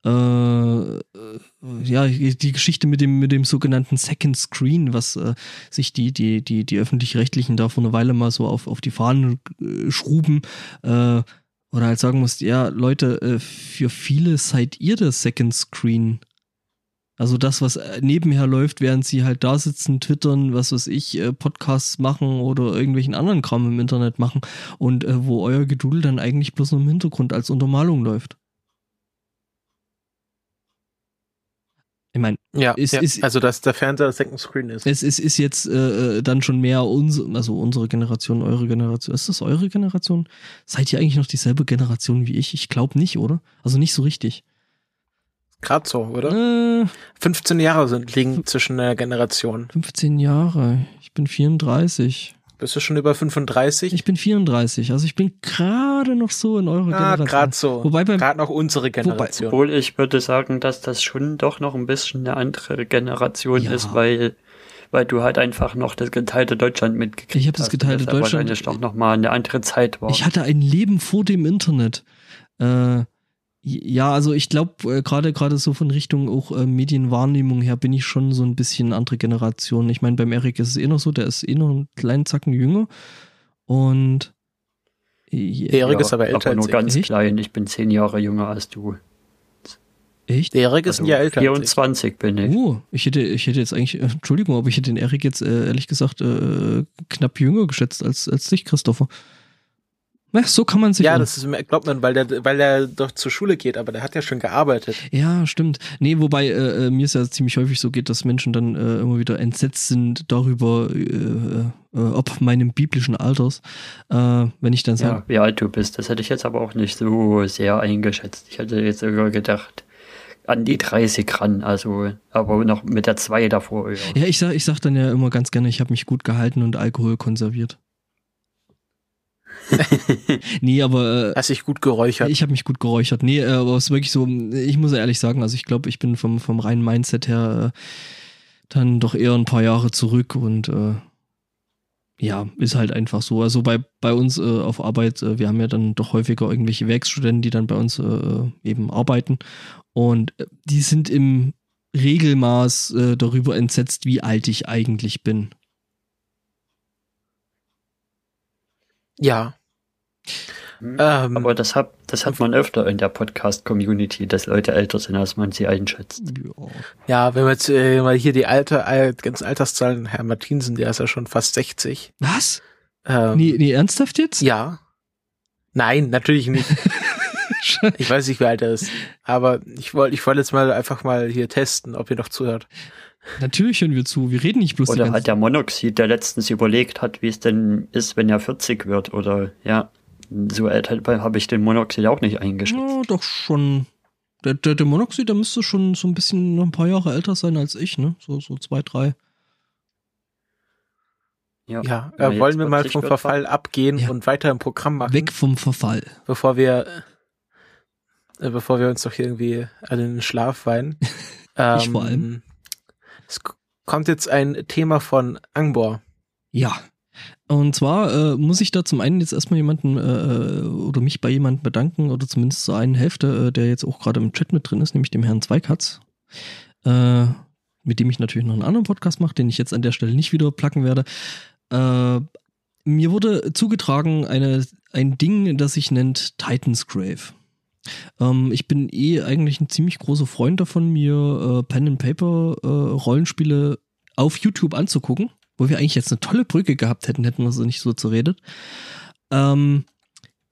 Äh, ja, die Geschichte mit dem, mit dem sogenannten Second Screen, was äh, sich die, die, die, die öffentlich-rechtlichen da vor einer Weile mal so auf, auf die Fahnen äh, schruben, äh, oder halt sagen musst, ja, Leute, für viele seid ihr das Second Screen. Also das, was äh, nebenher läuft, während sie halt da sitzen, twittern, was weiß ich, äh, Podcasts machen oder irgendwelchen anderen Kram im Internet machen und äh, wo euer Gedudel dann eigentlich bloß nur im Hintergrund als Untermalung läuft. Ich meine, ja, ist, ja, ist, also dass der Fernseher Second Screen ist. Es ist, ist jetzt äh, dann schon mehr uns, also unsere Generation, eure Generation. Ist das eure Generation? Seid ihr eigentlich noch dieselbe Generation wie ich? Ich glaube nicht, oder? Also nicht so richtig. Gerade so, oder? Äh, 15 Jahre sind liegen zwischen der Generation. 15 Jahre. Ich bin 34. Bist du schon über 35? Ich bin 34, also ich bin gerade noch so in eurer ah, Generation. gerade so. Wobei gerade noch unsere Generation. Obwohl ich würde sagen, dass das schon doch noch ein bisschen eine andere Generation ja. ist, weil weil du halt einfach noch das geteilte Deutschland mitgekriegt hast. Ich habe das geteilte Deutschland. Wahrscheinlich doch noch mal eine andere Zeit war. Ich hatte ein Leben vor dem Internet. Äh, ja, also ich glaube, äh, gerade gerade so von Richtung auch äh, Medienwahrnehmung her bin ich schon so ein bisschen andere Generation. Ich meine, beim Erik ist es eh noch so, der ist eh noch einen kleinen Zacken jünger. Und äh, der Erik ja, ist aber älter aber nur ganz Echt? klein. Ich bin zehn Jahre jünger als du. Echt? Der Erik ist also ein Jahr älter. 24 bin ich. Oh, ich hätte, ich hätte jetzt eigentlich, äh, Entschuldigung, aber ich hätte den Erik jetzt äh, ehrlich gesagt äh, knapp jünger geschätzt als, als dich, Christopher. Ja, so kann man sich. Ja, das ist, glaubt man, weil der, weil der doch zur Schule geht, aber der hat ja schon gearbeitet. Ja, stimmt. Nee, wobei äh, äh mir es ja ziemlich häufig so geht, dass Menschen dann äh, immer wieder entsetzt sind darüber, äh, äh, ob meinem biblischen Alters, äh, wenn ich dann sage. Ja, wie alt du bist. Das hätte ich jetzt aber auch nicht so sehr eingeschätzt. Ich hätte jetzt sogar gedacht, an die 30 ran, also aber noch mit der 2 davor. Ja, ja ich sag, ich sag dann ja immer ganz gerne, ich habe mich gut gehalten und Alkohol konserviert. Nee, aber. Äh, Hast dich gut geräuchert? Ich habe mich gut geräuchert. Nee, äh, aber es ist wirklich so, ich muss ehrlich sagen, also ich glaube, ich bin vom, vom reinen Mindset her äh, dann doch eher ein paar Jahre zurück und äh, ja, ist halt einfach so. Also bei, bei uns äh, auf Arbeit, äh, wir haben ja dann doch häufiger irgendwelche Werkstudenten, die dann bei uns äh, eben arbeiten. Und äh, die sind im Regelmaß äh, darüber entsetzt, wie alt ich eigentlich bin. Ja. Hm. Ähm, Aber das hat, das hat man öfter in der Podcast-Community, dass Leute älter sind, als man sie einschätzt. Ja. ja, wenn wir jetzt äh, mal hier die alte, alt, ganzen Alterszahlen, Herr Martinsen, der ist ja schon fast 60. Was? Ähm, Nee, nee, ernsthaft jetzt? Ja. Nein, natürlich nicht. Ich weiß nicht, wie alt er ist. Aber ich wollte ich wollte jetzt mal einfach mal hier testen, ob ihr noch zuhört. Natürlich hören wir zu. Wir reden nicht bloß Oder hat der Monoxid, der letztens überlegt hat, wie es denn ist, wenn er 40 wird. Oder ja, so alt halt, habe ich den Monoxid auch nicht eingeschätzt. Ja, doch schon. Der, der, der Monoxid, der müsste schon so ein bisschen noch ein paar Jahre älter sein als ich, ne? So, so zwei, drei. Ja, er äh, wollen wir mal 40 vom Verfall abgehen Ja. und weiter im Programm machen, Weg vom Verfall. bevor wir äh, bevor wir uns doch hier irgendwie alle in den Schlaf weinen. ähm, Ich vor allem. Es kommt jetzt ein Thema von Angbor. Ja. Und zwar äh, muss ich da zum einen jetzt erstmal jemanden äh, oder mich bei jemandem bedanken oder zumindest zur einen Hälfte, äh, der jetzt auch gerade im Chat mit drin ist, nämlich dem Herrn Zweikatz, äh, mit dem ich natürlich noch einen anderen Podcast mache, den ich jetzt an der Stelle nicht wieder placken werde. Äh, mir wurde zugetragen eine, ein Ding, das sich nennt Titan's Grave. Ähm, ich bin eh eigentlich ein ziemlich großer Freund davon, mir äh, Pen and Paper äh, Rollenspiele auf YouTube anzugucken, wo wir eigentlich jetzt eine tolle Brücke gehabt hätten, hätten wir so nicht so zuredet. Ähm,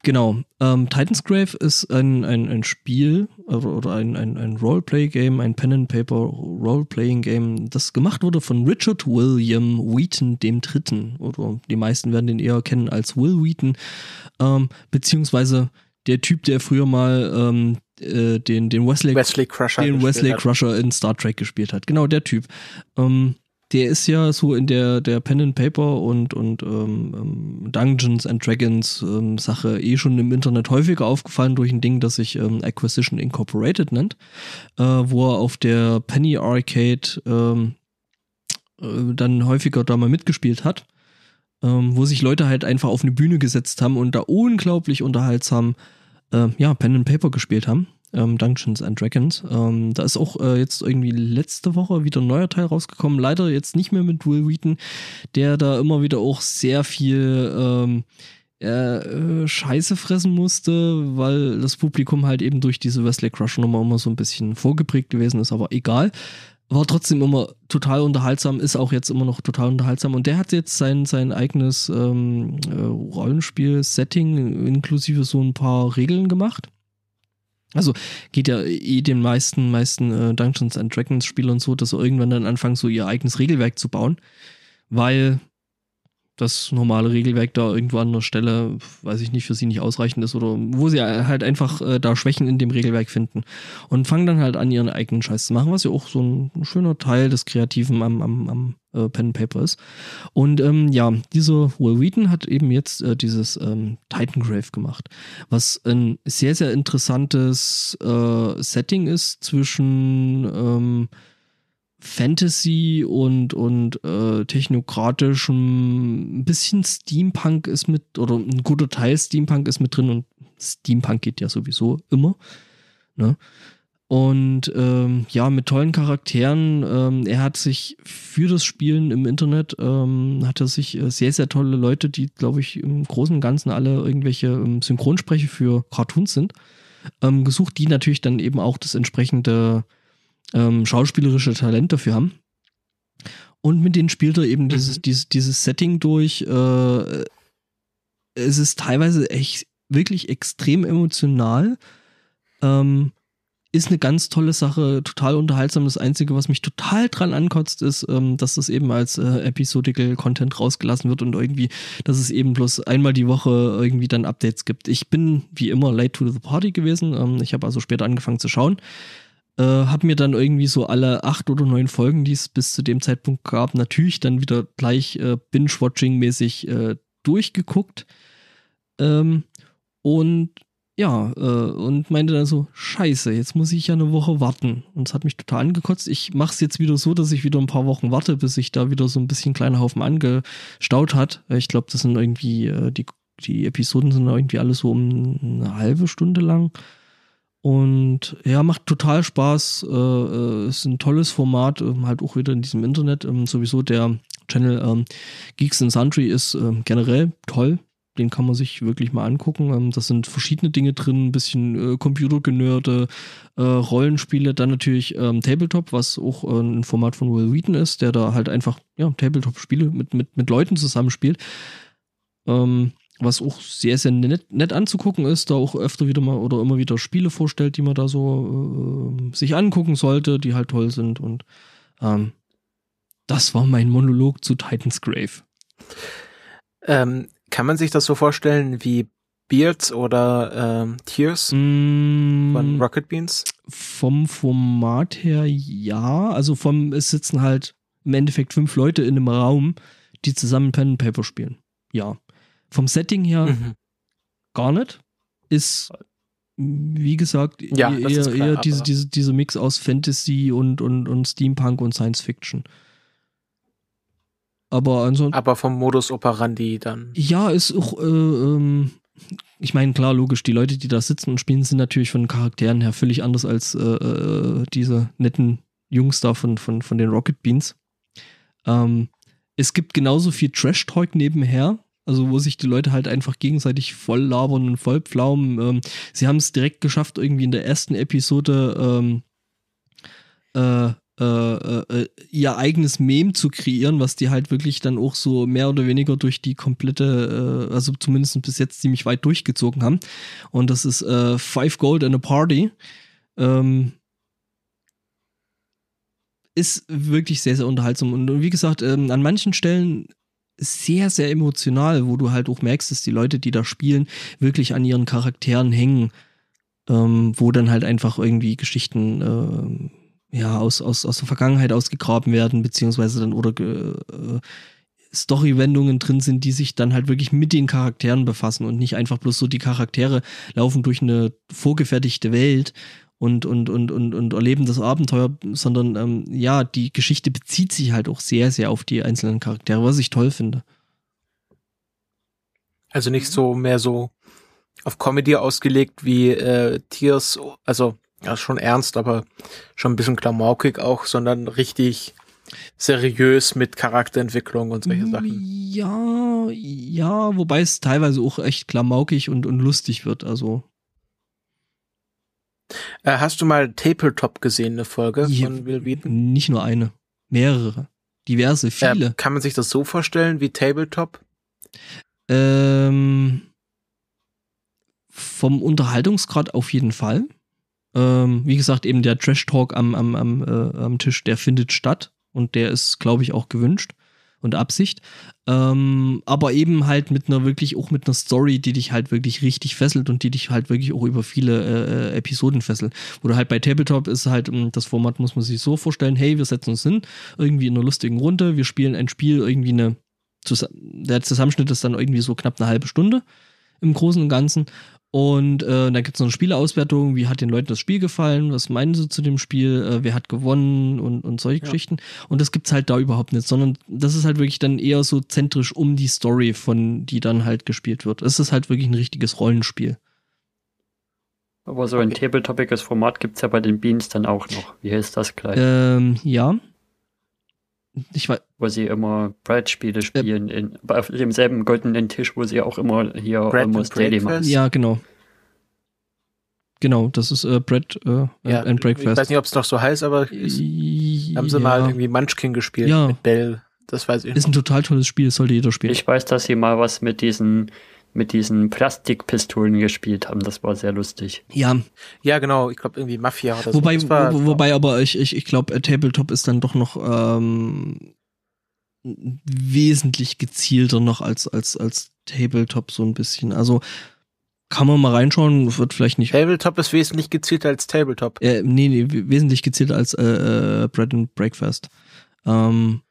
genau, ähm, Titan's Grave ist ein, ein, ein Spiel oder, oder ein, ein, ein Roleplay-Game, ein Pen and Paper Roleplaying-Game, das gemacht wurde von Richard William Wheaton dem Dritten. Oder die meisten werden den eher kennen als Will Wheaton, ähm, beziehungsweise der Typ, der früher mal ähm, äh, den, den Wesley, Wesley Crusher. den Wesley. Crusher in Star Trek gespielt hat. Genau, der Typ. Ähm, der ist ja so in der, der Pen and Paper und, und ähm, ähm, Dungeons and Dragons ähm, Sache eh schon im Internet häufiger aufgefallen durch ein Ding, das sich ähm, Acquisition Incorporated nennt, äh, wo er auf der Penny Arcade ähm, äh, dann häufiger da mal mitgespielt hat, ähm, wo sich Leute halt einfach auf eine Bühne gesetzt haben und da unglaublich unterhaltsam äh, ja, Pen and Paper gespielt haben. Ähm, Dungeons and Dragons. Ähm, da ist auch äh, jetzt irgendwie letzte Woche wieder ein neuer Teil rausgekommen. Leider jetzt nicht mehr mit Will Wheaton, der da immer wieder auch sehr viel ähm, äh, äh, Scheiße fressen musste, weil das Publikum halt eben durch diese Wesley Crush Nummer immer so ein bisschen vorgeprägt gewesen ist, aber egal. War trotzdem immer total unterhaltsam, ist auch jetzt immer noch total unterhaltsam. Und der hat jetzt sein, sein eigenes ähm, äh, Rollenspiel-Setting inklusive so ein paar Regeln gemacht. Also geht ja eh den meisten, meisten äh, Dungeons and Dragons Spielern so, dass sie irgendwann dann anfangen, so ihr eigenes Regelwerk zu bauen, weil das normale Regelwerk da irgendwo an der Stelle, weiß ich nicht, für sie nicht ausreichend ist oder wo sie halt einfach äh, da Schwächen in dem Regelwerk finden und fangen dann halt an, ihren eigenen Scheiß zu machen, was ja auch so ein, schöner Teil des Kreativen am, am, am äh, Pen and Paper ist. Und ähm, ja, dieser Will Wheaton hat eben jetzt äh, dieses ähm, Titan Grave gemacht, was ein sehr, sehr interessantes äh, Setting ist zwischen ähm, Fantasy und, und äh, technokratischem, ein bisschen Steampunk ist mit, oder ein guter Teil Steampunk ist mit drin und Steampunk geht ja sowieso immer. Ne? Und ähm, ja, mit tollen Charakteren. Ähm, er hat sich für das Spielen im Internet, ähm, hat er sich äh, sehr, sehr tolle Leute, die, glaube ich, im Großen und Ganzen alle irgendwelche ähm, Synchronsprecher für Cartoons sind, ähm, gesucht, die natürlich dann eben auch das entsprechende ähm, schauspielerische Talent dafür haben. Und mit denen spielt er eben dieses, dieses, dieses Setting durch. Äh, es ist teilweise echt wirklich extrem emotional. Ähm, ist eine ganz tolle Sache, total unterhaltsam. Das Einzige, was mich total dran ankotzt, ist, ähm, dass das eben als äh, Episodical Content rausgelassen wird und irgendwie, dass es eben bloß einmal die Woche irgendwie dann Updates gibt. Ich bin wie immer late to the party gewesen. Ähm, ich habe also später angefangen zu schauen. Äh, habe mir dann irgendwie so alle acht oder neun Folgen, die es bis zu dem Zeitpunkt gab, natürlich dann wieder gleich äh, Binge-Watching-mäßig äh, durchgeguckt. Ähm, und ja, äh, und meinte dann so, scheiße, jetzt muss ich ja eine Woche warten. Und es hat mich total angekotzt. Ich mache es jetzt wieder so, dass ich wieder ein paar Wochen warte, bis sich da wieder so ein bisschen kleiner Haufen angestaut hat. Ich glaube, das sind irgendwie, äh, die, die Episoden sind irgendwie alle so um eine halbe Stunde lang. Und ja, macht total Spaß. Äh, äh, ist ein tolles Format, äh, halt auch wieder in diesem Internet. Ähm, sowieso der Channel ähm, Geeks and Sundry ist ähm, generell toll den kann man sich wirklich mal angucken. Ähm, das sind verschiedene Dinge drin, ein bisschen äh, Computergenörde, äh, Rollenspiele, dann natürlich ähm, Tabletop, was auch äh, ein Format von Will Wheaton ist, der da halt einfach ja, Tabletop-Spiele mit, mit, mit Leuten zusammenspielt. Ähm, was auch sehr, sehr nett, nett anzugucken ist, da auch öfter wieder mal oder immer wieder Spiele vorstellt, die man da so äh, sich angucken sollte, die halt toll sind. Und ähm, das war mein Monolog zu Titan's Grave. Ähm, kann man sich das so vorstellen wie Beards oder ähm, Tears mm, von Rocket Beans? Vom Format her ja. Also vom, es sitzen halt im Endeffekt fünf Leute in einem Raum, die zusammen Pen and Paper spielen. Ja. Vom Setting her mhm. gar nicht. Ist, wie gesagt, ja, eher, klar, eher diese, diese, diese Mix aus Fantasy und, und, und Steampunk und Science Fiction. Aber ansonsten. Aber vom Modus operandi dann. Ja, ist auch, äh, ähm, ich meine, klar, logisch, die Leute, die da sitzen und spielen, sind natürlich von Charakteren her völlig anders als äh, äh, diese netten Jungs da von, von, von den Rocket Beans. Ähm, es gibt genauso viel Trash-Talk nebenher, also wo sich die Leute halt einfach gegenseitig voll labern und voll pflaumen. Ähm, sie haben es direkt geschafft, irgendwie in der ersten Episode ähm, äh, äh, äh, ihr eigenes Meme zu kreieren, was die halt wirklich dann auch so mehr oder weniger durch die komplette, äh, also zumindest bis jetzt ziemlich weit durchgezogen haben. Und das ist äh, Five Gold and a Party. Ähm, ist wirklich sehr, sehr unterhaltsam. Und wie gesagt, ähm, an manchen Stellen sehr, sehr emotional, wo du halt auch merkst, dass die Leute, die da spielen, wirklich an ihren Charakteren hängen. Ähm, wo dann halt einfach irgendwie Geschichten äh, ja, aus, aus, aus der Vergangenheit ausgegraben werden, beziehungsweise dann oder äh, Story-Wendungen drin sind, die sich dann halt wirklich mit den Charakteren befassen und nicht einfach bloß so die Charaktere laufen durch eine vorgefertigte Welt und, und, und, und, und erleben das Abenteuer, sondern ähm, ja, die Geschichte bezieht sich halt auch sehr, sehr auf die einzelnen Charaktere, was ich toll finde. Also nicht so mehr so auf Comedy ausgelegt wie äh, Tears, also ja, schon ernst, aber schon ein bisschen klamaukig auch, sondern richtig seriös mit Charakterentwicklung und solche Sachen. Ja, ja, wobei es teilweise auch echt klamaukig und, und lustig wird, also. Äh, hast du mal Tabletop gesehen, eine Folge ja, von Will Wheaton? Nicht nur eine, mehrere, diverse, viele. Äh, kann man sich das so vorstellen wie Tabletop? Ähm, vom Unterhaltungsgrad auf jeden Fall. Ähm, wie gesagt, eben der Trash-Talk am, am, am, äh, am Tisch, der findet statt und der ist, glaube ich, auch gewünscht und Absicht. Ähm, aber eben halt mit einer wirklich auch mit einer Story, die dich halt wirklich richtig fesselt und die dich halt wirklich auch über viele äh, äh Episoden fesselt. Oder halt bei Tabletop ist halt, ähm, das Format muss man sich so vorstellen, hey, wir setzen uns hin, irgendwie in einer lustigen Runde, wir spielen ein Spiel, irgendwie eine, der Zusammenschnitt ist dann irgendwie so knapp eine halbe Stunde im Großen und Ganzen. Und äh, dann gibt es noch eine Spieleauswertung, wie hat den Leuten das Spiel gefallen, was meinen sie zu dem Spiel, äh, wer hat gewonnen und, und solche ja. Geschichten. Und das gibt's halt da überhaupt nicht, sondern das ist halt wirklich dann eher so zentrisch um die Story, von die dann halt gespielt wird. Es ist halt wirklich ein richtiges Rollenspiel. Aber so ein tabletopiges Format gibt's ja bei den Beans dann auch noch. Wie heißt das gleich? Ähm, ja. Ich weiß. Wo sie immer Brettspiele spielen, äh, in, auf demselben goldenen Tisch, wo sie auch immer hier Bread Almost Daily machen. Ja, genau. Genau, das ist äh, Bread äh, ja, and Breakfast. Ich weiß nicht, ob es noch so heißt, aber ist, haben sie ja. mal irgendwie Munchkin gespielt ja. mit Bell. Das weiß ich. Ist noch. ein total tolles Spiel, sollte jeder spielen. Ich weiß, dass sie mal was mit diesen mit diesen Plastikpistolen gespielt haben. Das war sehr lustig. Ja. Ja, genau. Ich glaube irgendwie Mafia oder wobei, so. War, wo, wobei aber ich, ich, ich glaube, Tabletop ist dann doch noch ähm, wesentlich gezielter noch als, als, als Tabletop so ein bisschen. Also kann man mal reinschauen, wird vielleicht nicht. Tabletop ist wesentlich gezielter als Tabletop. Äh, nee, nee, wesentlich gezielter als äh, äh, Bread and Breakfast. Ähm,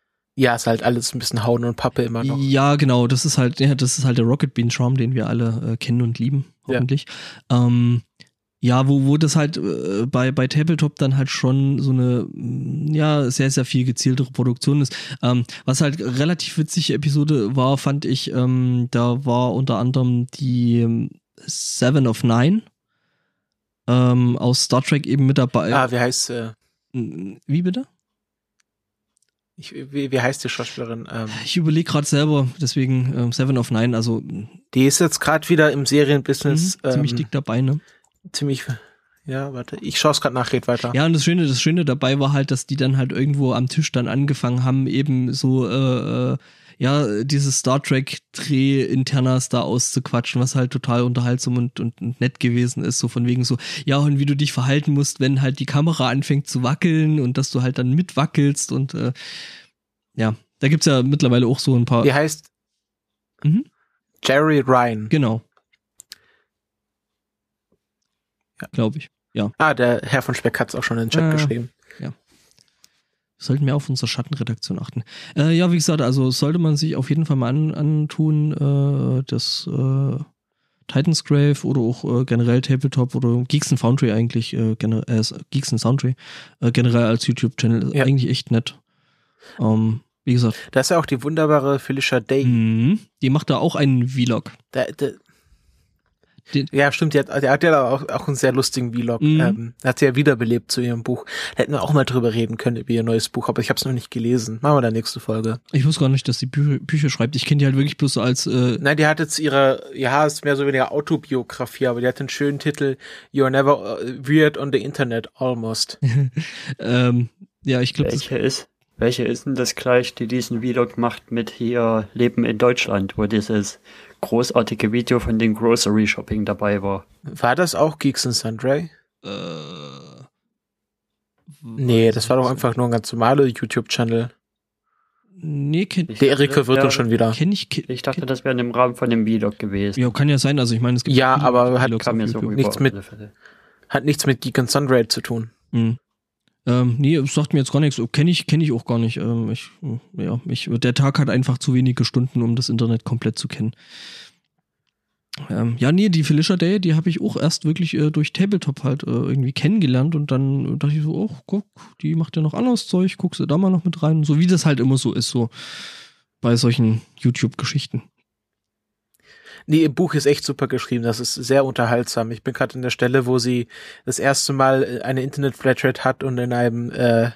ja, ist halt alles ein bisschen Hauen und Pappe immer noch. Ja, genau, das ist halt, ja, das ist halt der Rocket Bean Charm, den wir alle äh, kennen und lieben. hoffentlich. Ja, ähm, ja wo, wo das halt äh, bei, bei Tabletop dann halt schon so eine, mm, ja, sehr, sehr viel gezieltere Produktion ist. Ähm, was halt relativ witzige Episode war, fand ich, ähm, da war unter anderem die ähm, Seven of Nine ähm, aus Star Trek eben mit dabei. Ah, wie heißt äh Wie bitte? Ich, wie, wie heißt die Schauspielerin? Ähm, ich überlege gerade selber, deswegen ähm, Seven of Nine, also. Die ist jetzt gerade wieder im Serienbusiness. Mhm, ziemlich ähm, dick dabei, ne? Ziemlich. Ja, warte, ich schaue es gerade nach, red weiter. Ja, und das Schöne, das Schöne dabei war halt, dass die dann halt irgendwo am Tisch dann angefangen haben, eben so äh, äh, ja, dieses Star Trek-Dreh-Internas da auszuquatschen, was halt total unterhaltsam und, und, und, nett gewesen ist. So von wegen so, ja, und wie du dich verhalten musst, wenn halt die Kamera anfängt zu wackeln und dass du halt dann mitwackelst und äh, ja, da gibt's ja mittlerweile auch so ein paar. Wie heißt? Mhm. Jerry Ryan. Genau. Ja. Glaube ich. Ja. Ah, der Herr von Speck hat's auch schon in den Chat äh, geschrieben sollten wir auf unsere Schattenredaktion achten. Äh, ja, wie gesagt, also sollte man sich auf jeden Fall mal an, antun, äh, das äh, Titans Grave oder auch äh, generell Tabletop oder Geeks and Foundry eigentlich, äh, äh, Geeks and Foundry, äh, generell als YouTube-Channel, ja. eigentlich echt nett. Ähm, wie gesagt. Da ist ja auch die wunderbare Felicia Day. Mhm, die macht da auch einen Vlog. Da, da, den ja, stimmt, die hat, die hat ja auch, auch einen sehr lustigen Vlog. Mhm. Ähm, hat sie ja wiederbelebt zu ihrem Buch. Da hätten wir auch mal drüber reden können, über ihr neues Buch, aber ich habe es noch nicht gelesen. Machen wir da nächste Folge. Ich wusste gar nicht, dass sie Bü Bücher schreibt. Ich kenne die halt wirklich bloß als. Äh Nein, die hat jetzt ihre, ja, ist mehr so weniger Autobiografie, aber die hat den schönen Titel You're Never uh, Weird on the Internet, Almost. ähm, ja, ich glaube. Welche ist? Welche ist denn das gleich, die diesen Vlog macht mit hier Leben in Deutschland, wo dieses großartige Video von den Grocery Shopping dabei war. War das auch Geeks and Sundry? Äh, nee, das war doch einfach nur ein ganz normaler YouTube-Channel. Nee, kenn ich. Der Erik verwirrt uns schon wieder. Kenn ich, kenn, ich dachte, das wäre im Rahmen von dem Vlog gewesen. Ja, kann ja sein. Also ich meine, es gibt ja, aber hat, kam mir so nichts mit, hat nichts mit Geek and Sundry zu tun. Mhm. Ähm, nee, sagt mir jetzt gar nichts. Kenne ich, kenn ich auch gar nicht. Ähm, ich, ja, ich, der Tag hat einfach zu wenige Stunden, um das Internet komplett zu kennen. Ähm, ja, nee, die Felicia Day, die habe ich auch erst wirklich äh, durch Tabletop halt äh, irgendwie kennengelernt und dann dachte ich so, oh, guck, die macht ja noch anderes Zeug, guckst du da mal noch mit rein. So wie das halt immer so ist, so bei solchen YouTube-Geschichten. Nee, im Buch ist echt super geschrieben. Das ist sehr unterhaltsam. Ich bin gerade an der Stelle, wo sie das erste Mal äh, eine Internet-Flatrate hat und in einem, äh,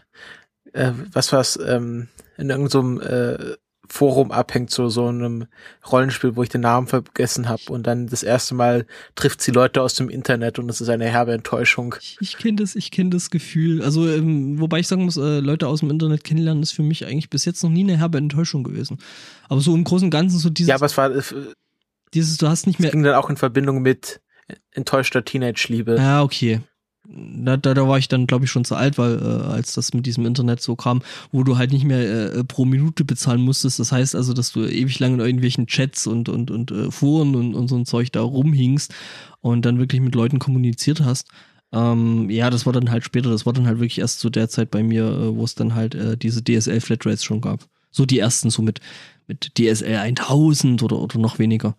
äh, was war's, ähm, in irgendeinem äh, Forum abhängt, so so einem Rollenspiel, wo ich den Namen vergessen habe und dann das erste Mal trifft sie Leute aus dem Internet und es ist eine herbe Enttäuschung. Ich, ich kenne das, ich kenne das Gefühl. Also ähm, wobei ich sagen muss, äh, Leute aus dem Internet kennenlernen ist für mich eigentlich bis jetzt noch nie eine herbe Enttäuschung gewesen. Aber so im Großen und Ganzen so dieses. Ja, aber es war äh, dieses, du hast nicht mehr. Das ging dann auch in Verbindung mit enttäuschter Teenage-Liebe. Ja, okay. Da, da, da war ich dann, glaube ich, schon zu alt, weil äh, als das mit diesem Internet so kam, wo du halt nicht mehr äh, pro Minute bezahlen musstest. Das heißt also, dass du ewig lang in irgendwelchen Chats und, und, und äh, Foren und, und so ein Zeug da rumhingst und dann wirklich mit Leuten kommuniziert hast. Ähm, ja, das war dann halt später, das war dann halt wirklich erst zu der Zeit bei mir, äh, wo es dann halt äh, diese DSL-Flatrates schon gab. So die ersten, so mit, mit DSL 1000 oder, oder noch weniger.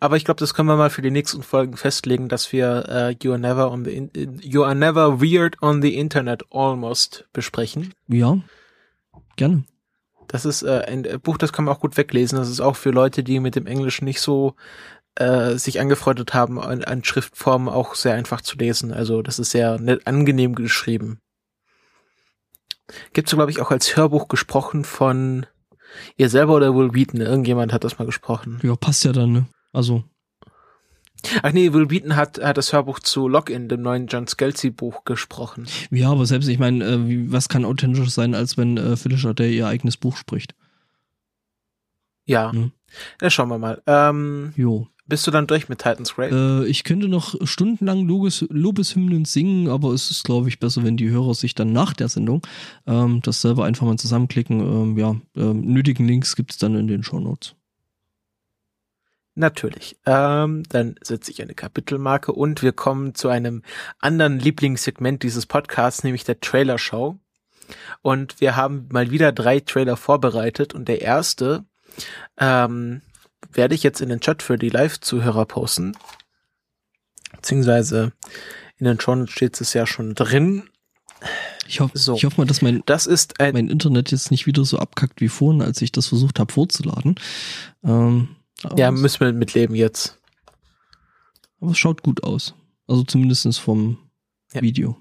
Aber ich glaube, das können wir mal für die nächsten Folgen festlegen, dass wir äh, You are never on the in You are never weird on the Internet almost besprechen. Ja. Gerne. Das ist äh, ein Buch, das kann man auch gut weglesen. Das ist auch für Leute, die mit dem Englischen nicht so äh, sich angefreundet haben, an, an Schriftformen auch sehr einfach zu lesen. Also das ist sehr nett, angenehm geschrieben. Gibt's, glaube ich, auch als Hörbuch gesprochen von Ihr selber oder Will Wheaton? Irgendjemand hat das mal gesprochen. Ja, passt ja dann, ne? Also. Ach nee, Will Wheaton hat, hat das Hörbuch zu Login, dem neuen John Scalzi Buch, gesprochen. Ja, aber selbst, ich meine, äh, was kann authentischer sein, als wenn äh, Felicia Day ihr eigenes Buch spricht? Ja. Hm? Ja, schauen wir mal. Ähm, jo. Bist du dann durch mit Titans Grave? Äh, ich könnte noch stundenlang Lobes, Lobeshymnen singen, aber es ist, glaube ich, besser, wenn die Hörer sich dann nach der Sendung ähm, das selber einfach mal zusammenklicken. Ähm, ja, ähm, nötigen Links gibt es dann in den Show Notes. Natürlich. Ähm, dann setze ich eine Kapitelmarke und wir kommen zu einem anderen Lieblingssegment dieses Podcasts, nämlich der Trailer Show. Und wir haben mal wieder drei Trailer vorbereitet und der erste ähm, werde ich jetzt in den Chat für die Live-Zuhörer posten. Beziehungsweise in den Show steht es ja schon drin. Ich hoffe, So. ich hoffe mal, dass mein, Das ist ein, mein Internet jetzt nicht wieder so abkackt wie vorhin, als ich das versucht habe vorzuladen. Ähm, aber, ja, müssen wir mitleben jetzt. aber es schaut gut aus. Also zumindest vom Ja. Video.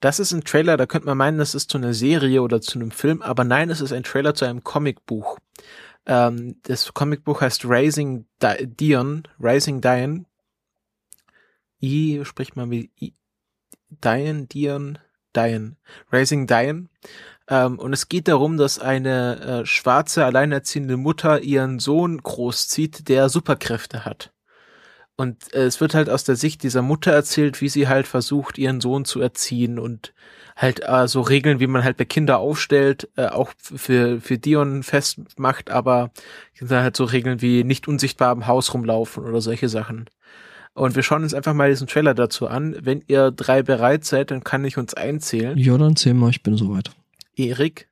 Das ist ein Trailer, da könnte man meinen, das ist zu einer Serie oder zu einem Film, aber nein, es ist ein Trailer zu einem Comicbuch. Ähm, das Comicbuch heißt Raising Di Dion, Rising Dion. I spricht man wie I, Dion, Dion, Dion. Raising Dion. Ähm, und es geht darum, dass eine äh, schwarze, alleinerziehende Mutter ihren Sohn großzieht, der Superkräfte hat. Und äh, es wird halt aus der Sicht dieser Mutter erzählt, wie sie halt versucht, ihren Sohn zu erziehen und halt äh, so Regeln, wie man halt bei Kinder aufstellt, äh, auch für, für Dion festmacht, aber dann halt so Regeln wie nicht unsichtbar im Haus rumlaufen oder solche Sachen. Und wir schauen uns einfach mal diesen Trailer dazu an. Wenn ihr drei bereit seid, dann kann ich uns einzählen. Ja, dann zähl mal, ich bin soweit. Erik?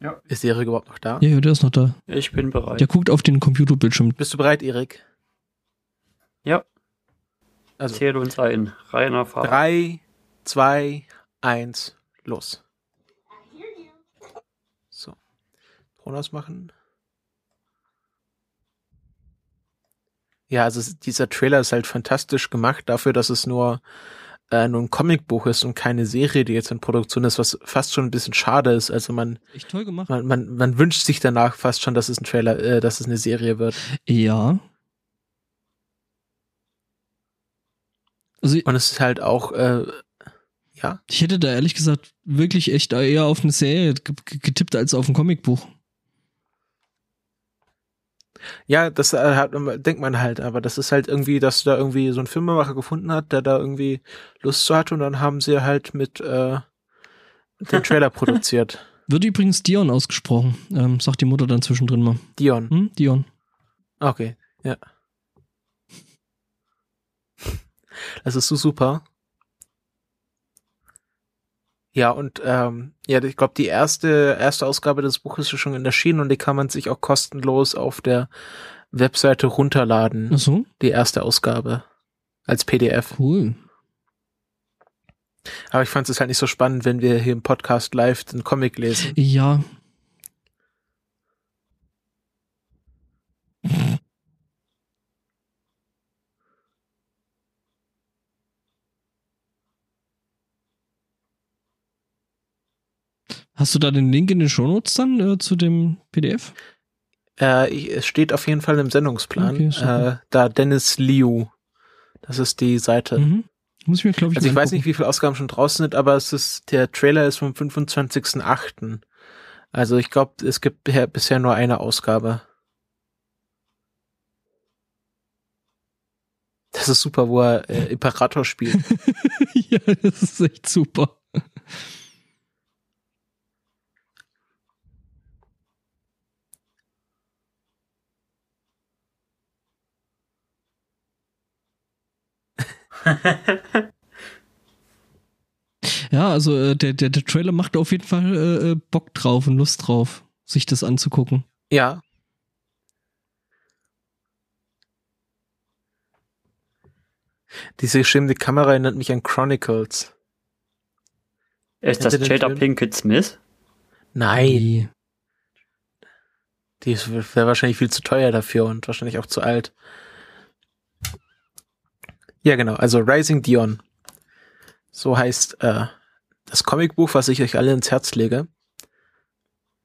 Ja. Ist Erik überhaupt noch da? Ja, ja, der ist noch da. Ich bin bereit. Der guckt auf den Computerbildschirm. Bist du bereit, Erik? Ja. Also Zähl uns ein. Reiner Fahrer. drei, zwei, eins, los. So. Ton ausmachen. Ja, also es- dieser Trailer ist halt fantastisch gemacht dafür, dass es nur, äh, nur ein Comicbuch ist und keine Serie, die jetzt in Produktion ist, was fast schon ein bisschen schade ist. Also man, Echt toll gemacht. man, man, man wünscht sich danach fast schon, dass es ein Trailer, äh, dass es eine Serie wird. Ja. Also Und es ist halt auch, äh, ja, ich hätte da ehrlich gesagt wirklich echt eher auf eine Serie ge- ge- getippt als auf ein Comicbuch. Ja, das äh, hat, denkt man halt, aber das ist halt irgendwie, dass da irgendwie so ein Filmemacher gefunden hat, der da irgendwie Lust zu hatte und dann haben sie halt mit äh, den Trailer produziert. Wird übrigens Dion ausgesprochen, ähm, sagt die Mutter dann zwischendrin mal. Dion. Hm? Dion. Okay, ja. Das ist so super. Ja, und ähm, ja, ich glaube, die erste, erste Ausgabe des Buches ist schon erschienen und die kann man sich auch kostenlos auf der Webseite runterladen. Ach so, Die erste Ausgabe. Als PDF. cool. Aber ich fand es halt nicht so spannend, wenn wir hier im Podcast live den Comic lesen. Ja. Hast du da den Link in den Shownotes dann äh, zu dem PDF? Äh, es steht auf jeden Fall im Sendungsplan. Okay, äh, da Dennis Liu. Das ist die Seite. Mhm. Muss ich mir, glaube ich, Also ich weiß nicht, wie viele Ausgaben schon draußen sind, aber es ist, der Trailer ist vom 25.08. Also ich glaube, es gibt bisher- nur eine Ausgabe. Das ist super, wo er äh, Imperator spielt. ja, das ist echt super. Ja, also äh, der, der, der Trailer macht auf jeden Fall äh, äh, Bock drauf und Lust drauf, sich das anzugucken. ja. Diese geschriebene Kamera erinnert mich an Chronicles. Ist das Jada? Pinkett Smith? Nein, die wäre wahrscheinlich viel zu teuer dafür und wahrscheinlich auch zu alt. Ja, genau. Also Rising Dion. So heißt äh, das Comicbuch, was ich euch alle ins Herz lege.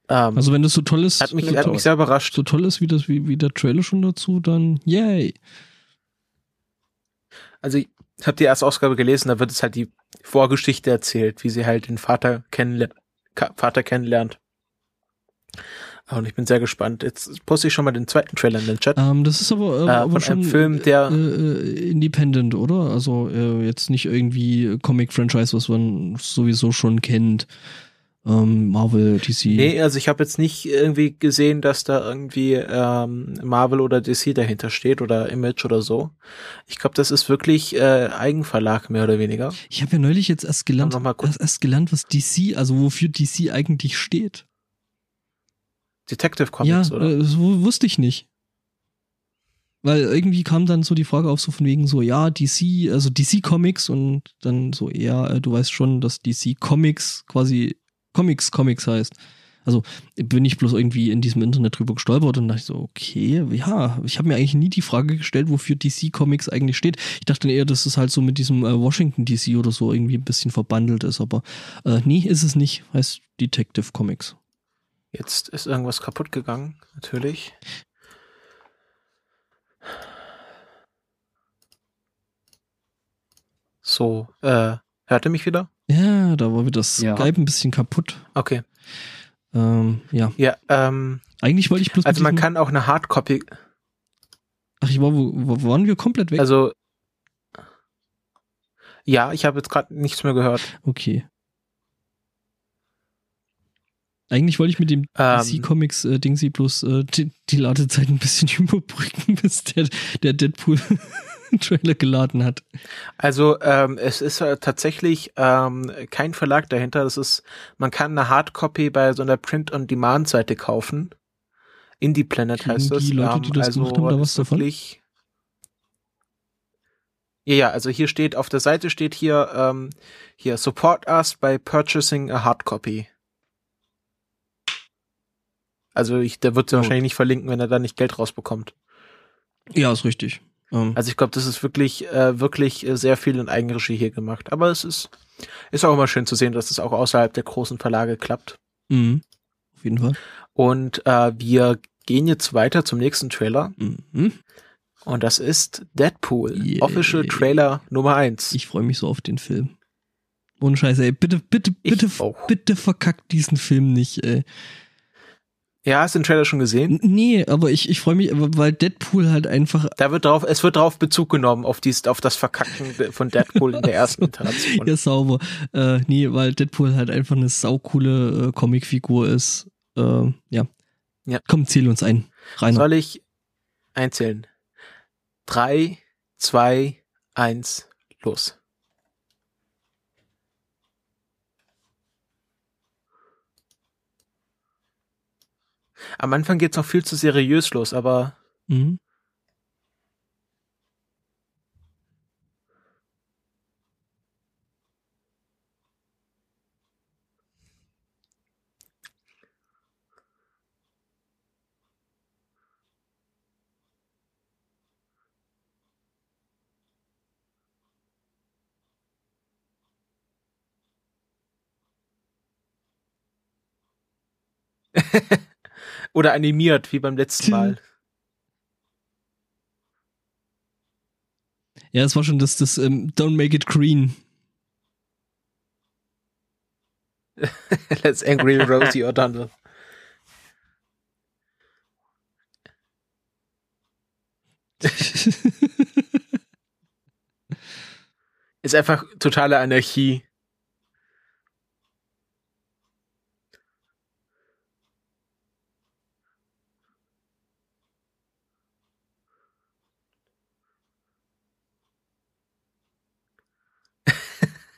Ähm, Also wenn das so toll ist, hat mich, hat mich sehr überrascht. so toll ist wie das wie, wie der Trailer schon dazu, dann yay. Also ich habe die erste Ausgabe gelesen, da wird es halt die Vorgeschichte erzählt, wie sie halt den Vater, kennenler Vater kennenlernt. Und ich bin sehr gespannt. Jetzt poste ich schon mal den zweiten Trailer in den Chat. Ähm, das ist aber, äh, Äh, aber von einem Film, der- äh, äh, independent, oder? Also äh, jetzt nicht irgendwie Comic-Franchise, was man sowieso schon kennt. Ähm, Marvel, DC. Nee, also ich habe jetzt nicht irgendwie gesehen, dass da irgendwie ähm, Marvel oder DC dahinter steht oder Image oder so. Ich glaube, das ist wirklich äh, Eigenverlag mehr oder weniger. Ich habe ja neulich jetzt erst gelernt, erst, erst gelernt, was DC, also wofür DC eigentlich steht. Detective Ja, Comics, oder? äh, so wusste ich nicht. Weil irgendwie kam dann so die Frage auf, so von wegen so, ja, DC, also DC Comics und dann so, ja, äh, du weißt schon, dass DC Comics quasi Comics Comics heißt. Also bin ich bloß irgendwie in diesem Internet drüber gestolpert und dachte ich so, okay, ja, ich habe mir eigentlich nie die Frage gestellt, wofür DC Comics eigentlich steht. Ich dachte eher, dass es halt so mit diesem äh, Washington DC oder so irgendwie ein bisschen verbandelt ist, aber äh, nee, ist es nicht. Heißt Detective Comics. Jetzt ist irgendwas kaputt gegangen, natürlich. So, äh, hört ihr mich wieder? Ja, da war wieder das Ja. Skype ein bisschen kaputt. Okay. Ähm, ja, Ja, ähm, eigentlich wollte ich bloß. also man kann auch eine Hardcopy, Ach, ich war, wo, wo waren wir komplett weg? also ja, ich habe jetzt gerade nichts mehr gehört. okay. Eigentlich wollte ich mit dem Ähm, DC Comics äh, bloß äh, die, die Ladezeit ein bisschen überbrücken, bis der, der Deadpool Trailer geladen hat. Also ähm, es ist äh, tatsächlich ähm, kein Verlag dahinter. Das ist, man kann eine Hardcopy bei so einer Print-on-Demand-Seite kaufen. Indie Planet heißt das. die Leute, die das also gemacht haben, da was davon? Ja, ja, also hier steht, auf der Seite steht hier, ähm, hier, support us by purchasing a hardcopy. Also ich, der wird sie wahrscheinlich nicht verlinken, wenn er da nicht Geld rausbekommt. Ja, ist richtig. Ähm, Also ich glaube, das ist wirklich, äh, wirklich äh, sehr viel in Eigenregie hier gemacht. Aber es ist, ist auch immer schön zu sehen, dass es auch außerhalb der großen Verlage klappt. mhm. Auf jeden Fall. Und äh, wir gehen jetzt weiter zum nächsten Trailer. Mhm. Und das ist Deadpool. Yay. Official Trailer Nummer eins. Ich freue mich so auf den Film. Ohne Scheiße, ey. Bitte, bitte, bitte, bitte verkackt diesen Film nicht, ey. Ja, hast du den Trailer schon gesehen? Nee, aber ich, ich freue mich, weil Deadpool halt einfach. Da wird drauf, es wird drauf Bezug genommen auf dies, auf das Verkacken von Deadpool in der ersten Iteration. Ja, sauber. Äh, nee, weil Deadpool halt einfach eine saukoole äh, Comicfigur ist. Äh, ja. Ja. Komm, zähl uns ein. Rainer. Soll ich einzählen? Drei, zwei, eins, los. Am Anfang geht's noch viel zu seriös los, aber Mhm. oder animiert, wie beim letzten Mal. Ja, es war schon das, das ähm, Don't Make It Green. Let's Angry Rosie O'Donnell. Ist einfach totale Anarchie.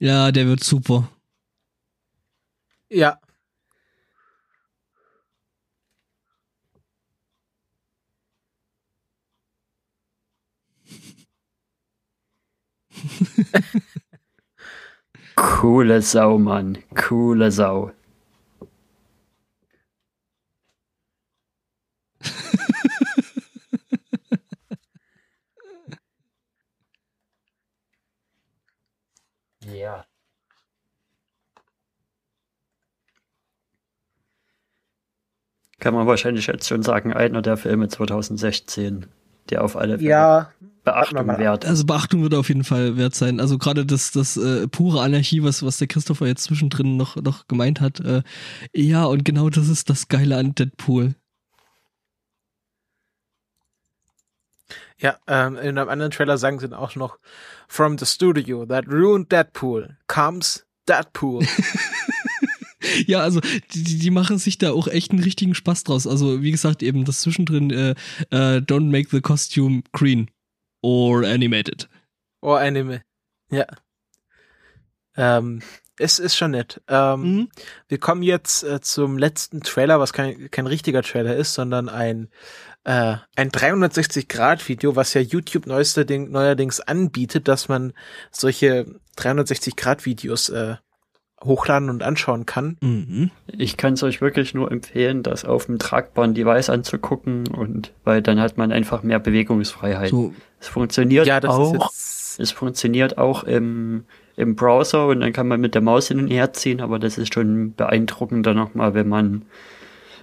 ja, der wird super. Ja. Coole Sau, Mann. Coole Sau. Ja. kann man wahrscheinlich jetzt schon sagen, einer der Filme 2016, der auf alle Fälle Ja, Beachtung wert. Also Beachtung wird auf jeden Fall wert sein. Also gerade das, das äh, pure Anarchie, was, was der Christopher jetzt zwischendrin noch, noch gemeint hat. Äh, ja, und genau das ist das Geile an Deadpool. Ja, ähm, in einem anderen Trailer sagen sie dann auch noch, from the studio that ruined Deadpool comes Deadpool. Ja, also die, die machen sich da auch echt einen richtigen Spaß draus. Also wie gesagt, eben das zwischendrin äh, äh, Don't make the costume green or animated. oh, Anime. Ja. Ähm, es ist schon nett. Ähm, Mhm. Wir kommen jetzt äh, zum letzten Trailer, was kein, kein richtiger Trailer ist, sondern ein, äh, ein 360-Grad-Video, was ja YouTube neueste Ding, neuerdings anbietet, dass man solche 360-Grad-Videos äh, hochladen und anschauen kann. Mhm. Ich kann es euch wirklich nur empfehlen, das auf dem tragbaren Device anzugucken und weil dann hat man einfach mehr Bewegungsfreiheit. So, Es funktioniert Ja, das auch. Es funktioniert auch im, im Browser und dann kann man mit der Maus hin und her ziehen, aber das ist schon beeindruckender nochmal, wenn man,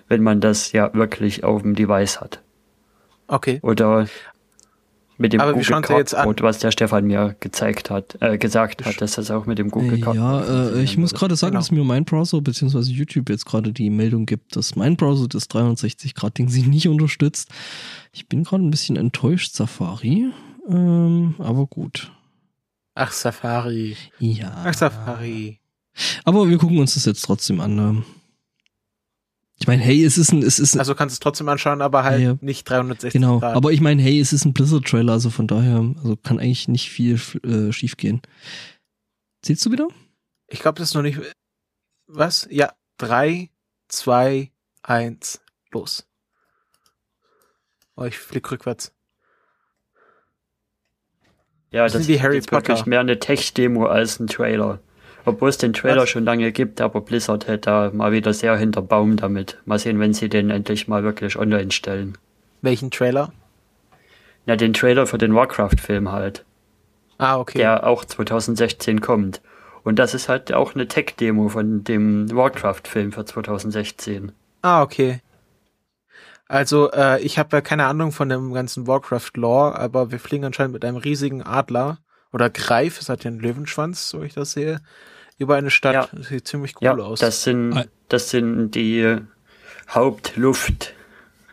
wenn man das ja wirklich auf dem Device hat. Okay. Oder mit dem Aber Google an. Cardboard, was der Stefan mir gezeigt hat, äh, gesagt hat, dass das auch mit dem Google Cardboard ja, äh, ich muss gerade sagen, Genau. dass mir mein Browser bzw. YouTube jetzt gerade die Meldung gibt, dass mein Browser das 360-Grad-Ding sich nicht unterstützt. Ich bin gerade ein bisschen enttäuscht, Safari. Ähm, aber gut. Ach, Safari. Ja. Ach, Safari. Aber wir gucken uns das jetzt trotzdem an. ähm. Ich meine, hey, es ist ein, es ist ein, Also kannst du es trotzdem anschauen, aber halt Ja, nicht 360 genau. Grad. Aber ich meine, hey, es ist ein Blizzard-Trailer, also von daher, also kann eigentlich nicht viel äh, schief gehen. Zählst du wieder? Ich glaube, das ist noch nicht. Was? Ja. Drei, zwei, eins, los. Oh, ich flieg rückwärts. Ja, Das das, ist wirklich Potter. mehr eine Tech-Demo als ein Trailer. Obwohl es den Trailer Was? schon lange gibt, aber Blizzard hält da mal wieder sehr hinter Baum damit. Mal sehen, wenn sie den endlich mal wirklich online stellen. Welchen Trailer? Ja, den Trailer für den Warcraft-Film halt, Ah, okay. der auch 2016 kommt. Und das ist halt auch eine Tech-Demo von dem Warcraft-Film für 2016. Ah, okay. Also, äh, ich habe ja keine Ahnung von dem ganzen Warcraft-Lore, aber wir fliegen anscheinend mit einem riesigen Adler oder Greif, es hat ja einen Löwenschwanz, so ich das sehe, über eine Stadt. Ja. Das sieht ziemlich cool Ja, aus. das sind, das sind die Hauptluft,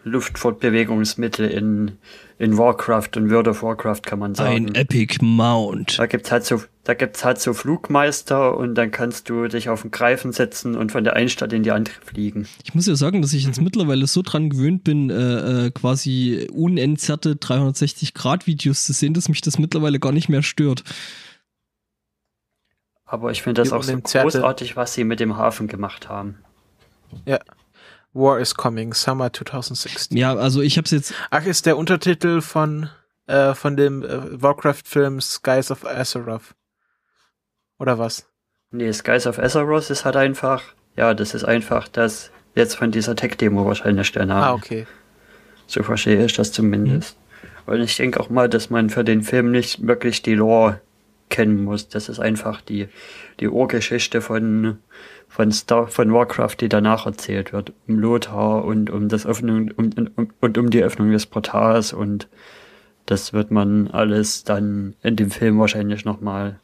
Luftfortbewegungsmittel in, in Warcraft und World of Warcraft kann man sagen. Ein Epic Mount. Da gibt's halt so, da gibt's halt so Flugmeister und dann kannst du dich auf den Greifen setzen und von der einen Stadt in die andere fliegen. Ich muss ja sagen, dass ich jetzt Mhm. mittlerweile so dran gewöhnt bin, äh, äh, quasi unentzerrte 360-Grad-Videos zu sehen, dass mich das mittlerweile gar nicht mehr stört. Aber ich finde das auch so großartig, was sie mit dem Hafen gemacht haben. War is Coming, Summer 2016. Ja, also ich habe es jetzt, Ach, ist der Untertitel von, äh, von dem äh, Warcraft-Film Skies of Azeroth. Oder was? Nee, Skies of Azeroth ist halt einfach, ja, das ist einfach das jetzt von dieser Tech-Demo wahrscheinlich der Name. Ah, okay. So verstehe ich das zumindest. Und ich denke auch mal, dass man für den Film nicht wirklich die Lore kennen muss. Das ist einfach die, die Urgeschichte von, von Star, von Warcraft, die danach erzählt wird. Um Lothar und um das Öffnung, um, um, und um die Öffnung des Portals und das wird man alles dann in dem Film wahrscheinlich nochmal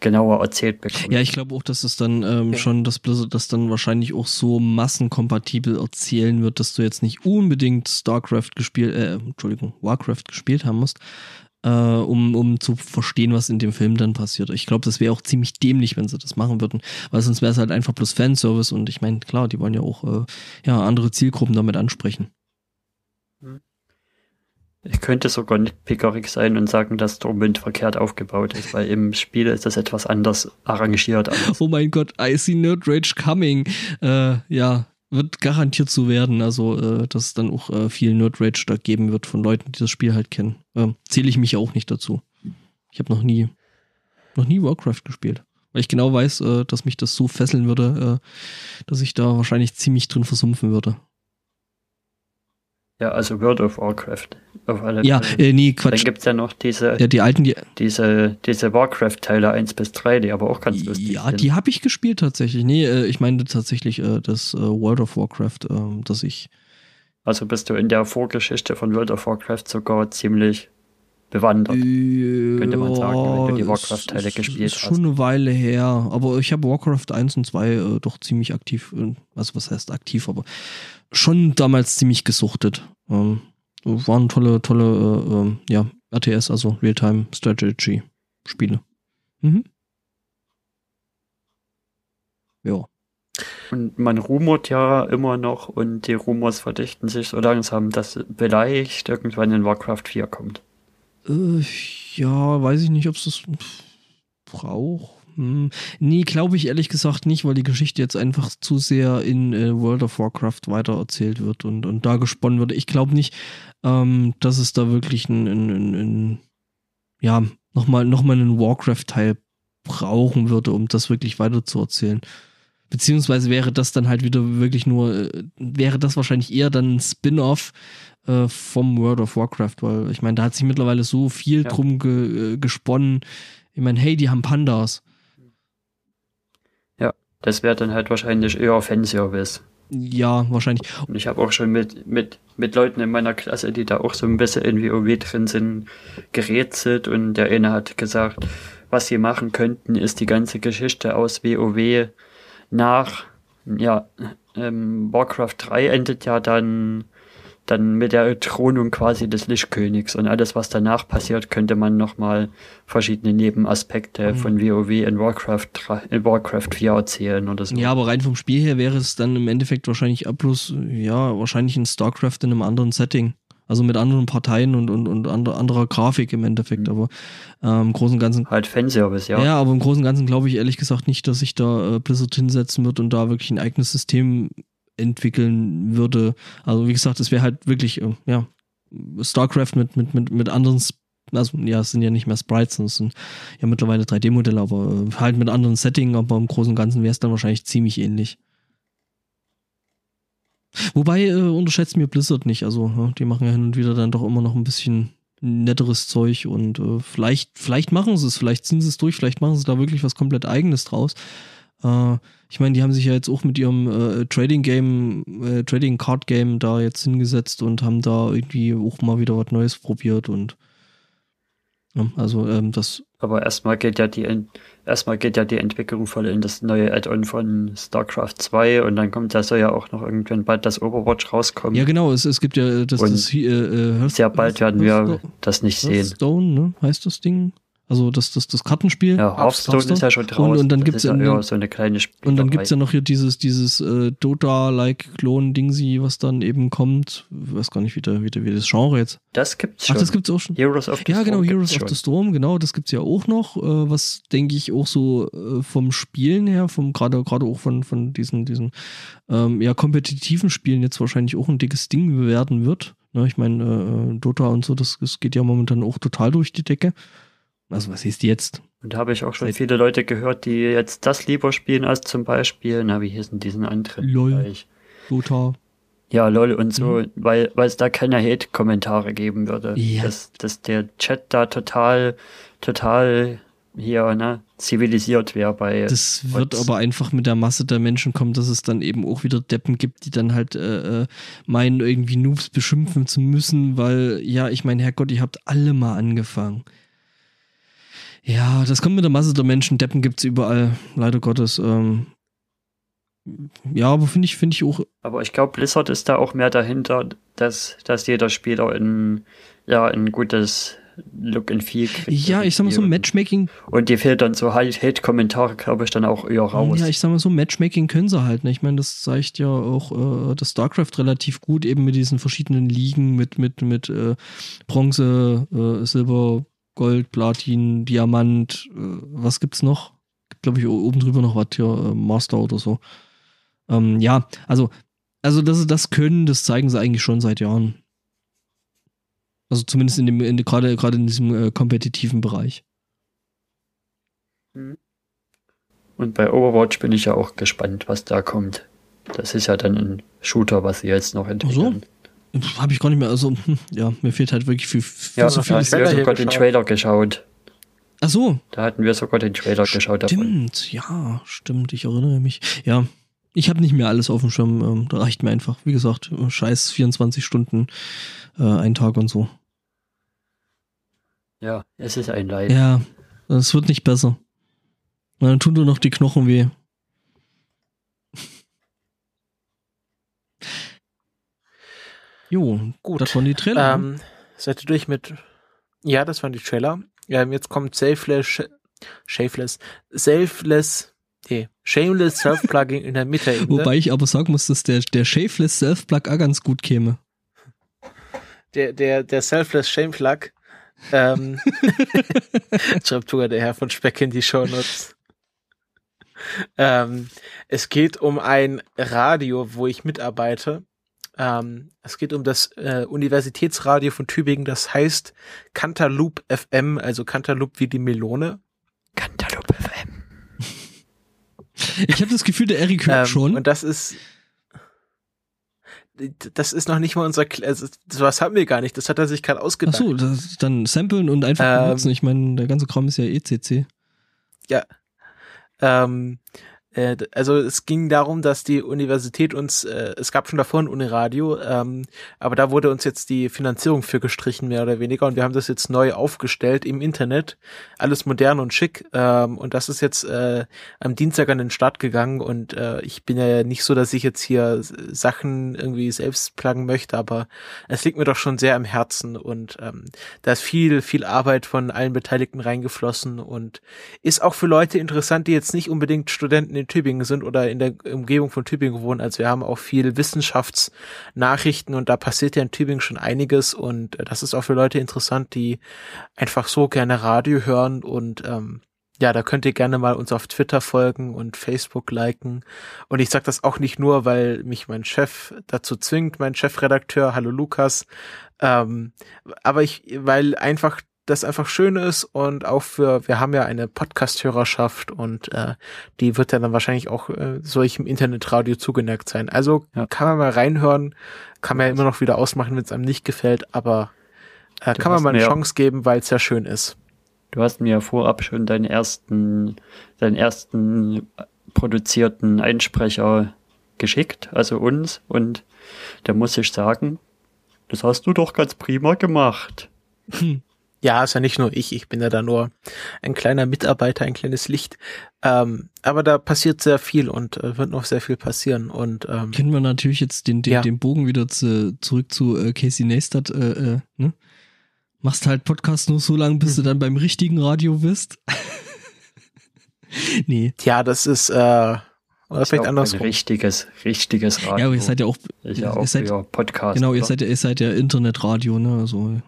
genauer erzählt bekommen. ja, ich glaube auch, dass es dann ähm, Okay. schon, dass Blizzard das dann wahrscheinlich auch so massenkompatibel erzählen wird, dass du jetzt nicht unbedingt StarCraft gespielt, äh, Entschuldigung, Warcraft gespielt haben musst, äh, um, um zu verstehen, was in dem Film dann passiert. Ich glaube, das wäre auch ziemlich dämlich, wenn sie das machen würden, weil sonst wäre es halt einfach bloß Fanservice und ich meine, klar, die wollen ja auch äh, ja, andere Zielgruppen damit ansprechen. Ich könnte sogar nicht pickerig sein und sagen, dass Stormwind verkehrt aufgebaut ist, weil im Spiel ist das etwas anders arrangiert. alles. Oh mein Gott, I see Nerd Rage coming. Äh, ja, wird garantiert so werden. Also, äh, dass es dann auch äh, viel Nerd Rage da geben wird von Leuten, die das Spiel halt kennen. Ähm, Zähle ich mich auch nicht dazu. Ich habe noch nie, noch nie Warcraft gespielt. Weil ich genau weiß, äh, dass mich das so fesseln würde, äh, dass ich da wahrscheinlich ziemlich drin versumpfen würde. Ja, also World of Warcraft. Auf alle Ja, äh, nee, Dann Quatsch. gibt's ja noch diese, Ja, die alten, die, diese, diese Warcraft-Teile 1 bis 3, die aber auch ganz lustig ja, sind. die habe ich gespielt tatsächlich. Nee, äh, ich meine tatsächlich äh, das äh, World of Warcraft, ähm, das ich Also bist du in der Vorgeschichte von World of Warcraft sogar ziemlich bewandert. Könnte man sagen, wenn du die Warcraft-Teile gespielt ist Schon eine Weile her, aber ich habe Warcraft 1 und 2 äh, doch ziemlich aktiv, äh, also was heißt aktiv, aber schon damals ziemlich gesuchtet. Ähm, waren tolle, tolle, äh, ähm, ja, RTS, also Real-Time Strategy Spiele. Mhm. Ja. Und man rumort ja immer noch und die Rumors verdichten sich so langsam, dass vielleicht irgendwann in Warcraft 4 kommt. Äh, ja, weiß ich nicht, ob es das braucht. Hm. Nee, glaube ich ehrlich gesagt nicht, weil die Geschichte jetzt einfach zu sehr in äh, World of Warcraft weitererzählt wird und, und da gesponnen wird. Ich glaube nicht, ähm, dass es da wirklich ein, ein, ein, ein ja, nochmal noch mal einen Warcraft-Teil brauchen würde, um das wirklich weiterzuerzählen. Beziehungsweise wäre das dann halt wieder wirklich nur, äh, wäre das wahrscheinlich eher dann ein Spin-off äh, vom World of Warcraft, weil ich meine, da hat sich mittlerweile so viel ja. drum ge, äh, gesponnen. Ich meine, hey, die haben Pandas. Ja, das wäre dann halt wahrscheinlich eher Fanservice. Ja, wahrscheinlich. Und ich habe auch schon mit, mit, mit Leuten in meiner Klasse, die da auch so ein bisschen in WoW drin sind, gerätselt und der eine hat gesagt, was sie machen könnten, ist die ganze Geschichte aus WoW nach, ja, ähm, Warcraft 3 endet ja dann dann mit der Thronung quasi des Lichtkönigs und alles, was danach passiert, könnte man nochmal verschiedene Nebenaspekte mhm. von WoW in Warcraft, in Warcraft 4 erzählen oder so. Ja, aber rein vom Spiel her wäre es dann im Endeffekt wahrscheinlich bloß, ja, wahrscheinlich ein StarCraft in einem anderen Setting. Also mit anderen Parteien und, und, und anderer Grafik im Endeffekt, mhm. aber ähm, im Großen und Ganzen. Halt Fanservice, ja. Ja, aber im Großen und Ganzen glaube ich ehrlich gesagt nicht, dass sich da äh, Blizzard hinsetzen wird und da wirklich ein eigenes System entwickeln würde. Also wie gesagt, es wäre halt wirklich, äh, ja, StarCraft mit, mit, mit, mit anderen, also ja, es sind ja nicht mehr Sprites, es sind ja mittlerweile 3D-Modelle, aber äh, halt mit anderen Setting, aber im Großen und Ganzen wäre es dann wahrscheinlich ziemlich ähnlich. Wobei äh, unterschätzt mir Blizzard nicht, also ja, die machen ja hin und wieder dann doch immer noch ein bisschen netteres Zeug und äh, vielleicht, vielleicht machen sie es, vielleicht ziehen sie es durch, vielleicht machen sie da wirklich was komplett eigenes draus. Äh, ich meine, die haben sich ja jetzt auch mit ihrem äh, Trading Game, äh, Trading Card Game da jetzt hingesetzt und haben da irgendwie auch mal wieder was Neues probiert und ja, also ähm, das. Aber erstmal geht ja die erstmal geht ja die Entwicklung voll in das neue Add-on von StarCraft 2 und dann kommt da soll ja auch noch irgendwann bald das Overwatch rauskommen. Ja, genau, es, es gibt ja das, das äh, äh, sehr bald werden wir das nicht sehen. Stone, ne? Heißt das Ding? Also das, das, das Kartenspiel. Ja, Hearthstone, Hearthstone ist ja schon draußen. Und, und dann gibt es ja so eine kleine Spielerei. Und dann gibt's ja noch hier dieses, dieses äh, Dota-like-Klon-Dingsi, was dann eben kommt. Ich weiß gar nicht, wie, der, wie, der, wie das Genre jetzt. Das gibt's schon. Ach, das gibt's auch schon. Heroes of the ja, Storm. Ja, genau, Heroes of the Storm, genau, das gibt's ja auch noch, äh, was denke ich auch so äh, vom Spielen her, vom gerade gerade auch von, von diesen, diesen ähm, ja, kompetitiven Spielen jetzt wahrscheinlich auch ein dickes Ding werden wird. Ne, ich meine, äh, Dota und so, das, das geht ja momentan auch total durch die Decke. Also was ist jetzt? Und da habe ich auch schon Seit viele Leute gehört, die jetzt das lieber spielen als zum Beispiel, na, wie hießen diesen anderen? LOL. Dota. Ja, lol und so, mhm. weil, weil es da keine Hate-Kommentare geben würde. Ja. Dass, dass der Chat da total, total hier, ne, zivilisiert wäre bei. Das wird aber einfach mit der Masse der Menschen kommen, dass es dann eben auch wieder Deppen gibt, die dann halt äh, äh meinen, irgendwie Noobs beschimpfen zu müssen, weil, ja, ich meine, Herrgott, ihr habt alle mal angefangen. Ja, das kommt mit der Masse der Menschen. Deppen gibt's überall, leider Gottes. Ähm, ja, aber finde ich, finde ich auch. Aber ich glaube, Blizzard ist da auch mehr dahinter, dass, dass jeder Spieler ein, ja, ein gutes Look and Feel kriegt. Ja, ich sag mal so Matchmaking. Und die fehlt dann so halt Hate-Kommentare, glaube ich, dann auch eher raus. Ja, ich sag mal so Matchmaking können sie halt. Ne? Ich meine, das zeigt ja auch äh, das StarCraft relativ gut, eben mit diesen verschiedenen Ligen, mit, mit, mit äh, Bronze, äh, Silber, Gold, Platin, Diamant, äh, was gibt's noch? Gibt, glaube ich, oben drüber noch was hier, äh, Master oder so. Ähm, ja, also, also sie das können, das zeigen sie eigentlich schon seit Jahren. Also zumindest in dem, in, gerade, gerade in diesem äh, kompetitiven Bereich. Mhm. Und bei Overwatch bin ich ja auch gespannt, was da kommt. Das ist ja dann ein Shooter, was sie jetzt noch entwickeln. Habe ich gar nicht mehr. Also, hm, ja, mir fehlt halt wirklich viel. viel ja, so viel. Da hatten wir sogar den Trailer geschaut. Ach so. Da hatten wir sogar den Trailer stimmt, geschaut. Stimmt, ja, stimmt. Ich erinnere mich. Ja. Ich habe nicht mehr alles auf dem Schirm, ähm, da reicht mir einfach, wie gesagt, scheiß 24 Stunden, äh, ein Tag und so. Ja, es ist ein Leid. Ja, es wird nicht besser. Dann tun nur noch die Knochen weh. Jo, Gut. das waren die Trailer. Ähm, seid ihr durch mit, ja, das waren die Trailer. Ähm, jetzt kommt Selfless, Shameless, Selfless, nee, Shameless Self-Plugging in der Mitte. Wobei ich aber sagen muss, dass der, der Shameless Self-Plug auch ganz gut käme. Der, der, der Selfless Shameplug, ähm, schreibt sogar der Herr von Speck in die Shownotes. Ähm, es geht um ein Radio, wo ich mitarbeite. Ähm, es geht um das äh, Universitätsradio von Tübingen, das heißt Cantaloupe FM, also Cantaloupe wie die Melone. Cantaloupe FM. Ich habe das Gefühl, der Erik hört Ähm, schon. Und das ist das ist noch nicht mal unser also, sowas haben wir gar nicht, das hat er sich gerade Ach ausgedacht. so, das, dann samplen und einfach Ähm, benutzen. Ich meine, der ganze Kram ist ja ECC. Ähm, äh, also es ging darum, dass die Universität uns, äh, es gab schon davor ein Uniradio, ähm, aber da wurde uns jetzt die Finanzierung für gestrichen, mehr oder weniger, und wir haben das jetzt neu aufgestellt im Internet, alles modern und schick, ähm, und das ist jetzt äh, am Dienstag an den Start gegangen. Und äh, ich bin ja nicht so, dass ich jetzt hier Sachen irgendwie selbst plagen möchte, aber es liegt mir doch schon sehr am Herzen. Und ähm, da ist viel, viel Arbeit von allen Beteiligten reingeflossen und ist auch für Leute interessant, die jetzt nicht unbedingt Studenten in Tübingen sind oder in der Umgebung von Tübingen wohnen. Also wir haben auch viel Wissenschaftsnachrichten und da passiert ja in Tübingen schon einiges und äh, das ist auch für Leute interessant, die einfach so gerne Radio hören und ähm, ja, da könnt ihr gerne mal uns auf Twitter folgen und Facebook liken. Und ich sage das auch nicht nur, weil mich mein Chef dazu zwingt, mein Chefredakteur, hallo Lukas, ähm, aber ich, weil einfach das einfach schön ist und auch für, wir haben ja eine Podcast-Hörerschaft und äh, die wird ja dann wahrscheinlich auch äh, solchem Internetradio zugeneigt sein. Also Ja. kann man mal reinhören, kann man ja immer noch wieder ausmachen, wenn es einem nicht gefällt, aber äh, kann man mal eine Chance geben, weil es ja schön ist. Du hast mir vorab schon deinen ersten, deinen ersten produzierten Einsprecher geschickt, also uns, und da muss ich sagen, das hast du doch ganz prima gemacht. Ja, ist ja nicht nur ich, ich bin ja da nur ein kleiner Mitarbeiter, ein kleines Licht. Ähm, aber da passiert sehr viel und äh, wird noch sehr viel passieren. Und ähm, Kennen wir natürlich jetzt den, den, Ja. den Bogen wieder zu, zurück zu äh, Casey Neistat, äh, äh, ne? Machst halt Podcast nur so lange, bis du Mhm. dann beim richtigen Radio bist. nee. ja, das ist äh, oder Ist vielleicht andersrum. Ein richtiges, richtiges Radio. Ja, aber ihr seid ja auch, ja ihr auch seid, Podcast. genau, ihr oder? seid ja, ihr seid ja Internetradio, ne, also.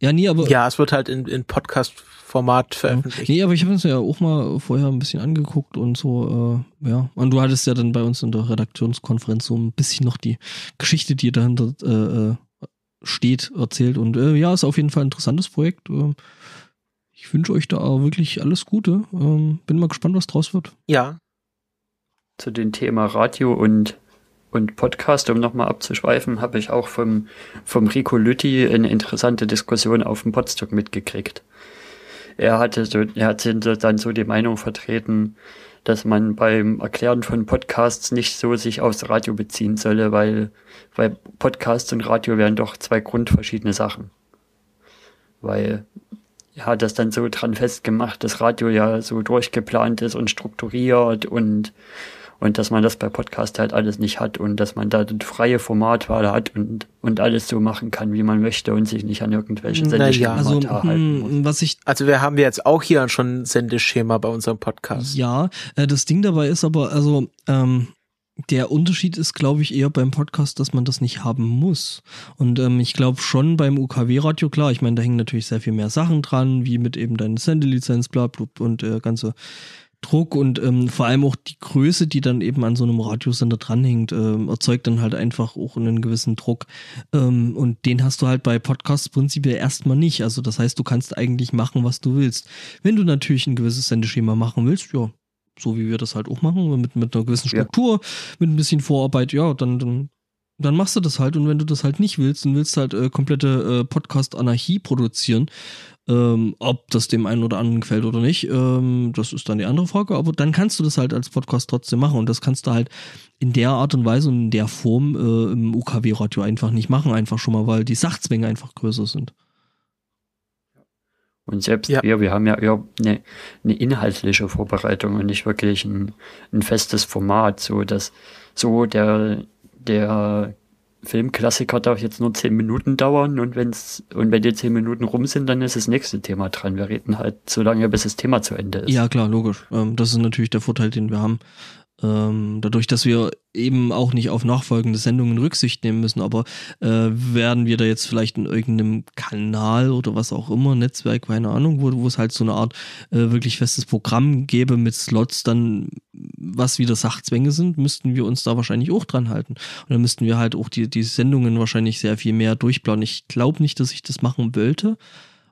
Ja, nee, aber, Ja, es wird halt in, in Podcast-Format veröffentlicht. nee, aber ich habe uns ja auch mal vorher ein bisschen angeguckt und so, äh, ja. Und du hattest ja dann bei uns in der Redaktionskonferenz so ein bisschen noch die Geschichte, die dahinter äh, äh, steht, erzählt. Und äh, ja, ist auf jeden Fall ein interessantes Projekt. Äh, ich wünsche euch da auch wirklich alles Gute. Ähm, bin mal gespannt, was draus wird. Ja, zu dem Thema Radio und, und Podcast, um nochmal abzuschweifen, habe ich auch vom, vom Rico Lütti eine interessante Diskussion auf dem Podstock mitgekriegt. Er hatte so, er hat dann so die Meinung vertreten, dass man beim Erklären von Podcasts nicht so sich aufs Radio beziehen solle, weil, weil Podcast und Radio wären doch zwei grundverschiedene Sachen. Weil er hat das dann so dran festgemacht, dass Radio ja so durchgeplant ist und strukturiert und und dass man das bei Podcast halt alles nicht hat und dass man da eine freie Formatwahl hat und, und alles so machen kann, wie man möchte und sich nicht an irgendwelche Na ja, Sendeschemata Also, halten muss. hm, was ich also wir haben jetzt auch hier schon ein Sendeschema bei unserem Podcast. Ja, äh, das Ding dabei ist aber, also, ähm, der Unterschied ist, glaube ich, eher beim Podcast, dass man das nicht haben muss. Und ähm, ich glaube schon beim UKW-Radio, klar, ich meine, da hängen natürlich sehr viel mehr Sachen dran, wie mit eben deiner Sendelizenz, bla, bla, und äh, ganze Druck und ähm, vor allem auch die Größe, die dann eben an so einem Radiosender dranhängt, ähm, erzeugt dann halt einfach auch einen gewissen Druck. Ähm, und den hast du halt bei Podcasts prinzipiell erstmal nicht. Also das heißt, du kannst eigentlich machen, was du willst. Wenn du natürlich ein gewisses Sendeschema machen willst, ja, so wie wir das halt auch machen, mit, mit einer gewissen Ja. Struktur, mit ein bisschen Vorarbeit, ja, dann, dann dann machst du das halt und wenn du das halt nicht willst, dann willst du halt äh, komplette äh, Podcast-Anarchie produzieren. Ähm, ob das dem einen oder anderen gefällt oder nicht, ähm, das ist dann die andere Frage, aber dann kannst du das halt als Podcast trotzdem machen und das kannst du halt in der Art und Weise und in der Form äh, im UKW-Radio einfach nicht machen, einfach schon mal, weil die Sachzwänge einfach größer sind. Und selbst ja. wir, wir haben ja eher eine, eine inhaltliche Vorbereitung und nicht wirklich ein, ein festes Format, so dass so der, der Filmklassiker darf jetzt nur zehn Minuten dauern und wenn's und wenn die zehn Minuten rum sind, dann ist das nächste Thema dran. Wir reden halt so lange, bis das Thema zu Ende ist. Ja, klar, logisch. Ähm, das ist natürlich der Vorteil, den wir haben. Ähm, dadurch, dass wir eben auch nicht auf nachfolgende Sendungen Rücksicht nehmen müssen, aber äh, werden wir da jetzt vielleicht in irgendeinem Kanal oder was auch immer, Netzwerk, keine Ahnung, wo, wo es halt so eine Art äh, wirklich festes Programm gäbe mit Slots, dann was wieder Sachzwänge sind, müssten wir uns da wahrscheinlich auch dran halten. Und dann müssten wir halt auch die, die Sendungen wahrscheinlich sehr viel mehr durchplanen. Ich glaube nicht, dass ich das machen wollte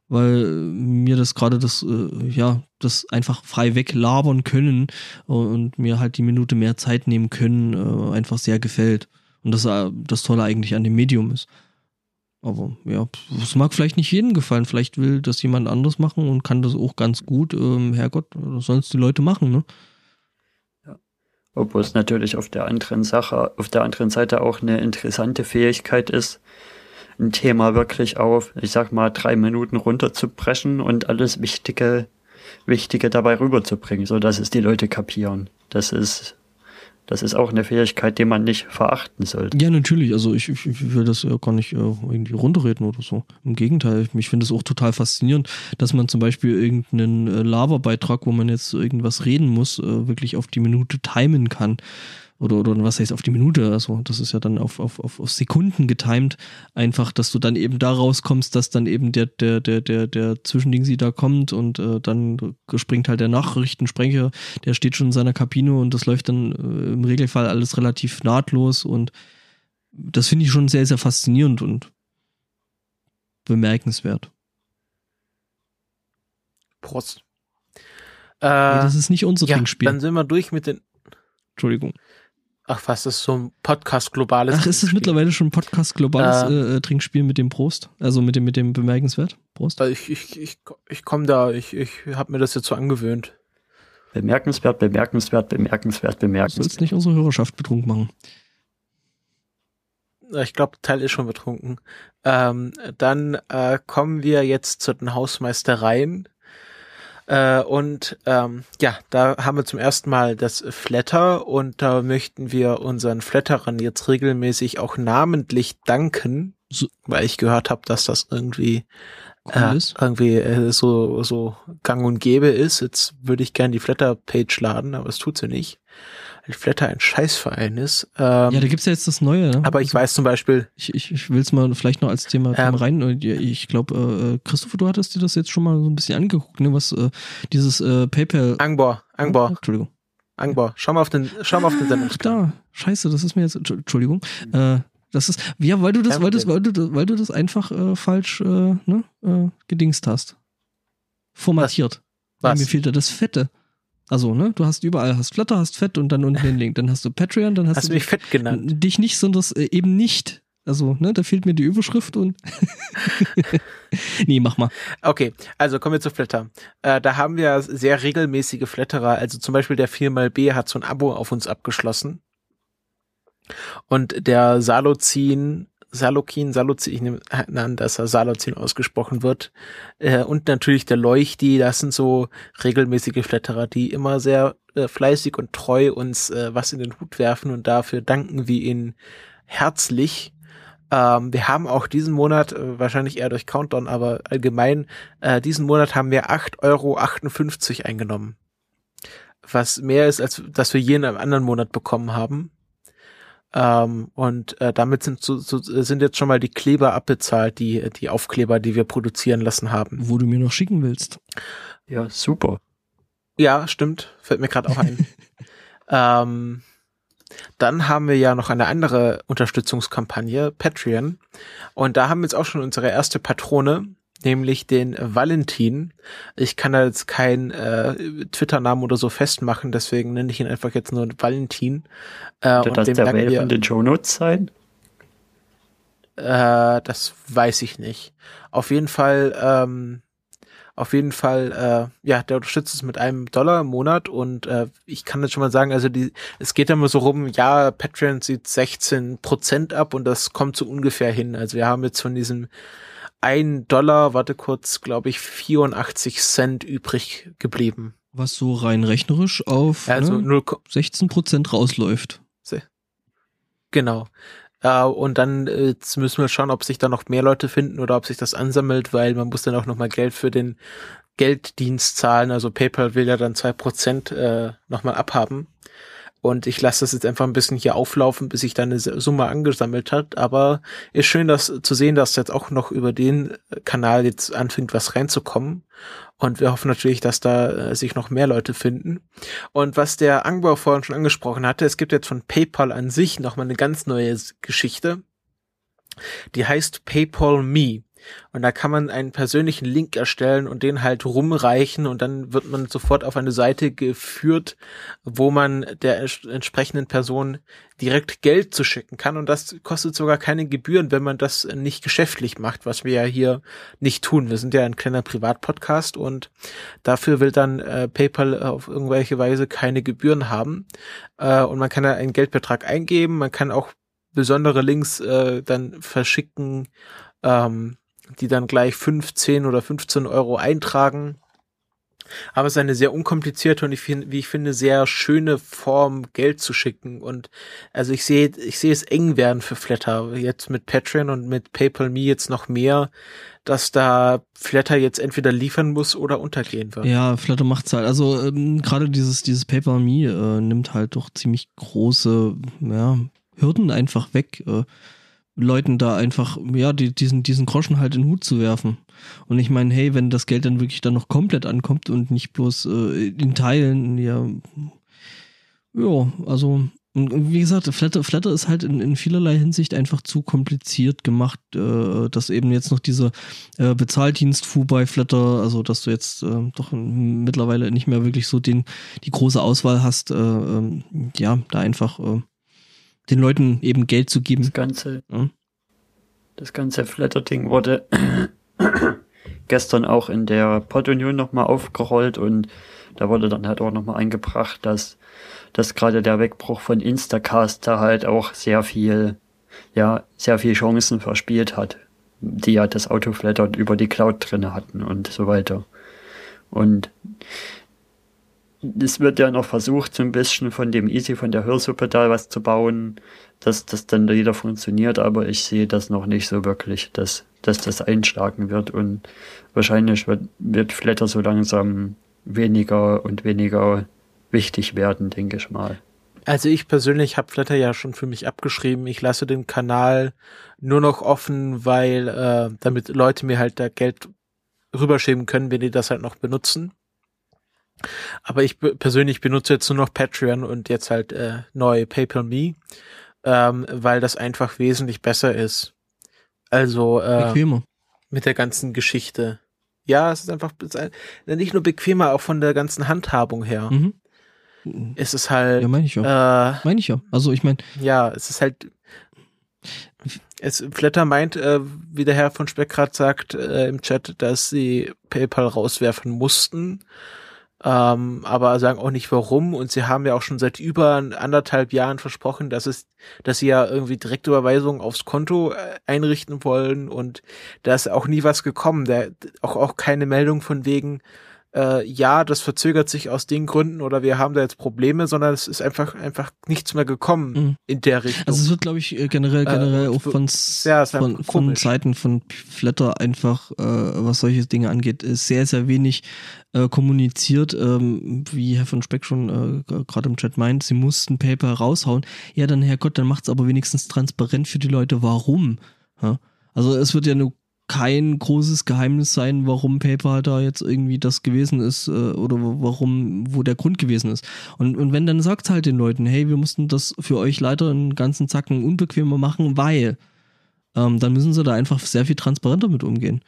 weil mir das gerade das, äh, ja, das einfach frei weglabern können und mir halt die Minute mehr Zeit nehmen können, äh, einfach sehr gefällt. Und das äh, das Tolle eigentlich an dem Medium ist. Aber ja, es mag vielleicht nicht jedem gefallen. Vielleicht will das jemand anders machen und kann das auch ganz gut. Ähm, Herrgott, es die Leute machen, ne? Ja. Obwohl es natürlich auf der anderen Sache, auf der anderen Seite auch eine interessante Fähigkeit ist, ein Thema wirklich auf, ich sag mal, drei Minuten runterzubrechen und alles Wichtige, Wichtige dabei rüberzubringen, so dass es die Leute kapieren. Das ist, das ist auch eine Fähigkeit, die man nicht verachten sollte. Ja, natürlich. Also ich, ich, will das ja gar nicht äh, irgendwie runterreden oder so. Im Gegenteil, ich finde es auch total faszinierend, dass man zum Beispiel irgendeinen äh, Lava-Beitrag, wo man jetzt irgendwas reden muss, äh, wirklich auf die Minute timen kann oder, oder was heißt auf die Minute, also das ist ja dann auf, auf, auf, auf Sekunden getimt, einfach, dass du dann eben da rauskommst, dass dann eben der, der, der, der, der Zwischending sie da kommt und äh, dann springt halt der Nachrichtensprecher, der steht schon in seiner Kabine und das läuft dann äh, im Regelfall alles relativ nahtlos und das finde ich schon sehr, sehr faszinierend und bemerkenswert. Prost. Äh, das ist nicht unser ja, Trinkspiel. Dann sind wir durch mit den. Entschuldigung. Ach, was ist so ein Podcast globales? Ach, ist es mittlerweile schon ein Podcast globales äh, äh, Trinkspiel mit dem Prost? Also mit dem mit dem bemerkenswert Prost? Ich ich ich, ich komme da, ich ich habe mir das jetzt so angewöhnt. Bemerkenswert, bemerkenswert, bemerkenswert, bemerkenswert. Du sollst nicht unsere Hörerschaft betrunken machen. Ich glaube, Teil ist schon betrunken. Ähm, dann äh, kommen wir jetzt zu den Hausmeistereien. Äh, und ähm, ja, da haben wir zum ersten Mal das Flatter und da möchten wir unseren Flatterern jetzt regelmäßig auch namentlich danken, so, weil ich gehört habe, dass das irgendwie äh, irgendwie äh, so so gang und gäbe ist. Jetzt würde ich gerne die Flatter-Page laden, aber es tut sie nicht. Flatter ein Scheißverein ist. Ähm, ja, da gibt's ja jetzt das Neue. Ne? Aber ich also, weiß zum Beispiel. Ich, ich, ich will es mal vielleicht noch als Thema, ähm, rein. Ich glaube, äh, Christopher, du hattest dir das jetzt schon mal so ein bisschen angeguckt, ne? Was äh, dieses äh, PayPal. Angbor, Angbor. Oh, Entschuldigung. Angbor, schau mal auf den, schau mal auf den Sendungsplan. Da, scheiße, das ist mir jetzt, Entschuldigung. Äh, das ist, ja, weil du das, weil du, weil du, weil du das einfach äh, falsch äh, ne, äh, gedingst hast. Formatiert. Was? Mir fehlt da das Fette. Also, ne, du hast überall, hast Flutter, hast Fett und dann unten den Link. Dann hast du Patreon, dann hast, hast du. mich Fett genannt. Dich nicht, sondern äh, eben nicht. Also, ne, da fehlt mir die Überschrift und. nee, mach mal. Okay, also kommen wir zu Flatter. Äh, da haben wir sehr regelmäßige Flatterer. Also zum Beispiel der 4xB hat so ein Abo auf uns abgeschlossen. Und der Salozin Salokin, Saluzin, ich nehme an, dass er Salozin ausgesprochen wird. Äh, und natürlich der Leuchti, das sind so regelmäßige Flatterer, die immer sehr äh, fleißig und treu uns äh, was in den Hut werfen und dafür danken wir ihnen herzlich. Ähm, wir haben auch diesen Monat, äh, wahrscheinlich eher durch Countdown, aber allgemein, äh, diesen Monat haben wir 8,58 Euro eingenommen. Was mehr ist, als dass wir jeden anderen Monat bekommen haben. Ähm, und äh, damit sind, so, so, sind jetzt schon mal die Kleber abbezahlt, die, die Aufkleber, die wir produzieren lassen haben. Wo du mir noch schicken willst. Ja, super. Ja, stimmt. Fällt mir gerade auch ein. ähm, dann haben wir ja noch eine andere Unterstützungskampagne, Patreon. Und da haben wir jetzt auch schon unsere erste Patrone, nämlich den Valentin. Ich kann da jetzt keinen äh, Twitter-Namen oder so festmachen, deswegen nenne ich ihn einfach jetzt nur Valentin. Äh, und das der Mail von den Show Notes sein? Äh, das weiß ich nicht. Auf jeden Fall, ähm, auf jeden Fall, äh, ja, der unterstützt es mit einem Dollar im Monat und äh, ich kann jetzt schon mal sagen, also die, es geht immer so rum, ja, Patreon sieht 16 Prozent ab und das kommt so ungefähr hin. Also wir haben jetzt von diesem 1 Dollar, warte kurz, glaube ich, 84 Cent übrig geblieben. Was so rein rechnerisch auf Also ne, 0, 16 Prozent rausläuft. Genau. Äh, und dann äh, jetzt müssen wir schauen, ob sich da noch mehr Leute finden oder ob sich das ansammelt, weil man muss dann auch nochmal Geld für den Gelddienst zahlen. Also PayPal will ja dann zwei Prozent äh, nochmal abhaben. Und ich lasse das jetzt einfach ein bisschen hier auflaufen, bis sich dann eine Summe angesammelt hat. Aber ist schön, das zu sehen, dass jetzt auch noch über den Kanal jetzt anfängt, was reinzukommen. Und wir hoffen natürlich, dass da äh, sich noch mehr Leute finden. Und was der Angbau vorhin schon angesprochen hatte, es gibt jetzt von PayPal an sich nochmal eine ganz neue Geschichte. Die heißt PayPal Me. Und da kann man einen persönlichen Link erstellen und den halt rumreichen und dann wird man sofort auf eine Seite geführt, wo man der entsprechenden Person direkt Geld zu schicken kann. Und das kostet sogar keine Gebühren, wenn man das nicht geschäftlich macht, was wir ja hier nicht tun. Wir sind ja ein kleiner Privatpodcast und dafür will dann äh, PayPal auf irgendwelche Weise keine Gebühren haben. Äh, und man kann da einen Geldbetrag eingeben, man kann auch besondere Links äh, dann verschicken, ähm, die dann gleich 15 oder 15 Euro eintragen. Aber es ist eine sehr unkomplizierte und ich finde, wie ich finde, sehr schöne Form, Geld zu schicken. Und also ich sehe, ich sehe es eng werden für Flatter. Jetzt mit Patreon und mit PayPal Me jetzt noch mehr, dass da Flatter jetzt entweder liefern muss oder untergehen wird. Ja, Flutter macht's halt. Also ähm, gerade dieses, dieses Paper Me äh, nimmt halt doch ziemlich große ja, Hürden einfach weg. Äh, Leuten da einfach, ja, die, diesen, diesen Groschen halt in den Hut zu werfen. Und ich meine, hey, wenn das Geld dann wirklich dann noch komplett ankommt und nicht bloß äh, in Teilen, ja, ja, also, und wie gesagt, Flatter, Flatter ist halt in, in vielerlei Hinsicht einfach zu kompliziert gemacht, äh, dass eben jetzt noch dieser äh, Bezahldienst bei Flatter, also dass du jetzt äh, doch mittlerweile nicht mehr wirklich so den, die große Auswahl hast, äh, ähm, ja, da einfach äh, den Leuten eben Geld zu geben. Das ganze, Ja. das ganze Flatter-Ding wurde gestern auch in der Pod-Union nochmal aufgerollt und da wurde dann halt auch nochmal eingebracht, dass, dass gerade der Wegbruch von Instacast da halt auch sehr viel, ja, sehr viel Chancen verspielt hat, die ja das Autoflatter über die Cloud drinne hatten und so weiter. Und es wird ja noch versucht, so ein bisschen von dem Easy, von der Hörsuppe da was zu bauen, dass das dann wieder funktioniert, aber ich sehe das noch nicht so wirklich, dass, dass das einschlagen wird und wahrscheinlich wird, wird Flatter so langsam weniger und weniger wichtig werden, denke ich mal. Also ich persönlich habe Flatter ja schon für mich abgeschrieben. Ich lasse den Kanal nur noch offen, weil äh, damit Leute mir halt da Geld rüberschieben können, wenn die das halt noch benutzen. Aber ich persönlich benutze jetzt nur noch Patreon und jetzt halt äh, neu PayPal Me, ähm, weil das einfach wesentlich besser ist. Also äh, Bequemer. mit der ganzen Geschichte. Ja, es ist einfach es ist ein- nicht nur bequemer, auch von der ganzen Handhabung her. Mhm. Es ist halt Ja, meine ich ja. äh, Meine ich ja. Also ich meine, ja, es ist halt. Es, Flatter meint, äh, wie der Herr von Speck gerade sagt äh, im Chat, dass sie PayPal rauswerfen mussten, ähm, aber sagen auch nicht warum. Und sie haben ja auch schon seit über anderthalb Jahren versprochen, dass es, dass sie ja irgendwie Direktüberweisungen aufs Konto äh, einrichten wollen. Und da ist auch nie was gekommen. Da auch auch keine Meldung von wegen, äh, ja, das verzögert sich aus den Gründen oder wir haben da jetzt Probleme, sondern es ist einfach einfach nichts mehr gekommen Mhm. in der Richtung. also es wird, glaube ich, äh, generell, generell Äh, auch von, ja, von, von. Seiten von Flatter einfach, äh, was solche Dinge angeht, ist sehr, sehr wenig äh, kommuniziert, ähm, wie Herr von Speck schon äh, gerade im Chat meint, sie mussten Paper raushauen. Ja, dann Herrgott, dann macht's aber wenigstens transparent für die Leute, warum. Ja? Also es wird ja nur kein großes Geheimnis sein, warum PayPal da jetzt irgendwie das gewesen ist äh, oder warum, wo der Grund gewesen ist. Und, und wenn dann sagt halt den Leuten, hey, wir mussten das für euch leider einen ganzen Zacken unbequemer machen, weil, ähm, dann müssen sie da einfach sehr viel transparenter mit umgehen.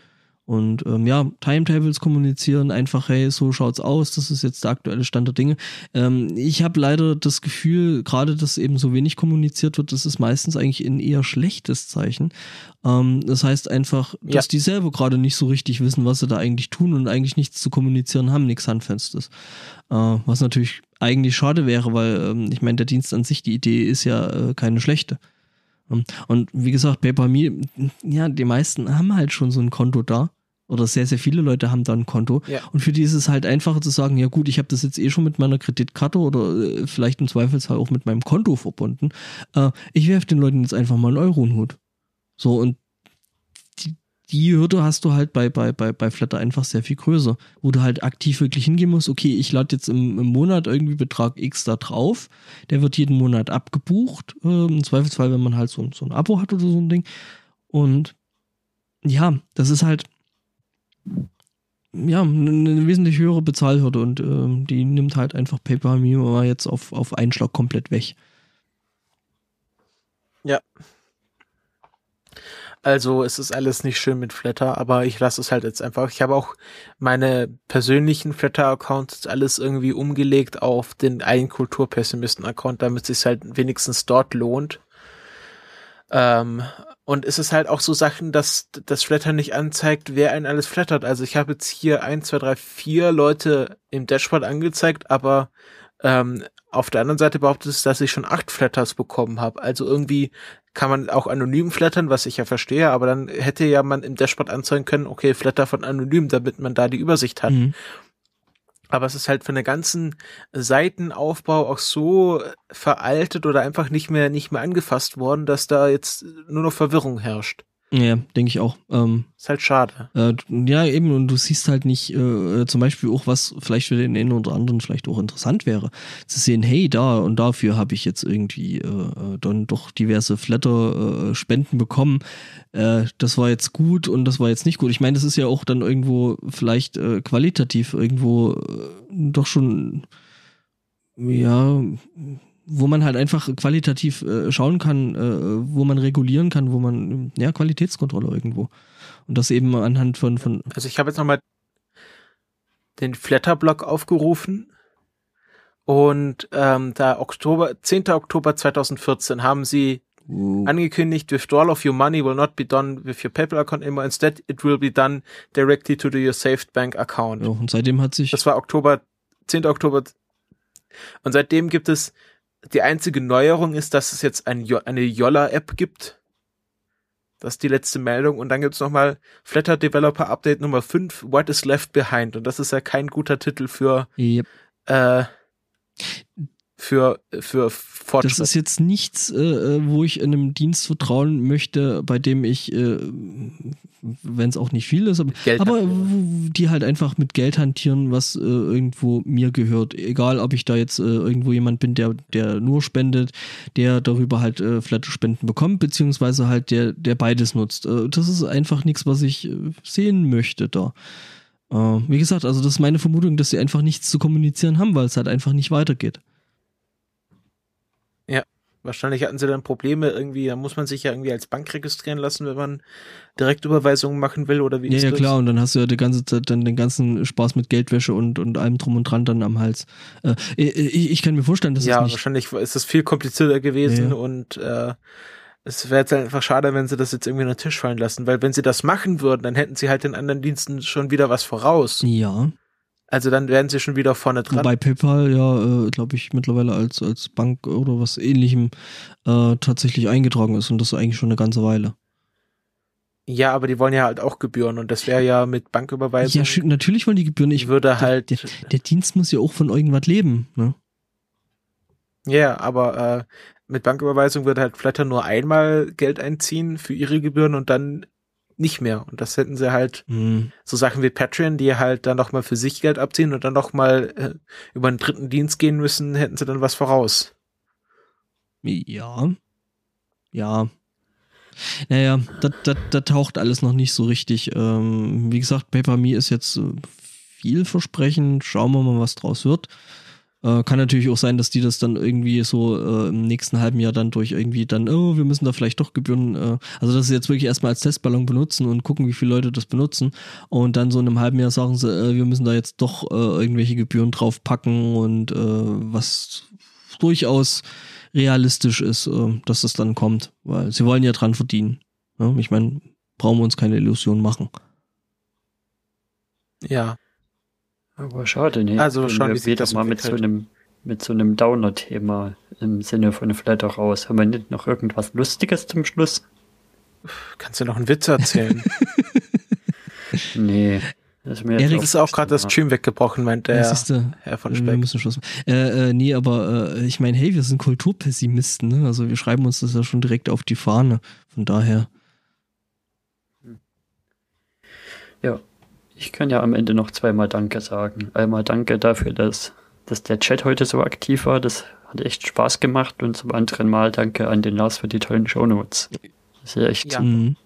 Und ähm, ja, Timetables kommunizieren, einfach, hey, so schaut's aus, das ist jetzt der aktuelle Stand der Dinge. Ähm, ich habe leider das Gefühl, gerade dass eben so wenig kommuniziert wird, das ist meistens eigentlich ein eher schlechtes Zeichen. Ähm, das heißt einfach, dass Ja. die selber gerade nicht so richtig wissen, was sie da eigentlich tun und eigentlich nichts zu kommunizieren haben, nichts Handfestes. Äh, was natürlich eigentlich schade wäre, weil ähm, ich meine, der Dienst an sich, die Idee ist ja äh, keine schlechte. Ähm, Und wie gesagt, PayPal.me, ja, die meisten haben halt schon so ein Konto da. Oder sehr, sehr viele Leute haben da ein Konto. Ja. Und für die ist es halt einfacher zu sagen, ja gut, ich habe das jetzt eh schon mit meiner Kreditkarte oder äh, vielleicht im Zweifelsfall auch mit meinem Konto verbunden. Äh, ich werfe den Leuten jetzt einfach mal einen Euro in den Hut. So, und die, die Hürde hast du halt bei, bei, bei, bei Flatter einfach sehr viel größer, wo du halt aktiv wirklich hingehen musst, okay, ich lade jetzt im, im Monat irgendwie Betrag X da drauf, der wird jeden Monat abgebucht, äh, im Zweifelsfall, wenn man halt so, so ein Abo hat oder so ein Ding. Und ja, das ist halt ja, eine wesentlich höhere Bezahlhürde und ähm, die nimmt halt einfach PayPal-Me mal jetzt auf, auf einen Schlag komplett weg. Also es ist alles nicht schön mit Flatter, aber ich lasse es halt jetzt einfach. Ich habe auch meine persönlichen Flatter-Accounts alles irgendwie umgelegt auf den einen Kulturpessimisten-Account, damit es sich halt wenigstens dort lohnt. Ähm, und es ist halt auch so Sachen, dass das Flatter nicht anzeigt, wer einen alles flattert. Also ich habe jetzt hier ein, zwei, drei, vier Leute im Dashboard angezeigt, aber ähm, auf der anderen Seite behauptet es, dass ich schon acht Flatters bekommen habe. Also irgendwie kann man auch anonym flattern, was ich ja verstehe, aber dann hätte ja man im Dashboard anzeigen können, okay, Flatter von anonym, damit man da die Übersicht hat. Mhm. Aber es ist halt von der ganzen Seitenaufbau auch so veraltet oder einfach nicht mehr, nicht mehr angefasst worden, dass da jetzt nur noch Verwirrung herrscht. Ja, denke ich auch. Ähm, Ist halt schade. äh, ja, eben, und du siehst halt nicht äh, zum Beispiel auch, was vielleicht für den einen oder anderen vielleicht auch interessant wäre, zu sehen, hey, da und dafür habe ich jetzt irgendwie äh, äh, dann doch diverse Flatter-Spenden bekommen. Äh, das war jetzt gut und das war jetzt nicht gut. Ich meine, das ist ja auch dann irgendwo vielleicht äh, qualitativ irgendwo äh, doch schon, ja, wo man halt einfach qualitativ äh, schauen kann, äh, wo man regulieren kann, wo man, ja, Qualitätskontrolle irgendwo. Und das eben anhand von, von Also ich habe jetzt nochmal den Flatter-Blog aufgerufen und ähm, da Oktober, 10. Oktober 2014 haben sie angekündigt, withdrawal of your money will not be done with your PayPal account anymore. Instead, it will be done directly to your saved bank account. ja, und seitdem hat sich, Das war Oktober, 10. Oktober. Und seitdem gibt es, die einzige Neuerung ist, dass es jetzt ein, Jo- eine Yolla-App gibt. Das ist die letzte Meldung. Und dann gibt es nochmal Flatter Developer Update Nummer 5, What is Left Behind. Und das ist ja kein guter Titel für, Yep. äh, für, für Das Fortschritt. ist jetzt nichts, äh, äh, wo ich einem Dienst vertrauen möchte, bei dem ich, äh, wenn es auch nicht viel ist, aber, aber die halt einfach mit Geld hantieren, was äh, irgendwo mir gehört. Egal, ob ich da jetzt äh, irgendwo jemand bin, der, der nur spendet, der darüber halt äh, Flatter-Spenden bekommt, beziehungsweise halt der, der beides nutzt. Äh, das ist einfach nichts, was ich sehen möchte da. Äh, wie gesagt, also das ist meine Vermutung, dass sie einfach nichts zu kommunizieren haben, weil es halt einfach nicht weitergeht. Wahrscheinlich hatten sie dann Probleme irgendwie, da muss man sich ja irgendwie als Bank registrieren lassen, wenn man Direktüberweisungen machen will oder wie Ja, ist ja, das? klar, und dann hast du ja die ganze Zeit dann den ganzen Spaß mit Geldwäsche und, und allem drum und dran dann am Hals. Äh, ich, ich kann mir vorstellen, dass ja, es nicht. wahrscheinlich ist es viel komplizierter gewesen Ja. und äh, es wäre jetzt einfach schade, wenn sie das jetzt irgendwie unter den Tisch fallen lassen, weil wenn sie das machen würden, dann hätten sie halt den anderen Diensten schon wieder was voraus. Ja, Also dann wären sie schon wieder vorne dran. wobei PayPal ja, äh, glaube ich, mittlerweile als, als Bank oder was ähnlichem äh, tatsächlich eingetragen ist und das eigentlich schon eine ganze Weile. ja, aber die wollen ja halt auch Gebühren und das wäre ja mit Banküberweisung Ja, natürlich wollen die Gebühren. Ich, würde halt der, der Dienst muss ja auch von irgendwas leben. Ne? ja, aber äh, mit Banküberweisung würde halt Flatter nur einmal Geld einziehen für ihre Gebühren und dann nicht mehr und das hätten sie halt Hm. so Sachen wie Patreon, die halt dann noch mal für sich Geld abziehen und dann noch mal äh, über einen dritten Dienst gehen müssen, hätten sie dann was voraus. Ja. Ja. Naja, da taucht alles noch nicht so richtig. Ähm, wie gesagt, PaperMe ist jetzt äh, vielversprechend. Schauen wir mal, was draus wird. Äh, kann natürlich auch sein, dass die das dann irgendwie so äh, im nächsten halben Jahr dann durch irgendwie dann, oh, wir müssen da vielleicht doch Gebühren, äh, also das ist jetzt wirklich erstmal als Testballon benutzen und gucken, wie viele Leute das benutzen. Und dann so in einem halben Jahr sagen sie, äh, wir müssen da jetzt doch äh, irgendwelche Gebühren draufpacken und äh, was durchaus realistisch ist, äh, dass das dann kommt, weil sie wollen ja dran verdienen. Ja? Ich meine, brauchen wir uns keine Illusion machen. Ja. Aber schade, ne? Also schauen, wir das mal mit so einem mit so einem Downer-Thema im Sinne von Flatter raus. Haben wir nicht noch irgendwas Lustiges zum Schluss? Kannst du noch einen Witz erzählen? Nee. Das ist mir Erik, ist auch gerade das. Stream weggebrochen, meint Ja, der siehste, Herr von wir Speck. müssen Schluss machen. Äh, äh, nee, aber äh, ich meine, hey, wir sind Kulturpessimisten, ne? Also wir schreiben uns das ja schon direkt auf die Fahne. Von daher. Ja, ich kann ja am Ende noch zweimal Danke sagen. Einmal Danke dafür, dass, dass der Chat heute so aktiv war. Das hat echt Spaß gemacht. Und zum anderen Mal Danke an den Lars für die tollen Shownotes. Das ist ja echt Ja. Mhm.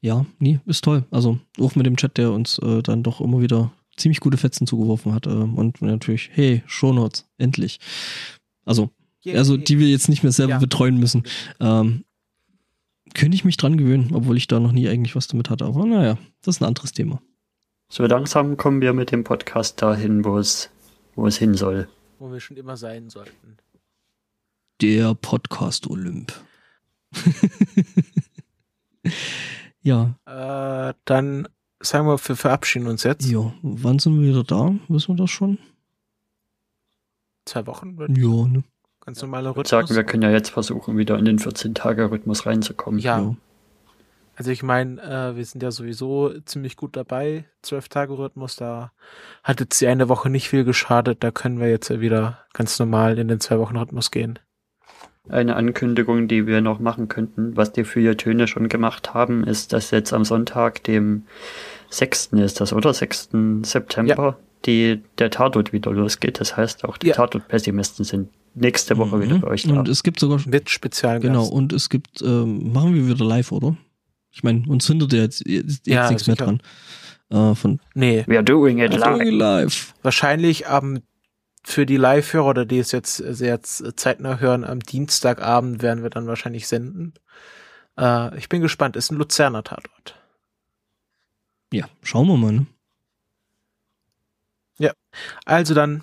Ja, nee, ist toll. Also auch mit dem Chat, der uns äh, dann doch immer wieder ziemlich gute Fetzen zugeworfen hat. Äh, und natürlich, hey, Shownotes, endlich. Also, also die wir jetzt nicht mehr selber Ja. betreuen müssen. Ähm, könnte ich mich dran gewöhnen, obwohl ich da noch nie eigentlich was damit hatte. Aber naja, das ist ein anderes Thema. So langsam kommen wir mit dem Podcast dahin, wo es, wo es hin soll. Wo wir schon immer sein sollten. Der Podcast Olymp. ja, Äh, dann sagen wir, wir verabschieden uns jetzt. ja, wann sind wir wieder da? Wissen wir das schon? Zwei Wochen. Ja, ne? Ganz normaler Ich Rhythmus. würde sagen, wir können ja jetzt versuchen, wieder in den 14-Tage-Rhythmus reinzukommen. Ja. Ja. Also ich meine, äh, wir sind ja sowieso ziemlich gut dabei. Zwölf Tage Rhythmus, da hat jetzt die eine Woche nicht viel geschadet. Da können wir jetzt ja wieder ganz normal in den zwei Wochen Rhythmus gehen. Eine Ankündigung, die wir noch machen könnten, was die vier Töne schon gemacht haben, ist, dass jetzt am Sonntag, dem 6. ist das, oder? 6. September, die, der Tatort wieder losgeht. Das heißt, auch die Ja. Tatort-Pessimisten sind nächste Woche wieder Mhm. für euch da. Und es gibt sogar Mit Spezialgast. Genau, und es gibt, ähm, machen wir wieder live, oder? Ich meine, uns hindert ja jetzt, jetzt Ja, nichts mehr dran. Äh, von Nee, We are doing it live. live. wahrscheinlich am für die Live-Hörer oder die es jetzt sehr jetzt zeitnah hören, am Dienstagabend werden wir dann wahrscheinlich senden. Äh, ich bin gespannt. Ist ein Luzerner Tatort. Ja, schauen wir mal, ne? Also dann,